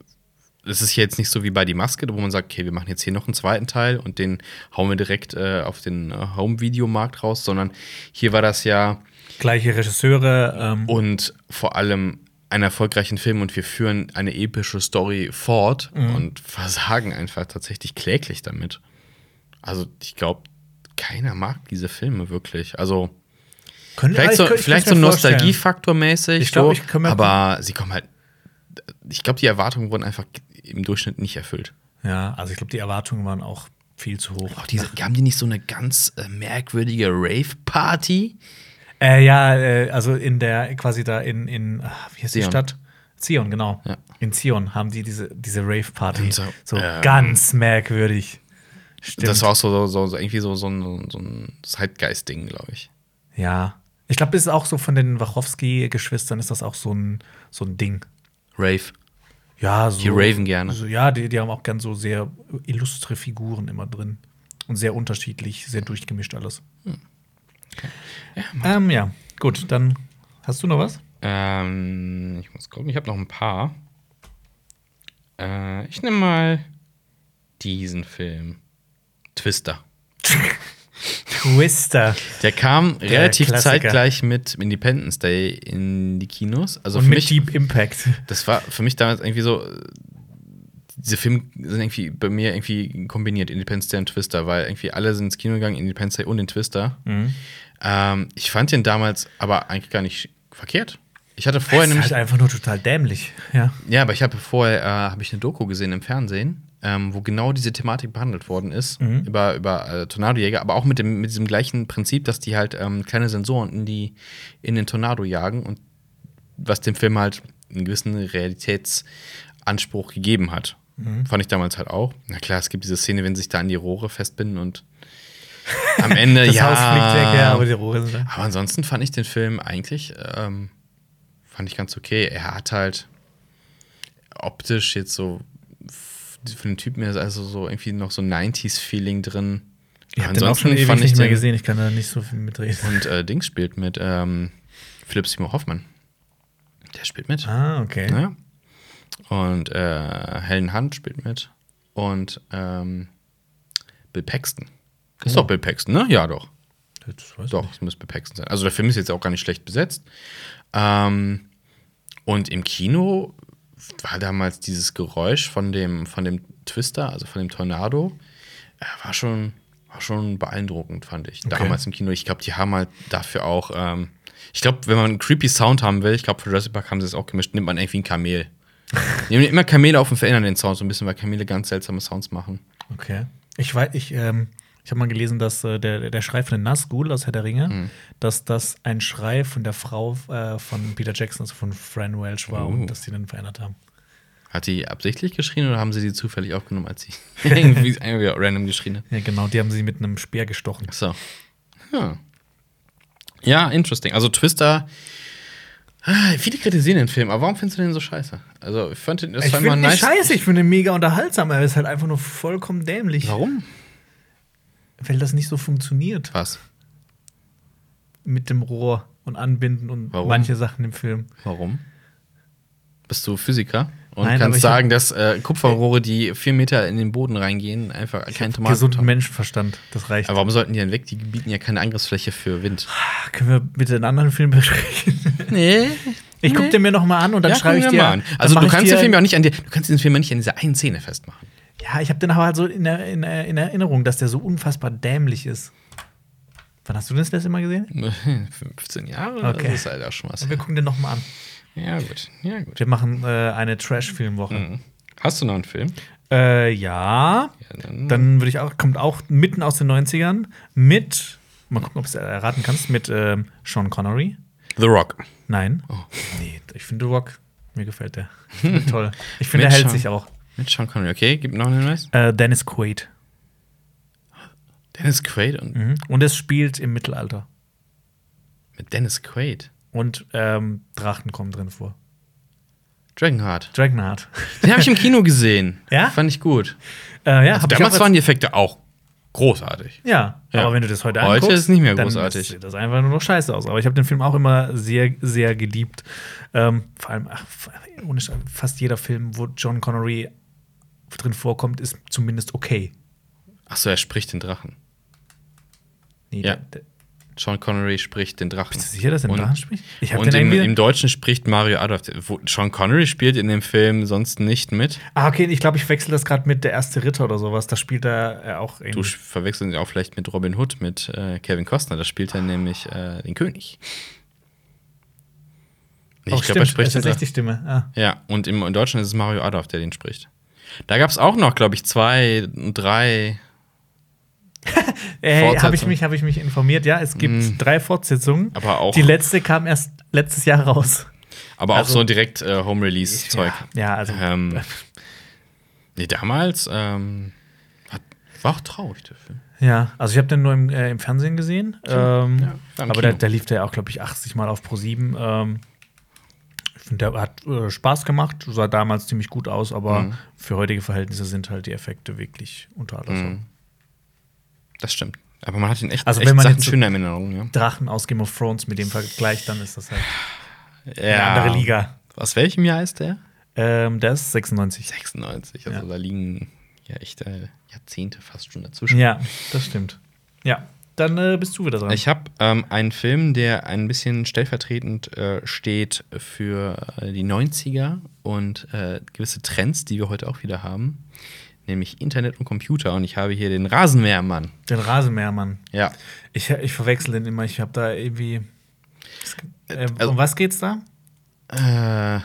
es ist jetzt nicht so wie bei Die Maske, wo man sagt, okay, wir machen jetzt hier noch einen zweiten Teil und den hauen wir direkt äh, auf den äh, Home-Videomarkt raus, sondern hier war das ja Gleiche Regisseure. Ähm, und vor allem einen erfolgreichen Film und wir führen eine epische Story fort und versagen einfach tatsächlich kläglich damit. Also ich glaube, keiner mag diese Filme wirklich. Also können- Vielleicht ich so, ich vielleicht so. Nostalgiefaktor mäßig, Ich glaub, so, ich aber sie kommen halt. Ich glaube, die Erwartungen wurden einfach im Durchschnitt nicht erfüllt. Ja, also ich glaube, die Erwartungen waren auch viel zu hoch. Auch diese, haben die nicht so eine ganz äh, merkwürdige Rave-Party? Äh, ja, äh, also in der, quasi da in, in ah, wie heißt die Zion. Stadt? Zion, genau. Ja. In Zion haben die diese, diese Rave-Party. So, so, ähm, ganz merkwürdig. Stimmt. Das war auch so, so, so irgendwie so, so ein, so ein Zeitgeist-Ding, glaube ich. ja. Ich glaube, das ist auch so von den Wachowski-Geschwistern ist das auch so ein, so ein Ding. Rave. Ja, so. Die raven gerne. So, ja, die, die haben auch gern so sehr illustre Figuren immer drin. Und sehr unterschiedlich, sehr durchgemischt alles. Ja, ähm, ja. gut, dann hast du noch was? Ähm, ich muss gucken, ich habe noch ein paar. Äh, ich nehme mal diesen Film. Twister. Twister. Der kam relativ Klassiker. zeitgleich mit Independence Day in die Kinos. Also Und für mit mich, Deep Impact. das war für mich damals irgendwie so, diese Filme sind irgendwie bei mir irgendwie kombiniert, Independence Day und Twister, weil irgendwie alle sind ins Kino gegangen, Independence Day und den Twister. Mhm. Ähm, ich fand den damals aber eigentlich gar nicht verkehrt. Ich hatte vorher das ist nämlich halt einfach nur total dämlich. Ja. ja, aber ich habe vorher äh, habe ich eine Doku gesehen im Fernsehen, ähm, wo genau diese Thematik behandelt worden ist Mhm. über über äh, Tornadojäger, aber auch mit dem mit diesem gleichen Prinzip, dass die halt ähm, kleine Sensoren in die in den Tornado jagen und was dem Film halt einen gewissen Realitätsanspruch gegeben hat. Mhm. Fand ich damals halt auch. Na klar, es gibt diese Szene, wenn sie sich da an die Rohre festbinden und am Ende Das ja. Haus fliegt weg, ja, aber die Rohre sind da. Aber ansonsten fand ich den Film eigentlich ähm, fand ich ganz okay. Er hat halt optisch jetzt so für den Typen her ist also so irgendwie noch so 90s-Feeling drin. Ich habe den auch schon ewig nicht mehr gesehen. Ich kann da nicht so viel mitreden. Und äh, Dings spielt mit ähm, Philipp Seymour Hoffmann. Der spielt mit. Ah, okay. Ja. Und äh, Helen Hunt spielt mit. Und ähm, Bill Paxton. Ist Oh. doch Bill Paxton, ne? Ja, doch. Doch, es muss Bill Paxton sein. Also der Film ist jetzt auch gar nicht schlecht besetzt. Ähm, und im Kino war damals dieses Geräusch von dem, von dem Twister, also von dem Tornado, äh, war schon, war schon beeindruckend, fand ich. Okay. Damals im Kino. Ich glaube, die haben halt dafür auch, ähm, ich glaube, wenn man einen creepy Sound haben will, ich glaube, für Jurassic Park haben sie es auch gemischt, nimmt man irgendwie ein Kamel. Die nehmen immer Kamele auf und verändern den Sound so ein bisschen, weil Kamele ganz seltsame Sounds machen. Okay. Ich weiß, ich, ähm, ich habe mal gelesen, dass äh, der, der Schrei von den Nazgul aus Herr der Ringe, Mhm. dass das ein Schrei von der Frau äh, von Peter Jackson, also von Fran Welch war Oh. und dass die dann verändert haben. Hat die absichtlich geschrien oder haben sie die zufällig aufgenommen, als sie irgendwie irgendwie random geschrien hat? Ja, genau, die haben sie mit einem Speer gestochen. So. Ja. Ja, interesting. Also Twister. Ah, viele kritisieren den Film, aber warum findest du den so scheiße? Also, ich fand den, das Ich finde ihn nice. scheiße, ich finde ihn mega unterhaltsam, er ist halt einfach nur vollkommen dämlich. Warum? Weil das nicht so funktioniert Was? mit dem Rohr und Anbinden und Warum? manche Sachen im Film. Warum? Bist du Physiker? Und Nein, kannst hab- sagen, dass äh, Kupferrohre, die vier Meter in den Boden reingehen, einfach kein Tomaten Gesunden Menschenverstand, das reicht. Aber warum sollten die denn weg? Die bieten ja keine Angriffsfläche für Wind. Können wir bitte einen anderen Film besprechen? Nee. Ich guck den mir noch mal an und dann ja, schreibe ich dir. mal an. Also du kannst den Film ja auch nicht an dir, du kannst den Film ja nicht an dieser einen Szene festmachen. Ja, ich habe den aber halt so in, in, in Erinnerung, dass der so unfassbar dämlich ist. Wann hast du den das letzte Mal gesehen? 15 Jahre? Okay. Das ist halt auch schon was. Wir gucken den noch mal an. Ja, gut. Ja, gut. Wir machen äh, eine Trash-Filmwoche. Mhm. Hast du noch einen Film? Äh, ja. Ja, dann, Dann würde ich auch, kommt auch mitten aus den 90ern mit, mal gucken, ob du es erraten kannst, mit ähm, Sean Connery. The Rock. Nein. Oh. Nee, ich finde The Rock, mir gefällt der. Ich toll. Ich finde, er hält Sean- sich auch. Mit Sean Connery. Okay, gib noch einen Hinweis. Äh, Dennis Quaid. Dennis Quaid und Mhm. Und es spielt im Mittelalter. mit Dennis Quaid. Und ähm, Drachen kommen drin vor. Dragonheart. Dragonheart. Den habe ich im Kino gesehen. Ja? Fand ich gut. äh, ja, ich Damals waren die Effekte auch großartig. Ja, Ja. aber wenn du das heute Heute anguckst, ist es nicht mehr großartig. sieht das einfach nur noch scheiße aus. Aber ich habe den Film auch immer sehr, sehr geliebt. Ähm, vor allem, ach, fast jeder Film, wo John Connery drin vorkommt, ist zumindest okay. Achso, er spricht den Drachen. Nee, Ja. der, der, Sean Connery spricht den Drachen. bist du sicher, dass er einen Drachen spricht? Ich habe Und den im, im Deutschen spricht Mario Adolf. Sean Connery spielt in dem Film sonst nicht mit. ah, okay, ich glaube, ich wechsle das gerade mit Der erste Ritter oder sowas. Da spielt er äh, auch Du irgendwie. verwechselst ihn auch vielleicht mit Robin Hood, mit äh, Kevin Costner. Da spielt er nämlich äh, den König. Oh, Ich glaube, er spricht das ist den die Stimme. Ah. Ja, und im, in Deutschland ist es Mario Adolf, der den spricht. Da gab es auch noch, glaube ich, zwei, drei. Äh, habe ich, mich- hab ich mich informiert. Ja, es gibt Mm. drei Fortsetzungen. Aber auch- Die letzte kam erst letztes Jahr raus. Aber auch Also- so direkt äh, Home-Release-Zeug. Ja, ja, also. Ähm, nee, damals ähm, hat, war auch traurig, der Film. Ja, also ich habe den nur im, äh, im Fernsehen gesehen. Ähm, Ja, im aber da, da lief der auch, glaube ich, 80 Mal auf Pro7. Ähm, ich finde, der hat äh, Spaß gemacht, sah damals ziemlich gut aus, aber Mhm. für heutige Verhältnisse sind halt die Effekte wirklich unter aller Sau. Mhm. Das stimmt. Aber man hat ihn echt, Also echt wenn man Sachen jetzt so- schöner in Erinnerung. Ja. Drachen aus Game of Thrones mit dem Vergleich, dann ist das halt ja. eine andere Liga. Aus welchem Jahr ist der? Ähm, der ist 96. 96. Also Ja. da liegen ja echt äh, Jahrzehnte fast schon dazwischen. Ja, das stimmt. Ja, dann äh, bist du wieder dran. Ich habe ähm, einen Film, der ein bisschen stellvertretend äh, steht für äh, die 90er und äh, gewisse Trends, die wir heute auch wieder haben, nämlich Internet und Computer. Und ich habe hier den Rasenmähermann. den Rasenmähermann. Ja. Ich, ich verwechsel den immer. Ich habe da irgendwie. Äh, also- um was geht's da? Äh,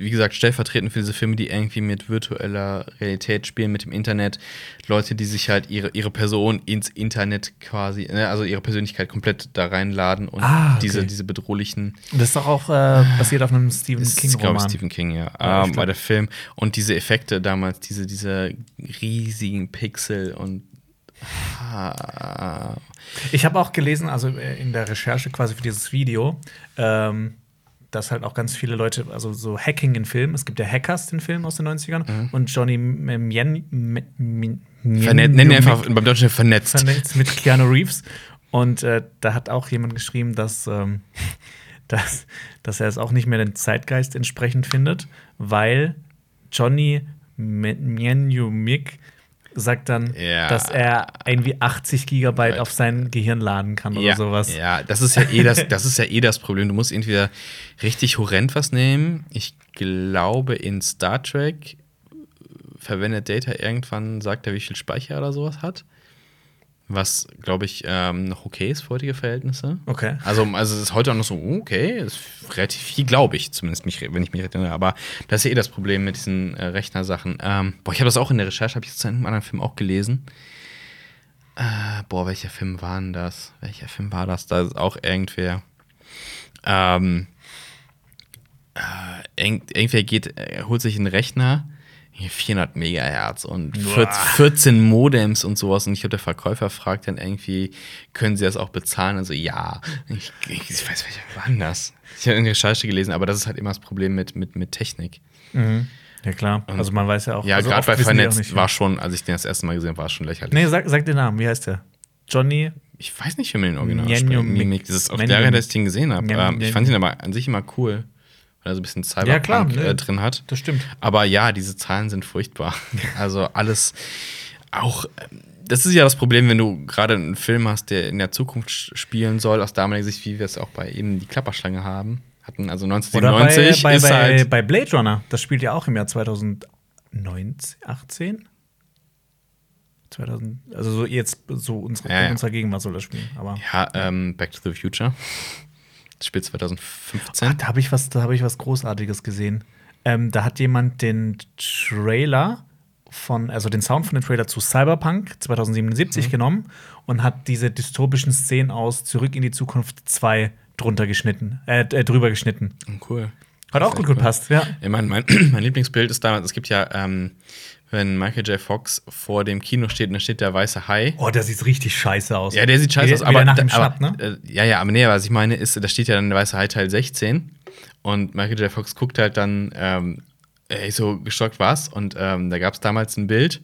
wie gesagt, stellvertretend für diese Filme, die irgendwie mit virtueller Realität spielen, mit dem Internet. Leute, die sich halt ihre, ihre Person ins Internet quasi, ne, also ihre Persönlichkeit komplett da reinladen und Ah, okay. diese, diese bedrohlichen das ist doch auch äh, basiert auf einem Stephen Das ist, glaube ich, King-Roman. Stephen King, ja. Ja, ähm, bei der Film. Und diese Effekte damals, diese, diese riesigen Pixel und. Ah, Ich habe auch gelesen, also äh, in der Recherche quasi für dieses Video, ähm, dass halt auch ganz viele Leute, also so Hacking in Filmen, es gibt ja Hackers, den Film aus den 90ern, und Johnny Mien, M- M- Vernet nennen einfach beim Deutschen vernetzt. vernetzt mit Keanu Reeves. Und äh, da hat auch jemand geschrieben, dass, ähm, dass, dass er es auch nicht mehr den Zeitgeist entsprechend findet, weil Johnny Miek sagt dann, Ja. dass er irgendwie 80 Gigabyte auf sein Gehirn laden kann oder ja, sowas. Ja, das ist ja eh das, das ist ja eh das Problem. Du musst entweder richtig horrend was nehmen. Ich glaube, in Star Trek verwendet Data irgendwann, sagt er, wie viel Speicher oder sowas hat. Was, glaube ich, ähm, noch okay ist für heutige Verhältnisse. Okay. Also, also es ist heute auch noch so, okay, ist relativ viel, glaube ich, zumindest, mich, wenn ich mich erinnere. Aber das ist ja eh das Problem mit diesen äh, Rechnersachen. Ähm, boah, ich habe das auch in der Recherche, habe ich jetzt in einem anderen Film auch gelesen. Äh, boah, welcher Film war denn das? Welcher Film war das? Da ist auch irgendwer. Ähm, äh, irgend, irgendwer geht, äh, holt sich einen Rechner, 400 Megahertz und 14, 14 Modems und sowas. Und ich glaube, der Verkäufer fragt dann irgendwie, können Sie das auch bezahlen? Also ja. Ich, ich, ich weiß, welcher war denn das? Ich habe in der Recherche gelesen, aber das ist halt immer das Problem mit, mit, mit Technik. Ja, klar. Also man weiß ja auch. Ja, also gerade bei Vernetzt war schon, als ich den das erste Mal gesehen habe, war es schon lächerlich. Nee, sag, sag den Namen, wie heißt der? Johnny. Ich weiß nicht, wie man den Original spricht. Das ist auch der, dass ich den gesehen habe. Ähm, ich fand ihn aber an sich immer cool. Weil er so ein bisschen Ja, Cyberpunk ne. äh, drin hat. Das stimmt. Aber ja, diese Zahlen sind furchtbar. Also alles auch. Das ist ja das Problem, wenn du gerade einen Film hast, der in der Zukunft spielen soll, aus damaliger Sicht, wie wir es auch bei eben die Klapperschlange haben. Hatten also Oder 1997 bei, bei, ist bei, halt. bei Blade Runner. Das spielt ja auch im Jahr 2019, 18? 2000, also so jetzt so unsere, Ja, ja. unserer Gegenwart soll das spielen. Aber Ja, ähm, Back to the Future. Das spielt 2015. Ah, da habe ich was, da habe ich was Großartiges gesehen. Ähm, da hat jemand den Trailer von, also den Sound von dem Trailer zu Cyberpunk 2077 Mhm. genommen und hat diese dystopischen Szenen aus Zurück in die Zukunft 2 drunter geschnitten, äh, äh, drüber geschnitten. Cool. Hat auch gut gepasst, ja. Ich mein, mein, mein Lieblingsbild ist damals, es gibt ja, ähm, wenn Michael J. Fox vor dem Kino steht und da steht der weiße Hai. Oh, der sieht richtig scheiße aus. Ja, der sieht scheiße aus, aber, nach dem Schnapp, ne? äh, ja, ja, aber nee, was ich meine ist, da steht ja dann der weiße Hai Teil 16 und Michael J. Fox guckt halt dann ähm, ey, so geschockt was und ähm, da gab es damals ein Bild.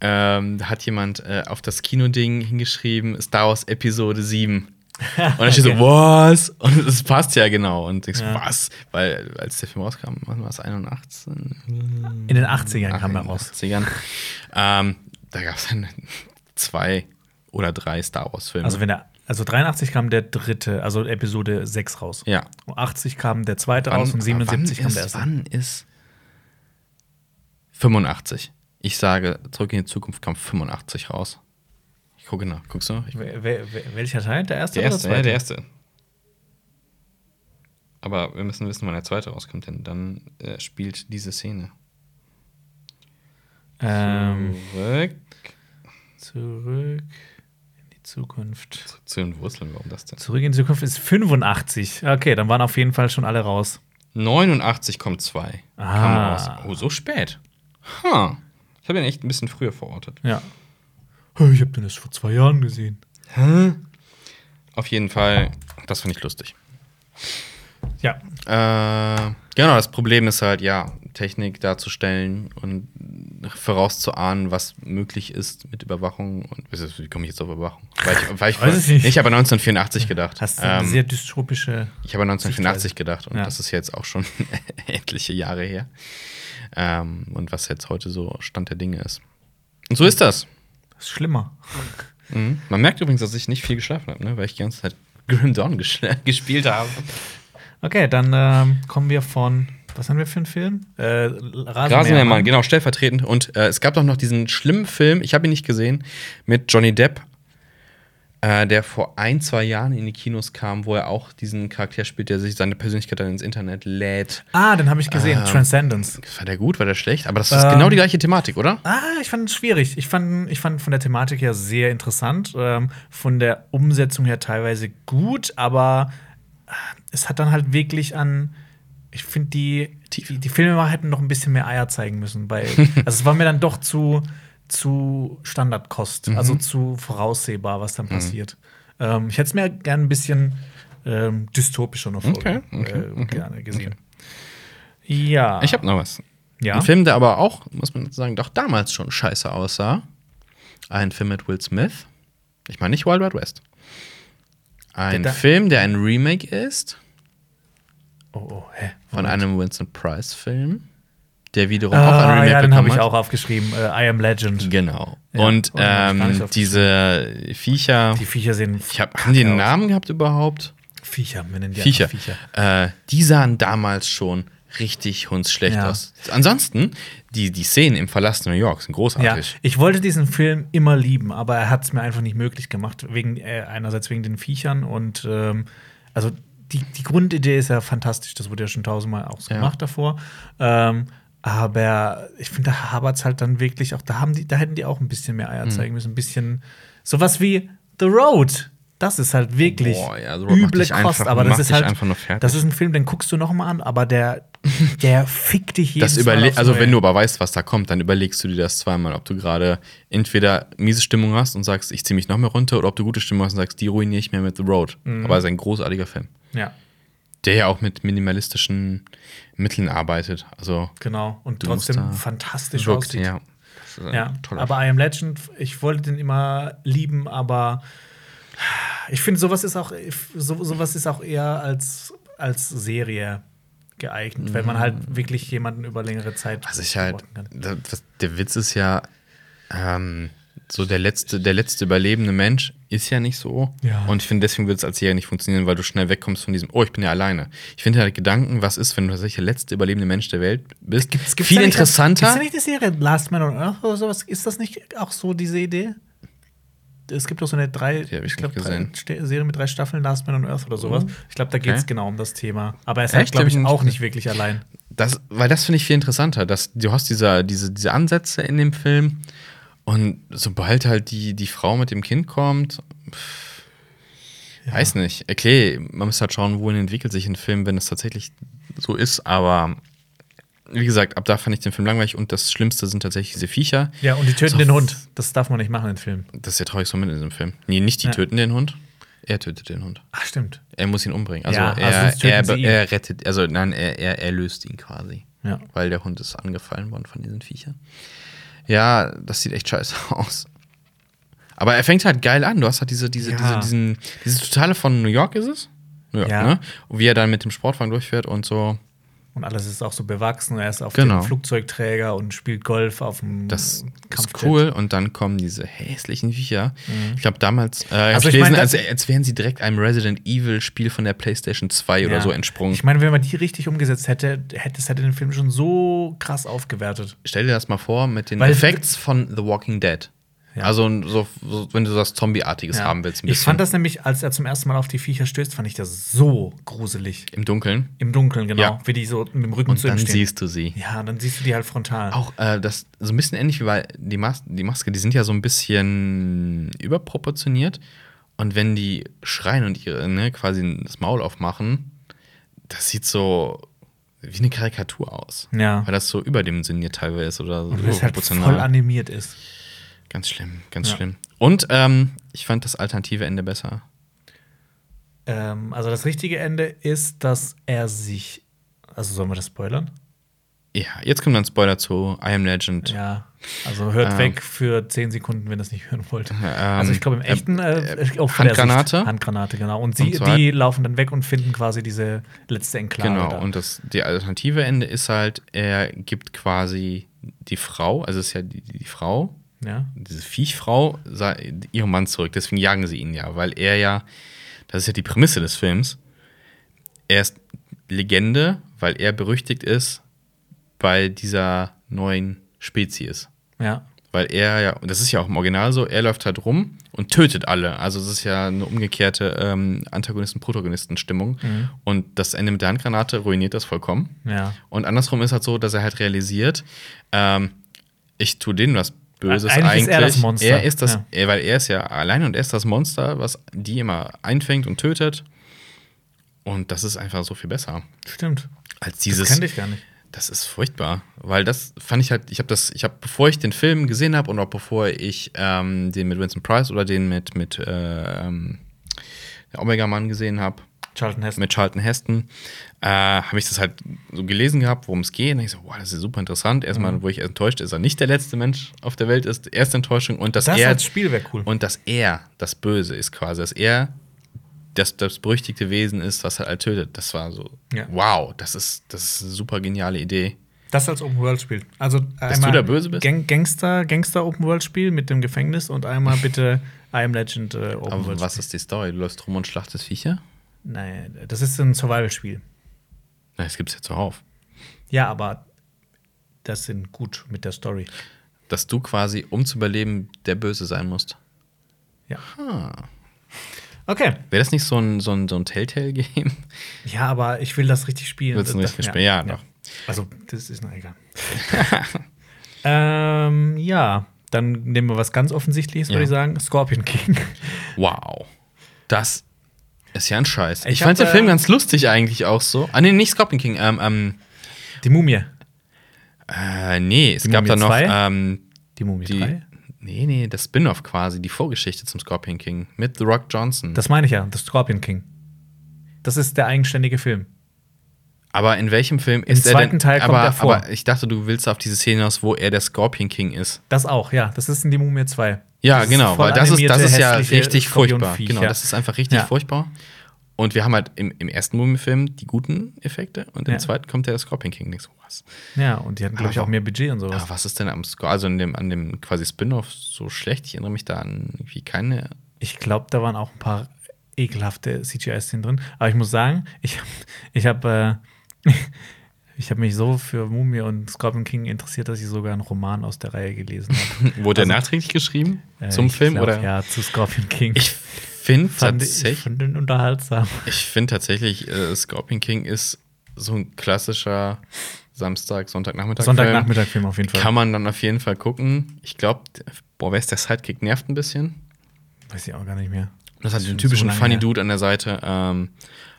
Ähm, da hat jemand äh, auf das Kinoding hingeschrieben, Star Wars Episode 7. Und dann steht so, was? Und es passt ja genau. Und ich so, Ja. was? Weil, als der Film rauskam, wann war es 81? In den 80ern kam er in den raus. 80ern. Ähm, da gab es dann zwei oder drei Star Wars-Filme. Also wenn er also 83 kam der dritte, also Episode 6 raus. ja. Und 80 kam der zweite raus und 77 wann kam der ist, erste. wann ist 85? Ich sage, zurück in die Zukunft kam 85 raus. Ich gucke nach. Guckst du? Ich, wer, wer- welcher Teil? Der erste der oder erste, der ja, zweite? der erste. Aber wir müssen wissen, wann der zweite rauskommt, denn dann äh, spielt diese Szene. Ähm, Zurück zurück in die Zukunft. zu den Wurzeln, warum das denn? Zurück in die Zukunft ist 85. Okay, dann waren auf jeden Fall schon alle raus. 89 kommt 2. Ah. Kam raus. Oh, so spät. Ha. Ich habe den echt ein bisschen früher verortet. Ja. Ich habe den erst vor zwei Jahren gesehen. Auf jeden Fall, das fand ich lustig. Ja. Äh, genau, das Problem ist halt, ja, Technik darzustellen und vorauszuahnen, was möglich ist mit Überwachung. Und wie komme ich jetzt auf Überwachung? Weil ich, weil ich, Weiß ich nicht. ich habe an 1984 gedacht. Hast du eine Ähm, sehr dystopische. ich habe an 1984 gedacht und Ja. das ist jetzt auch schon etliche Jahre her. Ähm, und was jetzt heute so Stand der Dinge ist. Und so ist das. Ist schlimmer. Mhm. Man merkt übrigens, dass ich nicht viel geschlafen habe, ne? weil ich die ganze Zeit Grim Dawn ges- gespielt habe. Okay, dann ähm, kommen wir von. Was haben wir für einen Film? Äh, Rasenmähermann. Rasenmähermann, genau, stellvertretend. Und äh, es gab doch noch diesen schlimmen Film, ich habe ihn nicht gesehen, mit Johnny Depp, äh, der vor ein, zwei Jahren in die Kinos kam, wo er auch diesen Charakter spielt, der sich seine Persönlichkeit dann ins Internet lädt. Ah, den habe ich gesehen. Ähm, Transcendence. War der gut, war der schlecht? Aber das ist Ähm, genau die gleiche Thematik, oder? Ah, ich fand es schwierig. Ich fand, ich fand von der Thematik her sehr interessant. Ähm, von der Umsetzung her teilweise gut, aber äh, es hat dann halt wirklich an. Ich finde, die, die, die Filmemacher hätten noch ein bisschen mehr Eier zeigen müssen. Weil, also es war mir dann doch zu, zu Standardkost, Mhm. also zu voraussehbar, was dann passiert. Ähm, ich hätte es mir gern ein bisschen ähm, dystopischer noch Okay, okay, äh, gerne gesehen. Ja. Ich habe noch was. ja. Ein Film, der aber auch, muss man sagen, doch damals schon scheiße aussah. Ein Film mit Will Smith. Ich meine nicht Wild Wild West. Ein Der Film, der ein Remake ist Oh, oh, hä? von einem Vincent Price-Film, der wiederum auch Ah, ein Remake ja, den habe ich auch aufgeschrieben. Äh, I Am Legend. Genau. Ja, Und ähm, diese Viecher, Die Viecher sehen. ich hab, haben die einen. Namen gehabt überhaupt? Viecher, wir nennen die Viecher. Viecher. Äh, die sahen damals schon richtig hundsschlecht Ja. aus. Ansonsten, die, die Szenen im verlassenen New York sind Ja, großartig. ich wollte diesen Film immer lieben, aber er hat es mir einfach nicht möglich gemacht. Wegen, äh, einerseits wegen den Viechern und ähm, also die, die Grundidee ist ja fantastisch, das wurde ja schon tausendmal auch so Ja. gemacht davor. Ähm, aber ich finde, da habert es halt dann wirklich auch, da haben die, da hätten die auch ein bisschen mehr Hm. Eier zeigen müssen. Ein bisschen sowas wie The Road. Das ist halt wirklich Boah, ja, The Road macht üble Kost, einfach- aber das ist halt einfach nur fertig. das ist ein Film, den guckst du noch mal an, aber der der fickt dich jedes Das Mal überle also wenn du aber weißt, was da kommt, dann überlegst du dir das zweimal, ob du gerade entweder miese Stimmung hast und sagst, ich ziehe mich noch mehr runter, oder ob du gute Stimmung hast und sagst, die ruiniere ich mir mit The Road. Mhm. Aber es ist ein großartiger Film, ja. Der ja auch mit minimalistischen Mitteln arbeitet. Also Genau. Und trotzdem fantastisch wirkt, aussieht. ja. Ja, aber I Am Legend, ich wollte den immer lieben, aber ich finde, sowas ist auch, so, sowas ist auch eher als, als Serie geeignet, wenn man halt wirklich jemanden über längere Zeit Was ich halt, was, der Witz ist ja, ähm, so der letzte, der letzte überlebende Mensch ist ja nicht so. Ja. Und ich finde, deswegen wird es als Jäger nicht funktionieren, weil du schnell wegkommst von diesem, oh, ich bin ja alleine. Ich finde halt Gedanken, was ist, wenn du tatsächlich der letzte überlebende Mensch der Welt bist, Gibt's- gibt's viel da interessanter. Ist da nicht die Serie Last Man on Earth oder sowas? Ist das nicht auch so diese Idee? Es gibt doch so eine drei, ich ich glaube. Serie mit drei Staffeln, Last Man on Earth oder sowas. Ich glaube, da geht es Okay. genau um das Thema. Aber er ist halt, glaube ich, auch nicht wirklich allein. Das, weil das finde ich viel interessanter. Dass du hast diese, diese, diese Ansätze in dem Film und sobald halt die, die Frau mit dem Kind kommt, pff, weiß nicht. Okay, man muss halt schauen, wohin entwickelt sich ein Film, wenn es tatsächlich so ist, aber wie gesagt, ab da fand ich den Film langweilig und das Schlimmste sind tatsächlich diese Viecher. Ja, und die töten den Hund. Das darf man nicht machen im Film. Das ist der traurigste Moment in diesem Film. Nee, nicht die Ja. töten den Hund. Er tötet den Hund. Ach, stimmt. Er muss ihn umbringen. Also, Ja, also er, er, er rettet, also nein, er, er, er löst ihn quasi. Ja. Weil der Hund ist angefallen worden von diesen Viechern. Ja, das sieht echt scheiße aus. Aber er fängt halt geil an. Du hast halt diese, diese, Ja. diese, diesen, dieses totale von New York ist es? New York, Ja. ne? Und wie er dann mit dem Sportwagen durchfährt und so. Und alles ist auch so bewachsen. Er ist auf Genau. dem Flugzeugträger und spielt Golf auf dem Das Kampfjet. ist cool. Und dann kommen diese hässlichen Viecher. Ich glaube, damals, äh, Also ich gelesen, mein, als, als wären sie direkt einem Resident Evil-Spiel von der PlayStation 2 oder Ja. so entsprungen. Ich meine, wenn man die richtig umgesetzt hätte, hätte es hätte den Film schon so krass aufgewertet. Stell dir das mal vor mit den Weil- Effekts von The Walking Dead. Ja. Also, so, so, wenn du was Zombie-artiges Ja. haben willst, Ich fand das nämlich, als er zum ersten Mal auf die Viecher stößt, fand ich das so gruselig. im Dunkeln. Im Dunkeln, genau. Ja. Wie die so mit dem Rücken Und zu ihm dann stehen. siehst du sie. ja, dann siehst du die halt frontal. Auch äh, das so ein bisschen ähnlich wie bei die, Mas die Maske, die sind ja so ein bisschen überproportioniert. Und wenn die schreien und ihre, ne, quasi das Maul aufmachen, das sieht so wie eine Karikatur aus. Ja. Weil das so überdimensioniert teilweise ist oder so Und das halt voll animiert ist. Ganz schlimm, ganz Ja. schlimm. Und ähm, ich fand das alternative Ende besser. Ähm, also das richtige Ende ist, dass er sich. Also sollen wir das spoilern? Ja, jetzt kommt dann Spoiler zu I Am Legend. Ja. Also hört Ähm. weg für 10 Sekunden, wenn ihr das nicht hören wollt. Ähm, also ich glaube im äh, echten äh, äh, auch der Handgranate? Sicht. Handgranate, genau. Und sie, Und die laufen dann weg und finden quasi diese letzte Enklave. Genau, da. und das, die alternative Ende ist halt, er gibt quasi die Frau, also es ist ja die, die Frau, ja. diese Viechfrau, sa- ihrem Mann zurück. Deswegen jagen sie ihn ja, weil er ja, das ist ja die Prämisse des Films, er ist Legende, weil er berüchtigt ist bei dieser neuen Spezies. Ja. Weil er ja, und das ist ja auch im Original so, er läuft halt rum und tötet alle. Also es ist ja eine umgekehrte ähm, Antagonisten-Protagonisten-Stimmung. Mhm. Und das Ende mit der Handgranate ruiniert das vollkommen. Ja. Und andersrum ist halt so, dass er halt realisiert, ähm, ich tue denen was Böses Eigentlich eigentlich. ist er das Monster. Er ist das, Ja. er, weil er ist ja alleine und er ist das Monster, was die immer einfängt und tötet. Und das ist einfach so viel besser Stimmt. als Das dieses. kannte ich gar nicht. Das ist furchtbar, weil das fand ich halt, ich habe das, ich habe, bevor ich den Film gesehen habe und auch bevor ich ähm, den mit Vincent Price oder den mit, mit äh, ähm, der Omega-Mann gesehen habe, Charlton Heston. mit Charlton Heston, äh, habe ich das halt so gelesen gehabt, worum es geht. Und ich so, wow, das ist super interessant. Erstmal, Mhm. wo ich enttäuscht, ist er nicht der letzte Mensch auf der Welt ist. Erste Enttäuschung und dass das er als Spiel wäre cool. und dass er das Böse ist quasi, dass er das, das berüchtigte Wesen ist, was er halt tötet. Das war so, Ja. wow, das ist, das ist eine super geniale Idee. Das als Open World Spiel. Also Dass du der Böse bist? Gang Gangster, Gangster Open World Spiel mit dem Gefängnis und einmal bitte I Am Legend äh, Open Aber World was ist die Story? Du läufst rum und schlachtest Viecher? Nein, das ist ein Survival Spiel. Na, das gibt's ja zuhauf. Ja, aber das sind gut mit der Story. Dass du quasi, um zu überleben, der Böse sein musst. Ja. Ah. Okay. Wäre das nicht so ein, so ein, so ein Telltale-Game? Ja, aber ich will das richtig spielen. Willst du Das- richtig spielen? Ja, doch. Also, das ist noch egal. ähm, ja, dann nehmen wir was ganz Offensichtliches, würde Ja. ich sagen. Scorpion King. Wow. Das ist ja ein Scheiß. Ich Ich, fand den Film äh, ganz lustig eigentlich auch so. Ah, nee, nicht Scorpion King. Ähm, ähm, Die Mumie. äh, nee, es Die gab Mumie da noch 2? ähm, Die Mumie die. 3. Nee, nee, das Spin-off quasi, die Vorgeschichte zum Scorpion King mit The Rock Johnson. Das meine ich ja, das Scorpion King. Das ist der eigenständige Film. aber in welchem Film Im ist er zweiten denn? Teil kommt aber, er vor. aber ich dachte, du willst auf diese Szene hinaus, wo er der Scorpion King ist. Das auch, ja. Das ist in die Mumie 2. Ja, genau, weil das ist, das ist ja richtig furchtbar. Genau, das ist einfach richtig Ja. furchtbar. Und wir haben halt im, im ersten Mumie-Film die guten Effekte und im Ja. zweiten kommt der Scorpion King. Denkst du, was? Ja, und die hatten, glaube ich, auch mehr Budget und sowas. Aber was ist denn am Score, also in dem, an dem quasi Spin-off so schlecht? Ich erinnere mich da an irgendwie keine. Ich glaube, da waren auch ein paar ekelhafte CGI-Szenen drin. Aber ich muss sagen, ich, ich habe äh, ich hab mich so für Mumie und Scorpion King interessiert, dass ich sogar einen Roman aus der Reihe gelesen habe. Wurde der Also- nachträglich geschrieben Äh, zum Film? glaub, oder? Ja, zu Scorpion King. Ich finde fand, ich tatsächlich, fand den unterhaltsam. ich finde tatsächlich, äh, Scorpion King ist so ein klassischer Samstag, Sonntagnachmittag. Sonntagnachmittag-Film auf jeden Fall. Kann man dann auf jeden Fall gucken. Ich glaube, boah, wer ist der Sidekick? Nervt ein bisschen. Weiß ich auch gar nicht mehr. Das hat den typischen so Funny. Dude an der Seite. Ähm,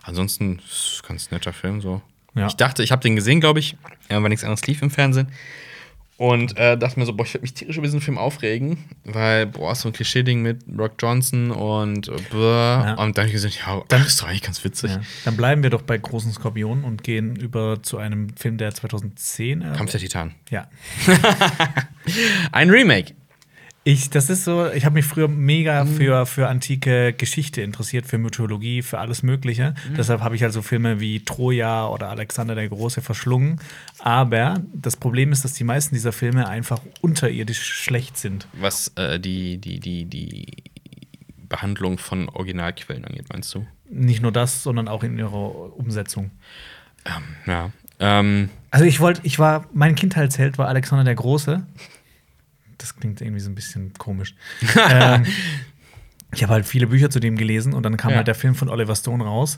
ansonsten ist ganz netter Film so. Ja. Ich dachte, ich habe den gesehen, glaube ich, äh, weil nichts anderes lief im Fernsehen. Und äh, dachte mir so, boah, ich würde mich tierisch über diesen Film aufregen, weil, boah, so ein Klischee-Ding mit Rock Johnson und äh. Ja. Und dann habe ich gesagt, ja, dann ist doch eigentlich ganz witzig. Ja. Dann bleiben wir doch bei Großen Skorpionen und gehen über zu einem Film, der 2010. Äh, Kampf der Titanen. ja. Ein Remake. Ich, das ist so, ich habe mich früher mega Mhm. für, für antike Geschichte interessiert, für Mythologie, für alles Mögliche. Mhm. Deshalb habe ich also Filme wie Troja oder Alexander der Große verschlungen. Aber das Problem ist, dass die meisten dieser Filme einfach unterirdisch schlecht sind. Was äh, die, die, die, die Behandlung von Originalquellen angeht, meinst du? Nicht nur das, sondern auch in ihrer Umsetzung. Ja. Ähm, Also ich wollte, ich war, mein Kindheitsheld war Alexander der Große. Das klingt irgendwie so ein bisschen komisch. ähm, ich habe halt viele Bücher zu dem gelesen und dann kam Ja. halt der Film von Oliver Stone raus.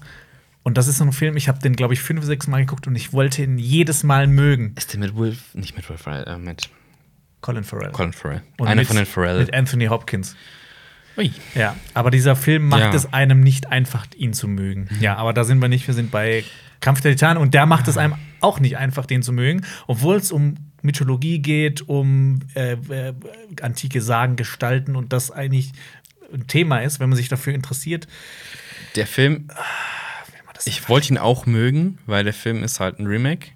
Und das ist so ein Film, ich habe den, glaube ich, fünf, sechs Mal geguckt und ich wollte ihn jedes Mal mögen. ist der mit Will, nicht mit Ferrell, äh, mit Colin Farrell. Colin Farrell. Und Einer mit- von den Farrell. Mit Anthony Hopkins. Ui. Ja, aber dieser Film macht Ja. es einem nicht einfach, ihn zu mögen. Ja, aber da sind wir nicht. Wir sind bei Kampf der Titanen und der macht es einem auch nicht einfach, den zu mögen, obwohl es um Mythologie geht, um äh, äh, antike Sagen, Gestalten und das eigentlich ein Thema ist, wenn man sich dafür interessiert. Der Film, ich wollte ihn auch mögen, weil der Film ist halt ein Remake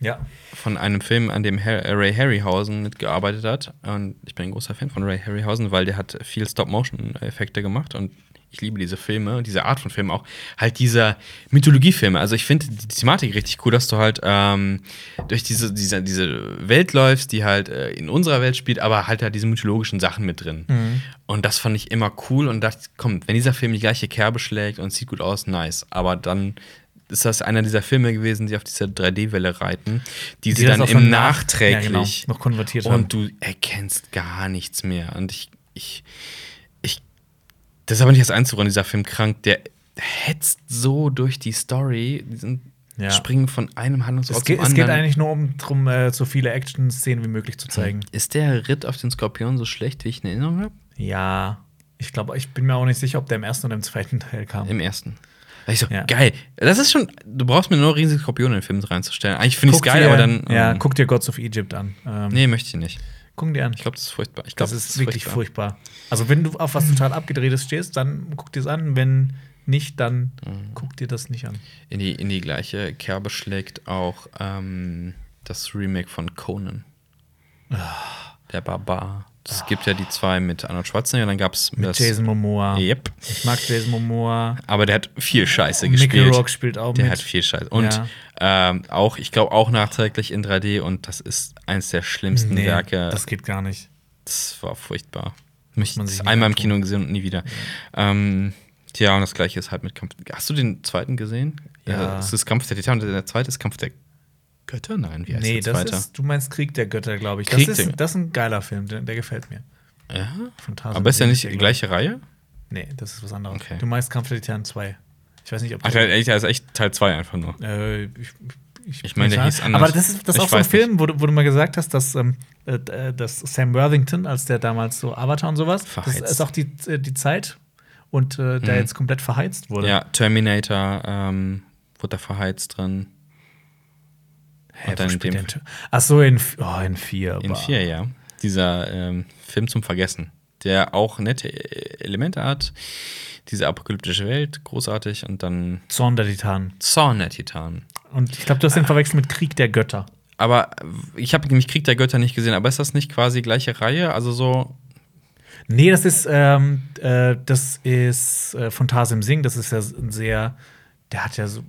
Ja. von einem Film, an dem äh, Ray Harryhausen mitgearbeitet hat. Und ich bin ein großer Fan von Ray Harryhausen, weil der hat viel Stop-Motion-Effekte gemacht und ich liebe diese Filme, diese Art von Filmen auch. Halt diese Mythologiefilme. Also ich finde die Thematik richtig cool, dass du halt ähm, durch diese, diese, diese Welt läufst, die halt äh, in unserer Welt spielt, aber halt da diese mythologischen Sachen mit drin. Und das fand ich immer cool und dachte, komm, wenn dieser Film die gleiche Kerbe schlägt und sieht gut aus, nice. Aber dann ist das einer dieser Filme gewesen, die auf dieser 3D-Welle reiten, die, sie das dann im nach- nachträglich ja, genau, noch konvertiert haben. und du erkennst gar nichts mehr. Und ich, ich, das ist aber nicht das Einzige, dieser Film krank, der hetzt so durch die Story, die sind, Ja. springen von einem Handlungsort Es geht, zum es anderen. geht eigentlich nur um darum, äh, so viele Action-Szenen wie möglich zu zeigen. ist der Ritt auf den Skorpion so schlecht, wie ich in Erinnerung habe? Ja. Ich glaube, ich bin mir auch nicht sicher, ob der im ersten oder im zweiten Teil kam. Im ersten. Da Ich so, Ja. geil. Das ist schon, du brauchst mir nur riesige Skorpione in den Film reinzustellen. Eigentlich finde ich es geil, dir, aber dann. Ja, ähm, guck dir Gods of Egypt an. Ähm, Nee, möchte ich nicht. Guck dir an. Ich glaube, das ist furchtbar. Ich glaub, das ist wirklich furchtbar. Also, wenn du auf was total abgedrehtes stehst, dann guck dir es an. Wenn nicht, dann Mhm. guck dir das nicht an. In die, in die gleiche Kerbe schlägt auch ähm, das Remake von Conan. Der Barbar. Es gibt ja die zwei mit Arnold Schwarzenegger, dann gab es Mit Jason Momoa. Yep. Ich mag Jason Momoa. Aber der hat viel Scheiße Mickey gespielt. Rock spielt auch Der mit. hat viel Scheiße. Und ähm, auch, ich glaube, auch nachträglich in 3D und das ist eins der schlimmsten nee, Werke. das geht gar nicht. Das war furchtbar. Mich man sich das einmal im. Kino gesehen und nie wieder. Ähm, tja, und das gleiche ist halt mit Kampf. Hast du den zweiten gesehen? Ja. Es ist Kampf der Titanen der zweite ist Kampf der Götter? Nein, wie heißt Nee, das zweite? ist, du meinst Krieg der Götter, glaube ich. Das Krieg ist, der- das ist ein geiler Film, der, der gefällt mir. ja. Von Tarzan Aber ist ja nicht die gleiche Reihe? Nee, das ist was anderes. Okay. Du meinst Kampf der Titanen 2. Ich weiß nicht, ob Ach, der ist echt Teil 2 einfach nur. Äh, ich, ich, Ich meine, der hieß anders. Aber das ist, das ist auch so ein. Film, wo, du- wo du mal gesagt hast, dass, ähm, äh, äh, dass Sam Worthington, als der damals so Avatar und sowas, Verheizt. das ist auch die, äh, die Zeit und äh, der Mhm. jetzt komplett verheizt wurde. Ja, Terminator ähm, wurde da verheizt drin. Hä, Und dann in dem Ach so, in, oh, in vier. In aber- vier, ja. Dieser ähm, Film zum Vergessen, der auch nette äh, Elemente hat. Diese apokalyptische Welt, großartig. Und dann Zorn der Titanen. Zorn der Titanen. Und ich glaube, du hast den verwechselt mit Krieg der Götter. Aber ich habe nämlich Krieg der Götter nicht gesehen. Aber ist das nicht quasi gleiche Reihe? Also so. Nee, das ist, ähm, äh, das ist äh, von Tasim Singh. Das ist ja ein sehr, der hat ja so,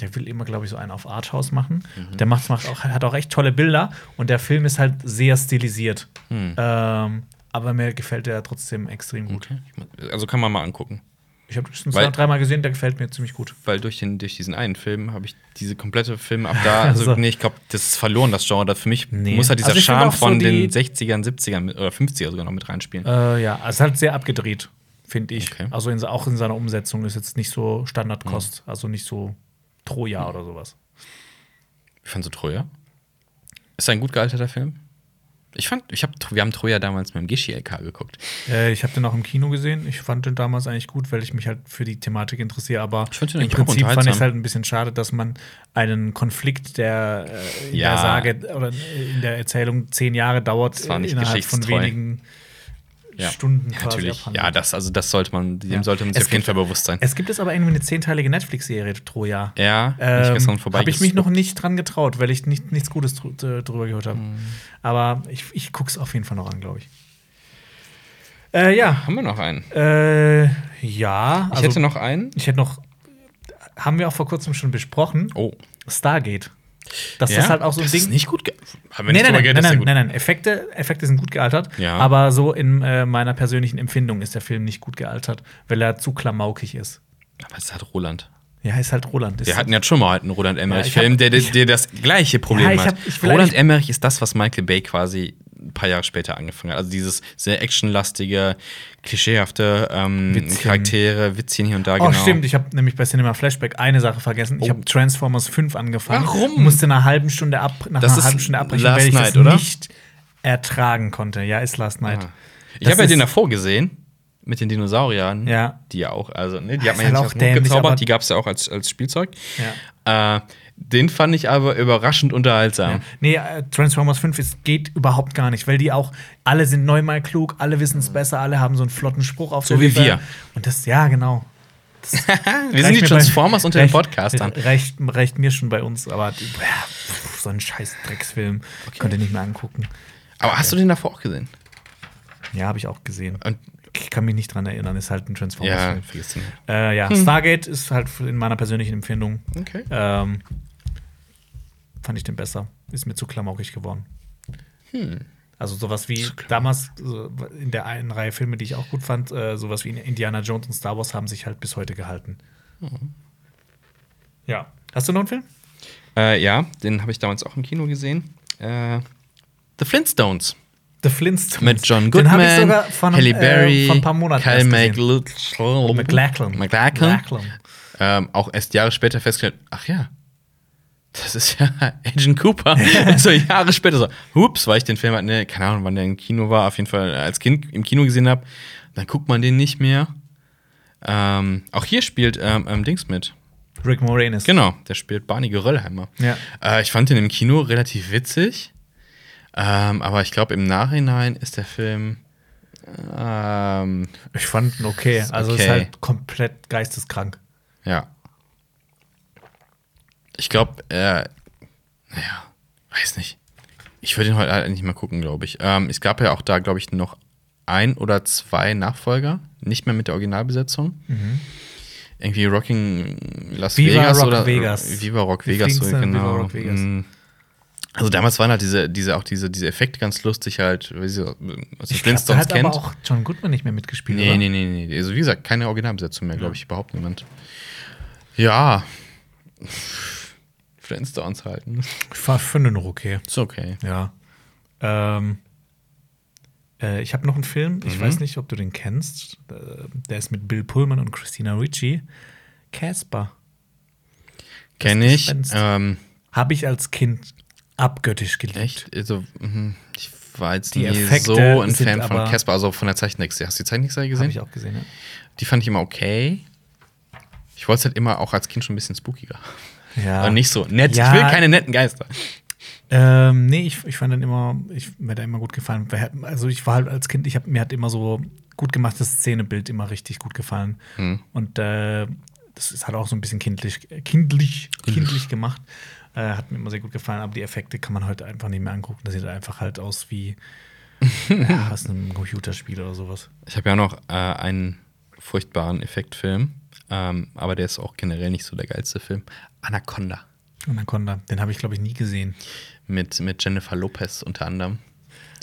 der will immer, glaube ich, so einen auf Arthouse machen. Mhm. Der macht, macht auch, hat auch echt tolle Bilder und der Film ist halt sehr stilisiert. Hm. Ähm, aber mir gefällt der trotzdem extrem gut. Okay. Also kann man mal angucken. Ich habe schon zwei, dreimal gesehen, der gefällt mir ziemlich gut. Weil durch, den, durch diesen einen Film habe ich diese komplette Film ab da, also So. nee, ich glaube, das ist verloren, das Genre. Für mich Nee. muss halt dieser Also Charme so von den 60ern, 70ern mit, oder 50er sogar noch mit reinspielen. Äh, ja, es ist halt sehr abgedreht, finde ich. Okay. Also in, auch in seiner Umsetzung ist jetzt nicht so Standardkost, also nicht so Troja oder sowas. Ich fand so Troja. Ist ein gut gealterter Film? Ich fand, ich hab, wir haben Troja damals mit dem Gishi LK geguckt. Äh, ich habe den auch im Kino gesehen. Ich fand den damals eigentlich gut, weil ich mich halt für die Thematik interessiere. Aber im Prinzip fand ich es halt ein bisschen schade, dass man einen Konflikt, der äh, in Ja. der Sage oder in der Erzählung zehn Jahre dauert, innerhalb von wenigen Ja. Stunden Ja, quasi natürlich. abhandelt. Ja, das, also das sollte man, dem Ja. sollte man sich Es auf jeden Fall bewusst sein. Es gibt jetzt aber irgendwie eine zehnteilige Netflix-Serie, Troja. Ja, ich Ähm, vorbei. habe ich mich noch nicht dran getraut, weil ich nicht, nichts Gutes drü drüber gehört habe. Mhm. Aber ich, ich gucke es auf jeden Fall noch an, glaube ich. Äh, ja. Haben wir noch einen? Äh, ja. Ich also- hätte noch einen. Ich hätte noch. Haben wir auch vor kurzem schon besprochen. Oh. Stargate. Dass ja? das halt auch so ein das Ding. ist nicht gut. ge- Haben wir Nein, nicht nein, nein, nein, ist ja nein, gut. nein, nein. Effekte, Effekte sind gut gealtert. Ja. Aber so in äh, meiner persönlichen Empfindung ist der Film nicht gut gealtert, weil er zu klamaukig ist. Aber es hat Roland. Ja, ist halt Roland. Ist Wir hatten ja schon mal einen Roland Ja, Emmerich-Film, ich hab- der, der, der das gleiche Problem Ja, ich hat. hab- ich will Roland Emmerich ist das, was Michael Bay quasi ein paar Jahre später angefangen hat. Also dieses sehr actionlastige, klischeehafte ähm, Witzchen. Charaktere, Witzchen hier und da. Oh, genau. stimmt. Ich habe nämlich bei Cinema Flashback eine Sache vergessen. Ich Oh. habe Transformers 5 angefangen. Warum? Musste nach einer halben Stunde ab, nach Das einer halben Stunde abbrechen, weil ich Night, das oder? nicht ertragen konnte. Ja, ist Last Night. Ah. Ich habe ja den davor gesehen. Mit den Dinosauriern. Ja. Die ja auch, also, ne, die Ah, hat man ja halt auch dämlich, gezaubert. Die gab es ja auch als, als Spielzeug. Ja. Äh, den fand ich aber überraschend unterhaltsam. Ja. Nee, äh, Transformers 5 ist, geht überhaupt gar nicht, weil die auch, alle sind neunmal klug, alle wissen es besser, alle haben so einen flotten Spruch auf So wie Lippe. wir. Und das, ja, genau. Wir sind die mir bei- Transformers unter den Podcastern. Reicht, reicht mir schon bei uns, aber ja, so ein scheiß Drecksfilm. Könnt ihr nicht mehr angucken. Aber hast du den davor auch gesehen? Ja, habe ich auch gesehen. Und, Ich kann mich nicht dran erinnern, ist halt ein ja, Transformers-Film. vergiss den. Äh, ja, Stargate ist halt in meiner persönlichen Empfindung. Okay. Ähm, fand ich den besser. Ist mir zu klamaukig geworden. Hm. Also sowas wie damals in der einen Reihe Filme, die ich auch gut fand, äh, sowas wie Indiana Jones und Star Wars haben sich halt bis heute gehalten. Mhm. Ja. Hast du noch einen Film? Äh, ja, den habe ich damals auch im Kino gesehen. Äh, The Flintstones. The Flintstones. Mit John Den hab ich Goodman, sogar von, Halle äh, Berry, ein paar Monaten Kyle. MacLachlan. McLachlan. Ähm, auch erst Jahre später festgestellt, ach ja, das ist ja Agent Cooper. so Jahre später so, hups, weil ich den Film, ne, keine Ahnung, wann der im Kino war, auf jeden Fall als Kind im Kino gesehen habe, dann guckt man den nicht mehr. Ähm, auch hier spielt ähm, ähm, Dings mit. Rick Moranis. Genau, der spielt Barney Geröllheimer. Ja. Äh, ich fand den im Kino relativ witzig. Ähm, aber ich glaube, im Nachhinein ist der Film. Ähm, Ich fand ihn okay. Also okay. ist halt komplett geisteskrank. ja. Ich glaube, äh, naja, weiß nicht. Ich würde ihn heute halt nicht mal gucken, glaube ich. Ähm, es gab ja auch da, glaube ich, noch ein oder zwei Nachfolger, nicht mehr mit der Originalbesetzung. Irgendwie Rocking Las Viva Vegas Rock oder Vegas. Viva Rock Vegas, so, genau. Viva Rock Vegas? Mm. Also damals waren halt diese, diese auch diese, diese Effekte ganz lustig halt, wie sie aus den Ich glaub, da Flintstones hat kennt. aber auch John Goodman nicht mehr mitgespielt, Nee, oder? nee, nee, nee. Also wie gesagt, keine Originalbesetzung mehr, glaube ich, überhaupt niemand. Ja. Flintstones halten. Ich war finde noch okay. Ist okay. Ja. Ähm, äh, ich habe noch einen Film, ich Mhm. weiß nicht, ob du den kennst. Äh, der ist mit Bill Pullman und Christina Ricci. Casper. Kenne ich. Ähm, Habe ich als Kind abgöttisch geliebt. echt? Also, mhm. ich war jetzt Die nie Effekte so ein Fan von Casper, also von der Zeichentrickserie. Hast du die Zeichentrickserie Habe gesehen? ich auch gesehen, ja. Die fand ich immer okay. Ich wollte es halt immer auch als Kind schon ein bisschen spookiger. ja. Aber nicht so nett. Ja. Ich will keine netten Geister. Ähm, nee, ich, ich fand den immer, ich, mir er immer gut gefallen. Also ich war halt als Kind, ich hab, mir hat immer so gut gemachtes Szenebild immer richtig gut gefallen. Hm. Und äh, das ist halt auch so ein bisschen kindlich, kindlich, kindlich gemacht. Äh, hat mir immer sehr gut gefallen, aber die Effekte kann man heute einfach nicht mehr angucken. Das sieht einfach halt aus wie ja, aus einem Computerspiel oder sowas. Ich habe ja noch äh, einen furchtbaren Effektfilm, ähm, aber der ist auch generell nicht so der geilste Film. Anaconda. Anaconda, den habe ich, glaube ich, nie gesehen. Mit, mit Jennifer Lopez unter anderem.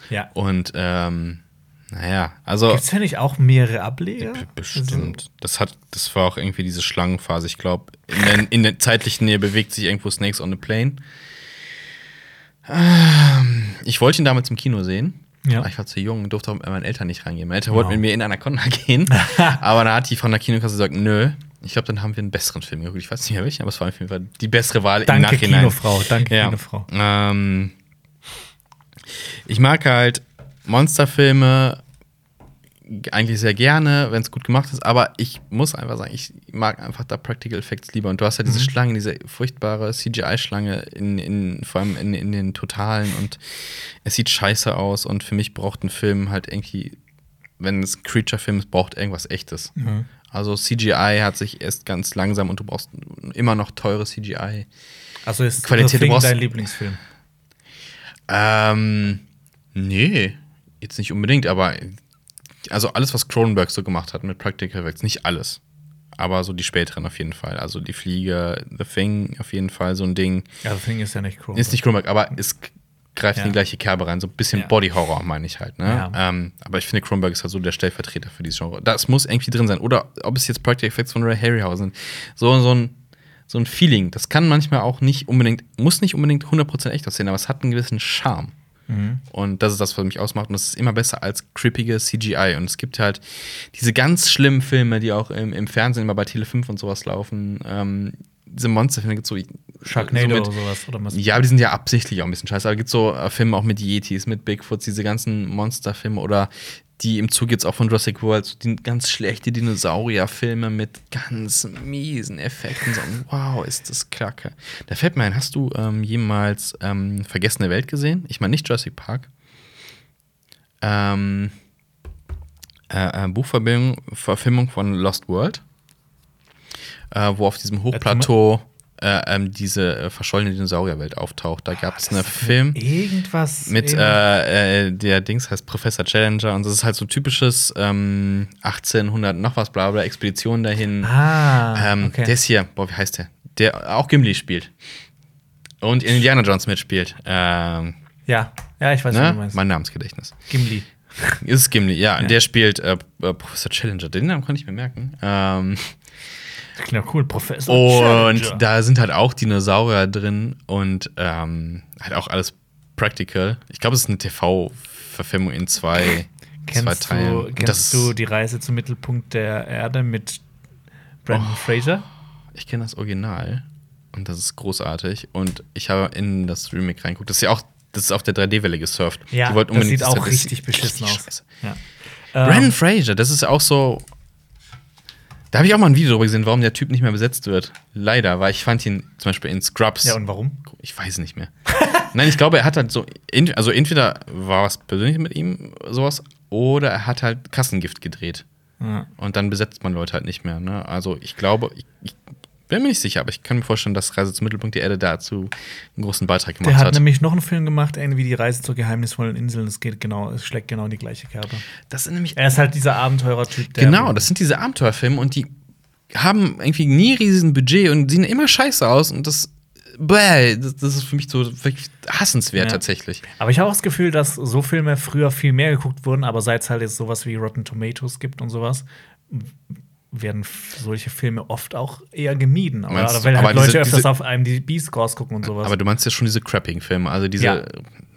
Ja. Und ähm, naja, also. Gibt es ja nicht auch mehrere Ableger? B- Bestimmt. Das hat, das war auch irgendwie diese Schlangenphase. Ich glaube, in, der- in der zeitlichen Nähe bewegt sich irgendwo Snakes on a Plane. Ähm, Ich wollte ihn damals im Kino sehen. Ja. Ich war zu jung, durfte auch mit meinen Eltern nicht reingehen. Meine Eltern wollten Wow. mit mir in Anaconda gehen. aber dann hat die von der Kinokasse gesagt, nö. Ich glaube, dann haben wir einen besseren Film geguckt. Ich weiß nicht mehr welchen, aber es war auf jeden Fall die bessere Wahl im Danke, Nachhinein. Kinofrau. Danke, Ja. Kinofrau. Ähm, ich mag halt Monsterfilme eigentlich sehr gerne, wenn es gut gemacht ist, aber ich muss einfach sagen, ich mag einfach da Practical Effects lieber. Und du hast ja diese Mhm. Schlange, diese furchtbare CGI-Schlange, in, in, vor allem in, in den Totalen und es sieht scheiße aus und für mich braucht ein Film halt irgendwie, wenn es ein Creature-Film ist, braucht irgendwas echtes. Mhm. Also CGI hat sich erst ganz langsam und du brauchst immer noch teure CGI. Also ist Qualität, The du Thing brauchst- dein Lieblingsfilm? Ähm, nee, jetzt nicht unbedingt, aber also alles, was Cronenberg so gemacht hat mit Practical Effects, nicht alles. Aber so die späteren auf jeden Fall. Also die Fliege, The Thing auf jeden Fall, so ein Ding. Ja, The Thing ist ja nicht Chrome. Ist nicht Cronenberg, aber es greift Ja. in die gleiche Kerbe rein. So ein bisschen Ja. Body Horror, meine ich halt. Ne? Ja. Ähm, aber ich finde, Cronenberg ist halt so der Stellvertreter für dieses Genre. Das muss irgendwie drin sein. Oder ob es jetzt Practical Effects von Ray Harryhausen sind. So, so ein so ein Feeling, das kann manchmal auch nicht unbedingt, muss nicht unbedingt 100% echt aussehen, aber es hat einen gewissen Charme. Mhm. Und das ist das, was mich ausmacht. Und das ist immer besser als creepige CGI. Und es gibt halt diese ganz schlimmen Filme, die auch im, im Fernsehen immer bei Tele 5 und sowas laufen. Ähm, diese Monsterfilme gibt so. Sharknado so mit, oder sowas. Oder was? ja, aber die sind ja absichtlich auch ein bisschen scheiße. Aber es gibt so äh, Filme auch mit Yetis, mit Bigfoots, diese ganzen Monsterfilme oder die im Zug jetzt auch von Jurassic World, so die ganz schlechte Dinosaurierfilme mit ganz miesen Effekten. So, wow, ist das kacke. Da fällt mir ein, hast du ähm, jemals ähm, Vergessene Welt gesehen? Ich meine nicht Jurassic Park. Ähm, äh, äh, Buchverfilmung Verfilmung von Lost World, äh, wo auf diesem Hochplateau äh, ähm, diese äh, verschollene Dinosaurierwelt auftaucht. Da gab es einen Film Irgendwas. mit äh, äh, der Dings heißt Professor Challenger und das ist halt so typisches ähm, 1800 noch was bla bla Expedition dahin. ah, ähm, okay. Der ist hier, boah, wie heißt der? Der auch Gimli spielt und in Indiana Jones mitspielt. Ähm, ja, ja, ich weiß, was du ne? meinst. Mein Namensgedächtnis. Gimli. Ist es Gimli, ja. Ja. Der spielt äh, äh, Professor Challenger. Den Namen kann ich mir merken. Ähm, Das klingt ja cool, Professor. und Challenger. da sind halt auch Dinosaurier drin und ähm, halt auch alles practical. Ich glaube, es ist eine TV-Verfilmung in zwei, zwei Kennst, Teilen. du, kennst du die Reise zum Mittelpunkt der Erde mit Brandon Fraser? Ich kenne das Original und das ist großartig. Und ich habe in das Remake reingeguckt. Das ist ja auch, das ist auf der 3D-Welle gesurft. Ja, das sieht auch richtig beschissen aus. Ja. Brandon Ähm, Fraser, das ist ja auch so. Da habe ich auch mal ein Video darüber gesehen, warum der Typ nicht mehr besetzt wird. Leider, weil ich fand ihn zum Beispiel in Scrubs. ja, und warum? Ich weiß nicht mehr. Nein, ich glaube, er hat halt so, also entweder war was persönlich mit ihm, sowas, oder er hat halt Kassengift gedreht. Ja. Und dann besetzt man Leute halt nicht mehr. Ne? Also ich glaube, ich, ich bin mir nicht sicher, aber ich kann mir vorstellen, dass Reise zum Mittelpunkt der Erde dazu einen großen Beitrag gemacht Der hat, hat. nämlich noch einen Film gemacht, irgendwie die Reise zur geheimnisvollen Insel. Es geht genau, es schlägt genau in die gleiche Kerbe. Das sind nämlich Er ist halt dieser Abenteurer-Typ, der. genau, das sind diese Abenteuerfilme und die haben irgendwie nie riesen Budget und sehen immer scheiße aus und das, bäh, das, ist für mich so wirklich hassenswert Ja. tatsächlich. Aber ich habe auch das Gefühl, dass so Filme früher viel mehr geguckt wurden, aber seit es halt jetzt sowas wie Rotten Tomatoes gibt und sowas, werden solche Filme oft auch eher gemieden. Oder, oder weil halt Aber Leute diese- öfters diese- auf einem die B-Scores gucken und sowas. Aber du meinst ja schon diese Crapping-Filme, also diese, Ja.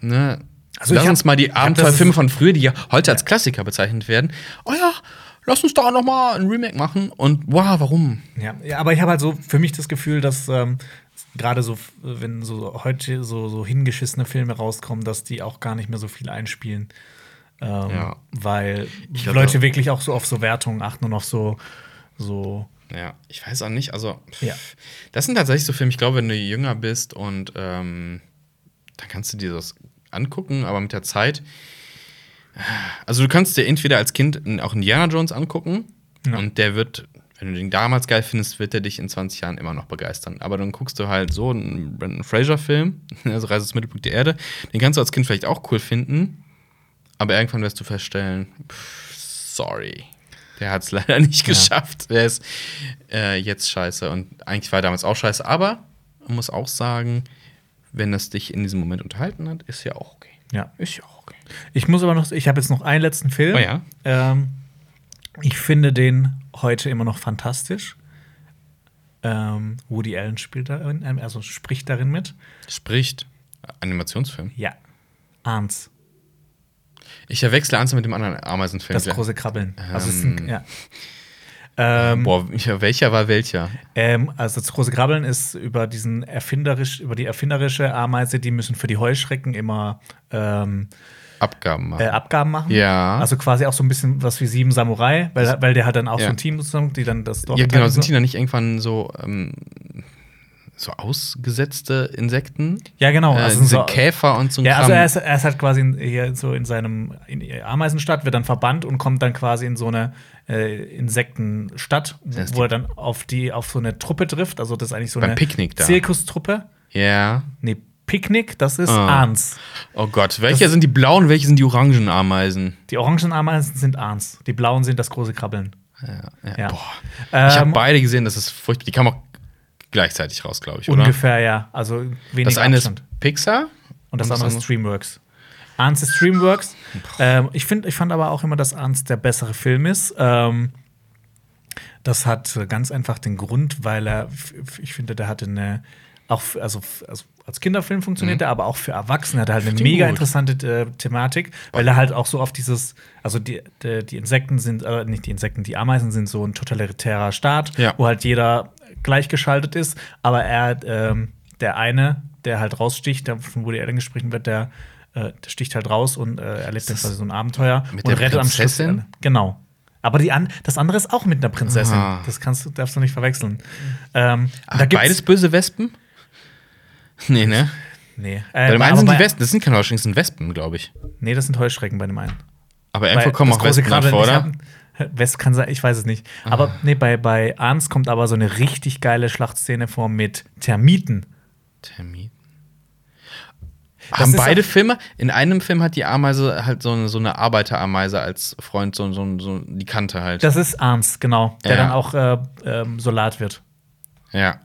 ne? Also lass hab- uns mal die Abenteuerfilme von früher, die ja heute als Klassiker bezeichnet werden. Oh ja, lass uns da noch mal ein Remake machen. Und wow, warum? Ja, ja aber ich habe halt so für mich das Gefühl, dass ähm, gerade so, wenn so heute so, so hingeschissene Filme rauskommen, dass die auch gar nicht mehr so viel einspielen. Ähm, Ja. Weil glaub, Leute wirklich auch so auf so Wertungen achten und auf so, so Ja, ich weiß auch nicht. Also, Ja. das sind tatsächlich so Filme, ich glaube, wenn du jünger bist und ähm, dann kannst du dir das angucken, aber mit der Zeit. Also, du kannst dir entweder als Kind auch Indiana Jones angucken Ja. und der wird, wenn du den damals geil findest, wird der dich in 20 Jahren immer noch begeistern. Aber dann guckst du halt so einen Brandon Fraser-Film, also Reise zum Mittelpunkt der Erde, den kannst du als Kind vielleicht auch cool finden. Aber irgendwann wirst du feststellen, pff, sorry. Der hat es leider nicht Ja. geschafft. Der ist äh, jetzt scheiße. Und eigentlich war er damals auch scheiße. Aber man muss auch sagen, wenn das dich in diesem Moment unterhalten hat, ist ja auch okay. Ja. Ist ja auch okay. Ich muss aber noch, ich habe jetzt noch einen letzten Film. Oh ja. Ähm, ich finde den heute immer noch fantastisch. Ähm, Woody Allen spielt darin, also spricht darin mit. Spricht. Animationsfilm. Ja. Arns, Ich verwechsle Anze mit dem anderen Ameisenfilm. das große Krabbeln. Also Ähm. sind, ja. Ähm, Boah, welcher war welcher? ähm, also das große Krabbeln ist über diesen erfinderisch, über die erfinderische Ameise, die müssen für die Heuschrecken immer ähm, Abgaben machen. äh, Abgaben machen. Ja. Also quasi auch so ein bisschen was wie sieben Samurai, weil, weil der hat dann auch Ja. so ein Team sozusagen, die dann das Dorf ja, genau. Sind die dann nicht irgendwann so, ähm, so ausgesetzte Insekten? Ja, genau. Äh, Also diese so, Käfer und so ein Ja, also Kram. er ist, er ist halt quasi in, hier so in seinem in Ameisenstadt, wird dann verbannt und kommt dann quasi in so eine äh, Insektenstadt, wo, Das er dann auf die auf so eine Truppe trifft. Also das ist eigentlich so Beim eine Picknick da. Zirkustruppe. Ja. Nee, Picknick, das ist Ah. Ahns. Oh Gott, welche sind die blauen, welche sind die orangen Ameisen? Die orangen Ameisen sind Ahns. Die blauen sind das große Krabbeln. Ja, ja. Ja. Boah. Ich habe Ähm, beide gesehen, das ist furchtbar. Die kamen auch gleichzeitig raus, glaube ich, oder? ungefähr, ja. Also wenig Das eine Abstand. ist Pixar Und das andere ist Streamworks. Arns ist Streamworks. Ähm, ich, find, ich fand aber auch immer, dass Arns der bessere Film ist. Ähm, das hat äh, ganz einfach den Grund, weil er, ich finde, der hatte eine, auch also, also als Kinderfilm funktioniert er, aber auch für Erwachsene hat er halt eine Mhm. mega gut. interessante äh, Thematik, weil er halt auch so auf dieses, also die, die, die Insekten sind, äh, nicht die Insekten, die Ameisen sind so ein totalitärer Staat, Ja. wo halt jeder gleichgeschaltet ist, aber er, ähm, der eine, der halt raussticht, der von Woody Allen gesprochen wird, der, äh, der sticht halt raus und äh, erlebt dann quasi so ein Abenteuer mit und der rettet am Schluss. Prinzessin? Genau. Aber die an, das andere ist auch mit einer Prinzessin. Ah. Das kannst darfst du nicht verwechseln. Ähm, Ach, beides böse Wespen? Nee, ne? Nee. Bei Äh, dem einen aber sind die bei- Wespen, das sind keine Heuschrecken, das sind Wespen, glaube ich. Nee, das sind Heuschrecken bei dem einen. Aber irgendwo kommen auch große Wespen vor, oder? West kann sein, ich weiß es nicht. Aber nee, bei, bei Arns kommt aber so eine richtig geile Schlachtszene vor mit Termiten. Termin. Das Haben ist beide auch- Filme, in einem Film hat die Ameise halt so eine, so eine Arbeiterameise als Freund, so, so, so die Kante halt. Das ist Arns, genau. Der Ja. dann auch äh, ähm, Solat wird. ja.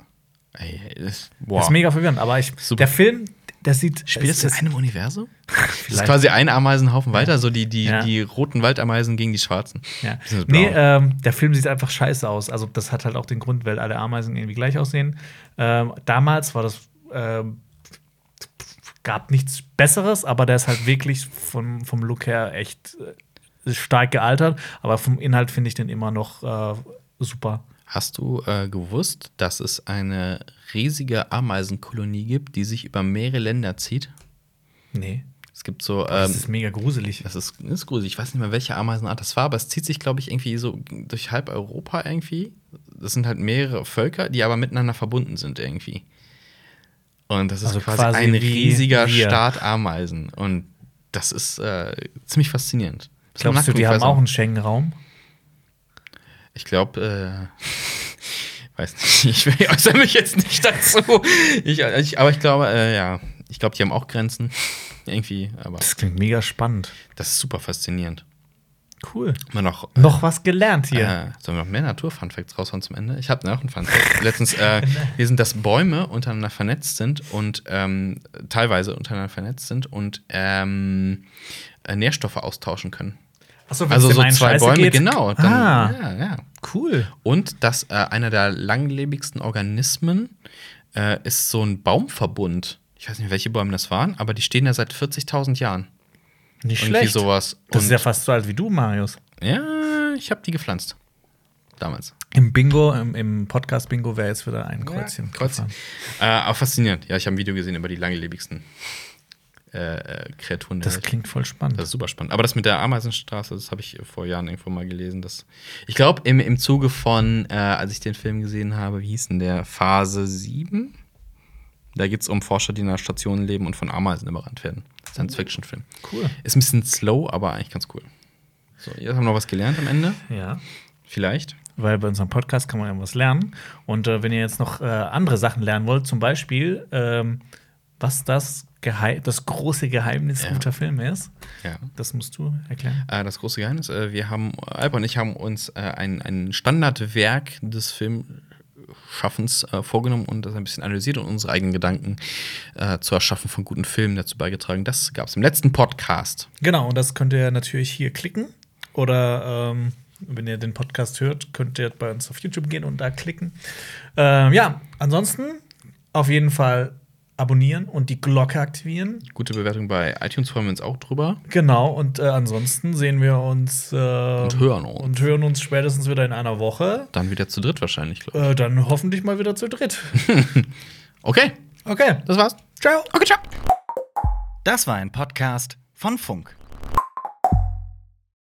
Ey, das, boah. Das ist mega verwirrend, aber ich, Super. der Film, der sieht. Spielt das es- in einem Universum? Das ist quasi ein Ameisenhaufen weiter, so die, die, Ja. die roten Waldameisen gegen die schwarzen. Ja. Nee, ähm, der Film sieht einfach scheiße aus. Also, das hat halt auch den Grund, weil alle Ameisen irgendwie gleich aussehen. Ähm, damals war das. Ähm, gab nichts Besseres, aber der ist halt wirklich vom, vom Look her echt äh, stark gealtert. Aber vom Inhalt finde ich den immer noch äh, super. Hast du äh, gewusst, dass es eine riesige Ameisenkolonie gibt, die sich über mehrere Länder zieht? Nee. Es gibt so. Das Ähm, ist mega gruselig. das ist, das ist gruselig. Ich weiß nicht mehr, welche Ameisenart das war, aber es zieht sich, glaube ich, irgendwie so durch halb Europa irgendwie. Das sind halt mehrere Völker, die aber miteinander verbunden sind irgendwie. Und das ist Also quasi, quasi ein riesiger wir. Staat Ameisen. Und das ist äh, ziemlich faszinierend. Glaubst du, die haben auch einen Schengen-Raum? Ich glaube, äh, weiß nicht, ich äußere mich jetzt nicht dazu. Ich, ich, aber ich glaube, äh, ja, ich glaube, die haben auch Grenzen. Irgendwie, aber Das klingt mega spannend. das ist super faszinierend. Cool. Immer noch. Noch was gelernt hier. Äh, sollen wir noch mehr Natur-Funfacts raushauen zum Ende? Ich habe noch einen Funfact. Letztens, äh, wir sind, dass Bäume untereinander vernetzt sind und ähm, teilweise untereinander vernetzt sind und ähm, äh, Nährstoffe austauschen können. Achso, Also so zwei Bäume, genau. Dann, ah, Ja, ja. cool. Und dass äh, einer der langlebigsten Organismen äh, ist so ein Baumverbund. Ich weiß nicht, welche Bäume das waren, aber die stehen da seit 40.000 Jahren. Nicht Irgendwie schlecht. sowas. Das Und- ist ja fast so alt wie du, Marius. ja, ich habe die gepflanzt. Damals. Im Bingo, im, im Podcast-Bingo wäre jetzt wieder ein Kreuzchen. Kreuzchen. Äh, aber faszinierend. Ja, ich habe ein Video gesehen über die langlebigsten äh, äh, Kreaturen Das Welt. klingt voll spannend. Das ist super spannend. Aber das mit der Ameisenstraße, das habe ich vor Jahren irgendwo mal gelesen. Dass ich glaube, im, im Zuge von, äh, als ich den Film gesehen habe, wie hieß denn der? Phase 7? Da geht es um Forscher, die in einer Station leben und von Ameisen überrannt werden. Science-Fiction-Film. cool. Ist ein bisschen slow, aber eigentlich ganz cool. So, jetzt haben wir noch was gelernt am Ende. Ja. Vielleicht. Weil bei unserem Podcast kann man irgendwas lernen. Und äh, wenn ihr jetzt noch äh, andere Sachen lernen wollt, zum Beispiel, ähm, was das Gehei das große Geheimnis Ja. guter Filme ist? Ja. Das musst du erklären. Äh, das große Geheimnis, äh, wir haben, Alper und ich haben uns äh, ein, ein Standardwerk des Filmschaffens äh, vorgenommen und das ein bisschen analysiert und unsere eigenen Gedanken äh, zu erschaffen von guten Filmen dazu beigetragen. Das gab es im letzten Podcast. Genau, und das könnt ihr natürlich hier klicken. Oder ähm, wenn ihr den Podcast hört, könnt ihr bei uns auf YouTube gehen und da klicken. Ähm, ja, ansonsten auf jeden Fall abonnieren und die Glocke aktivieren. Gute Bewertung bei iTunes freuen wir uns auch drüber. Genau, und äh, ansonsten sehen wir uns äh, und hören uns. und hören uns spätestens wieder in einer Woche. Dann wieder zu dritt wahrscheinlich, glaube Äh, dann hoffentlich mal wieder zu dritt. ich. Okay, Okay, das war's. ciao. Okay, ciao. Das war ein Podcast von Funk.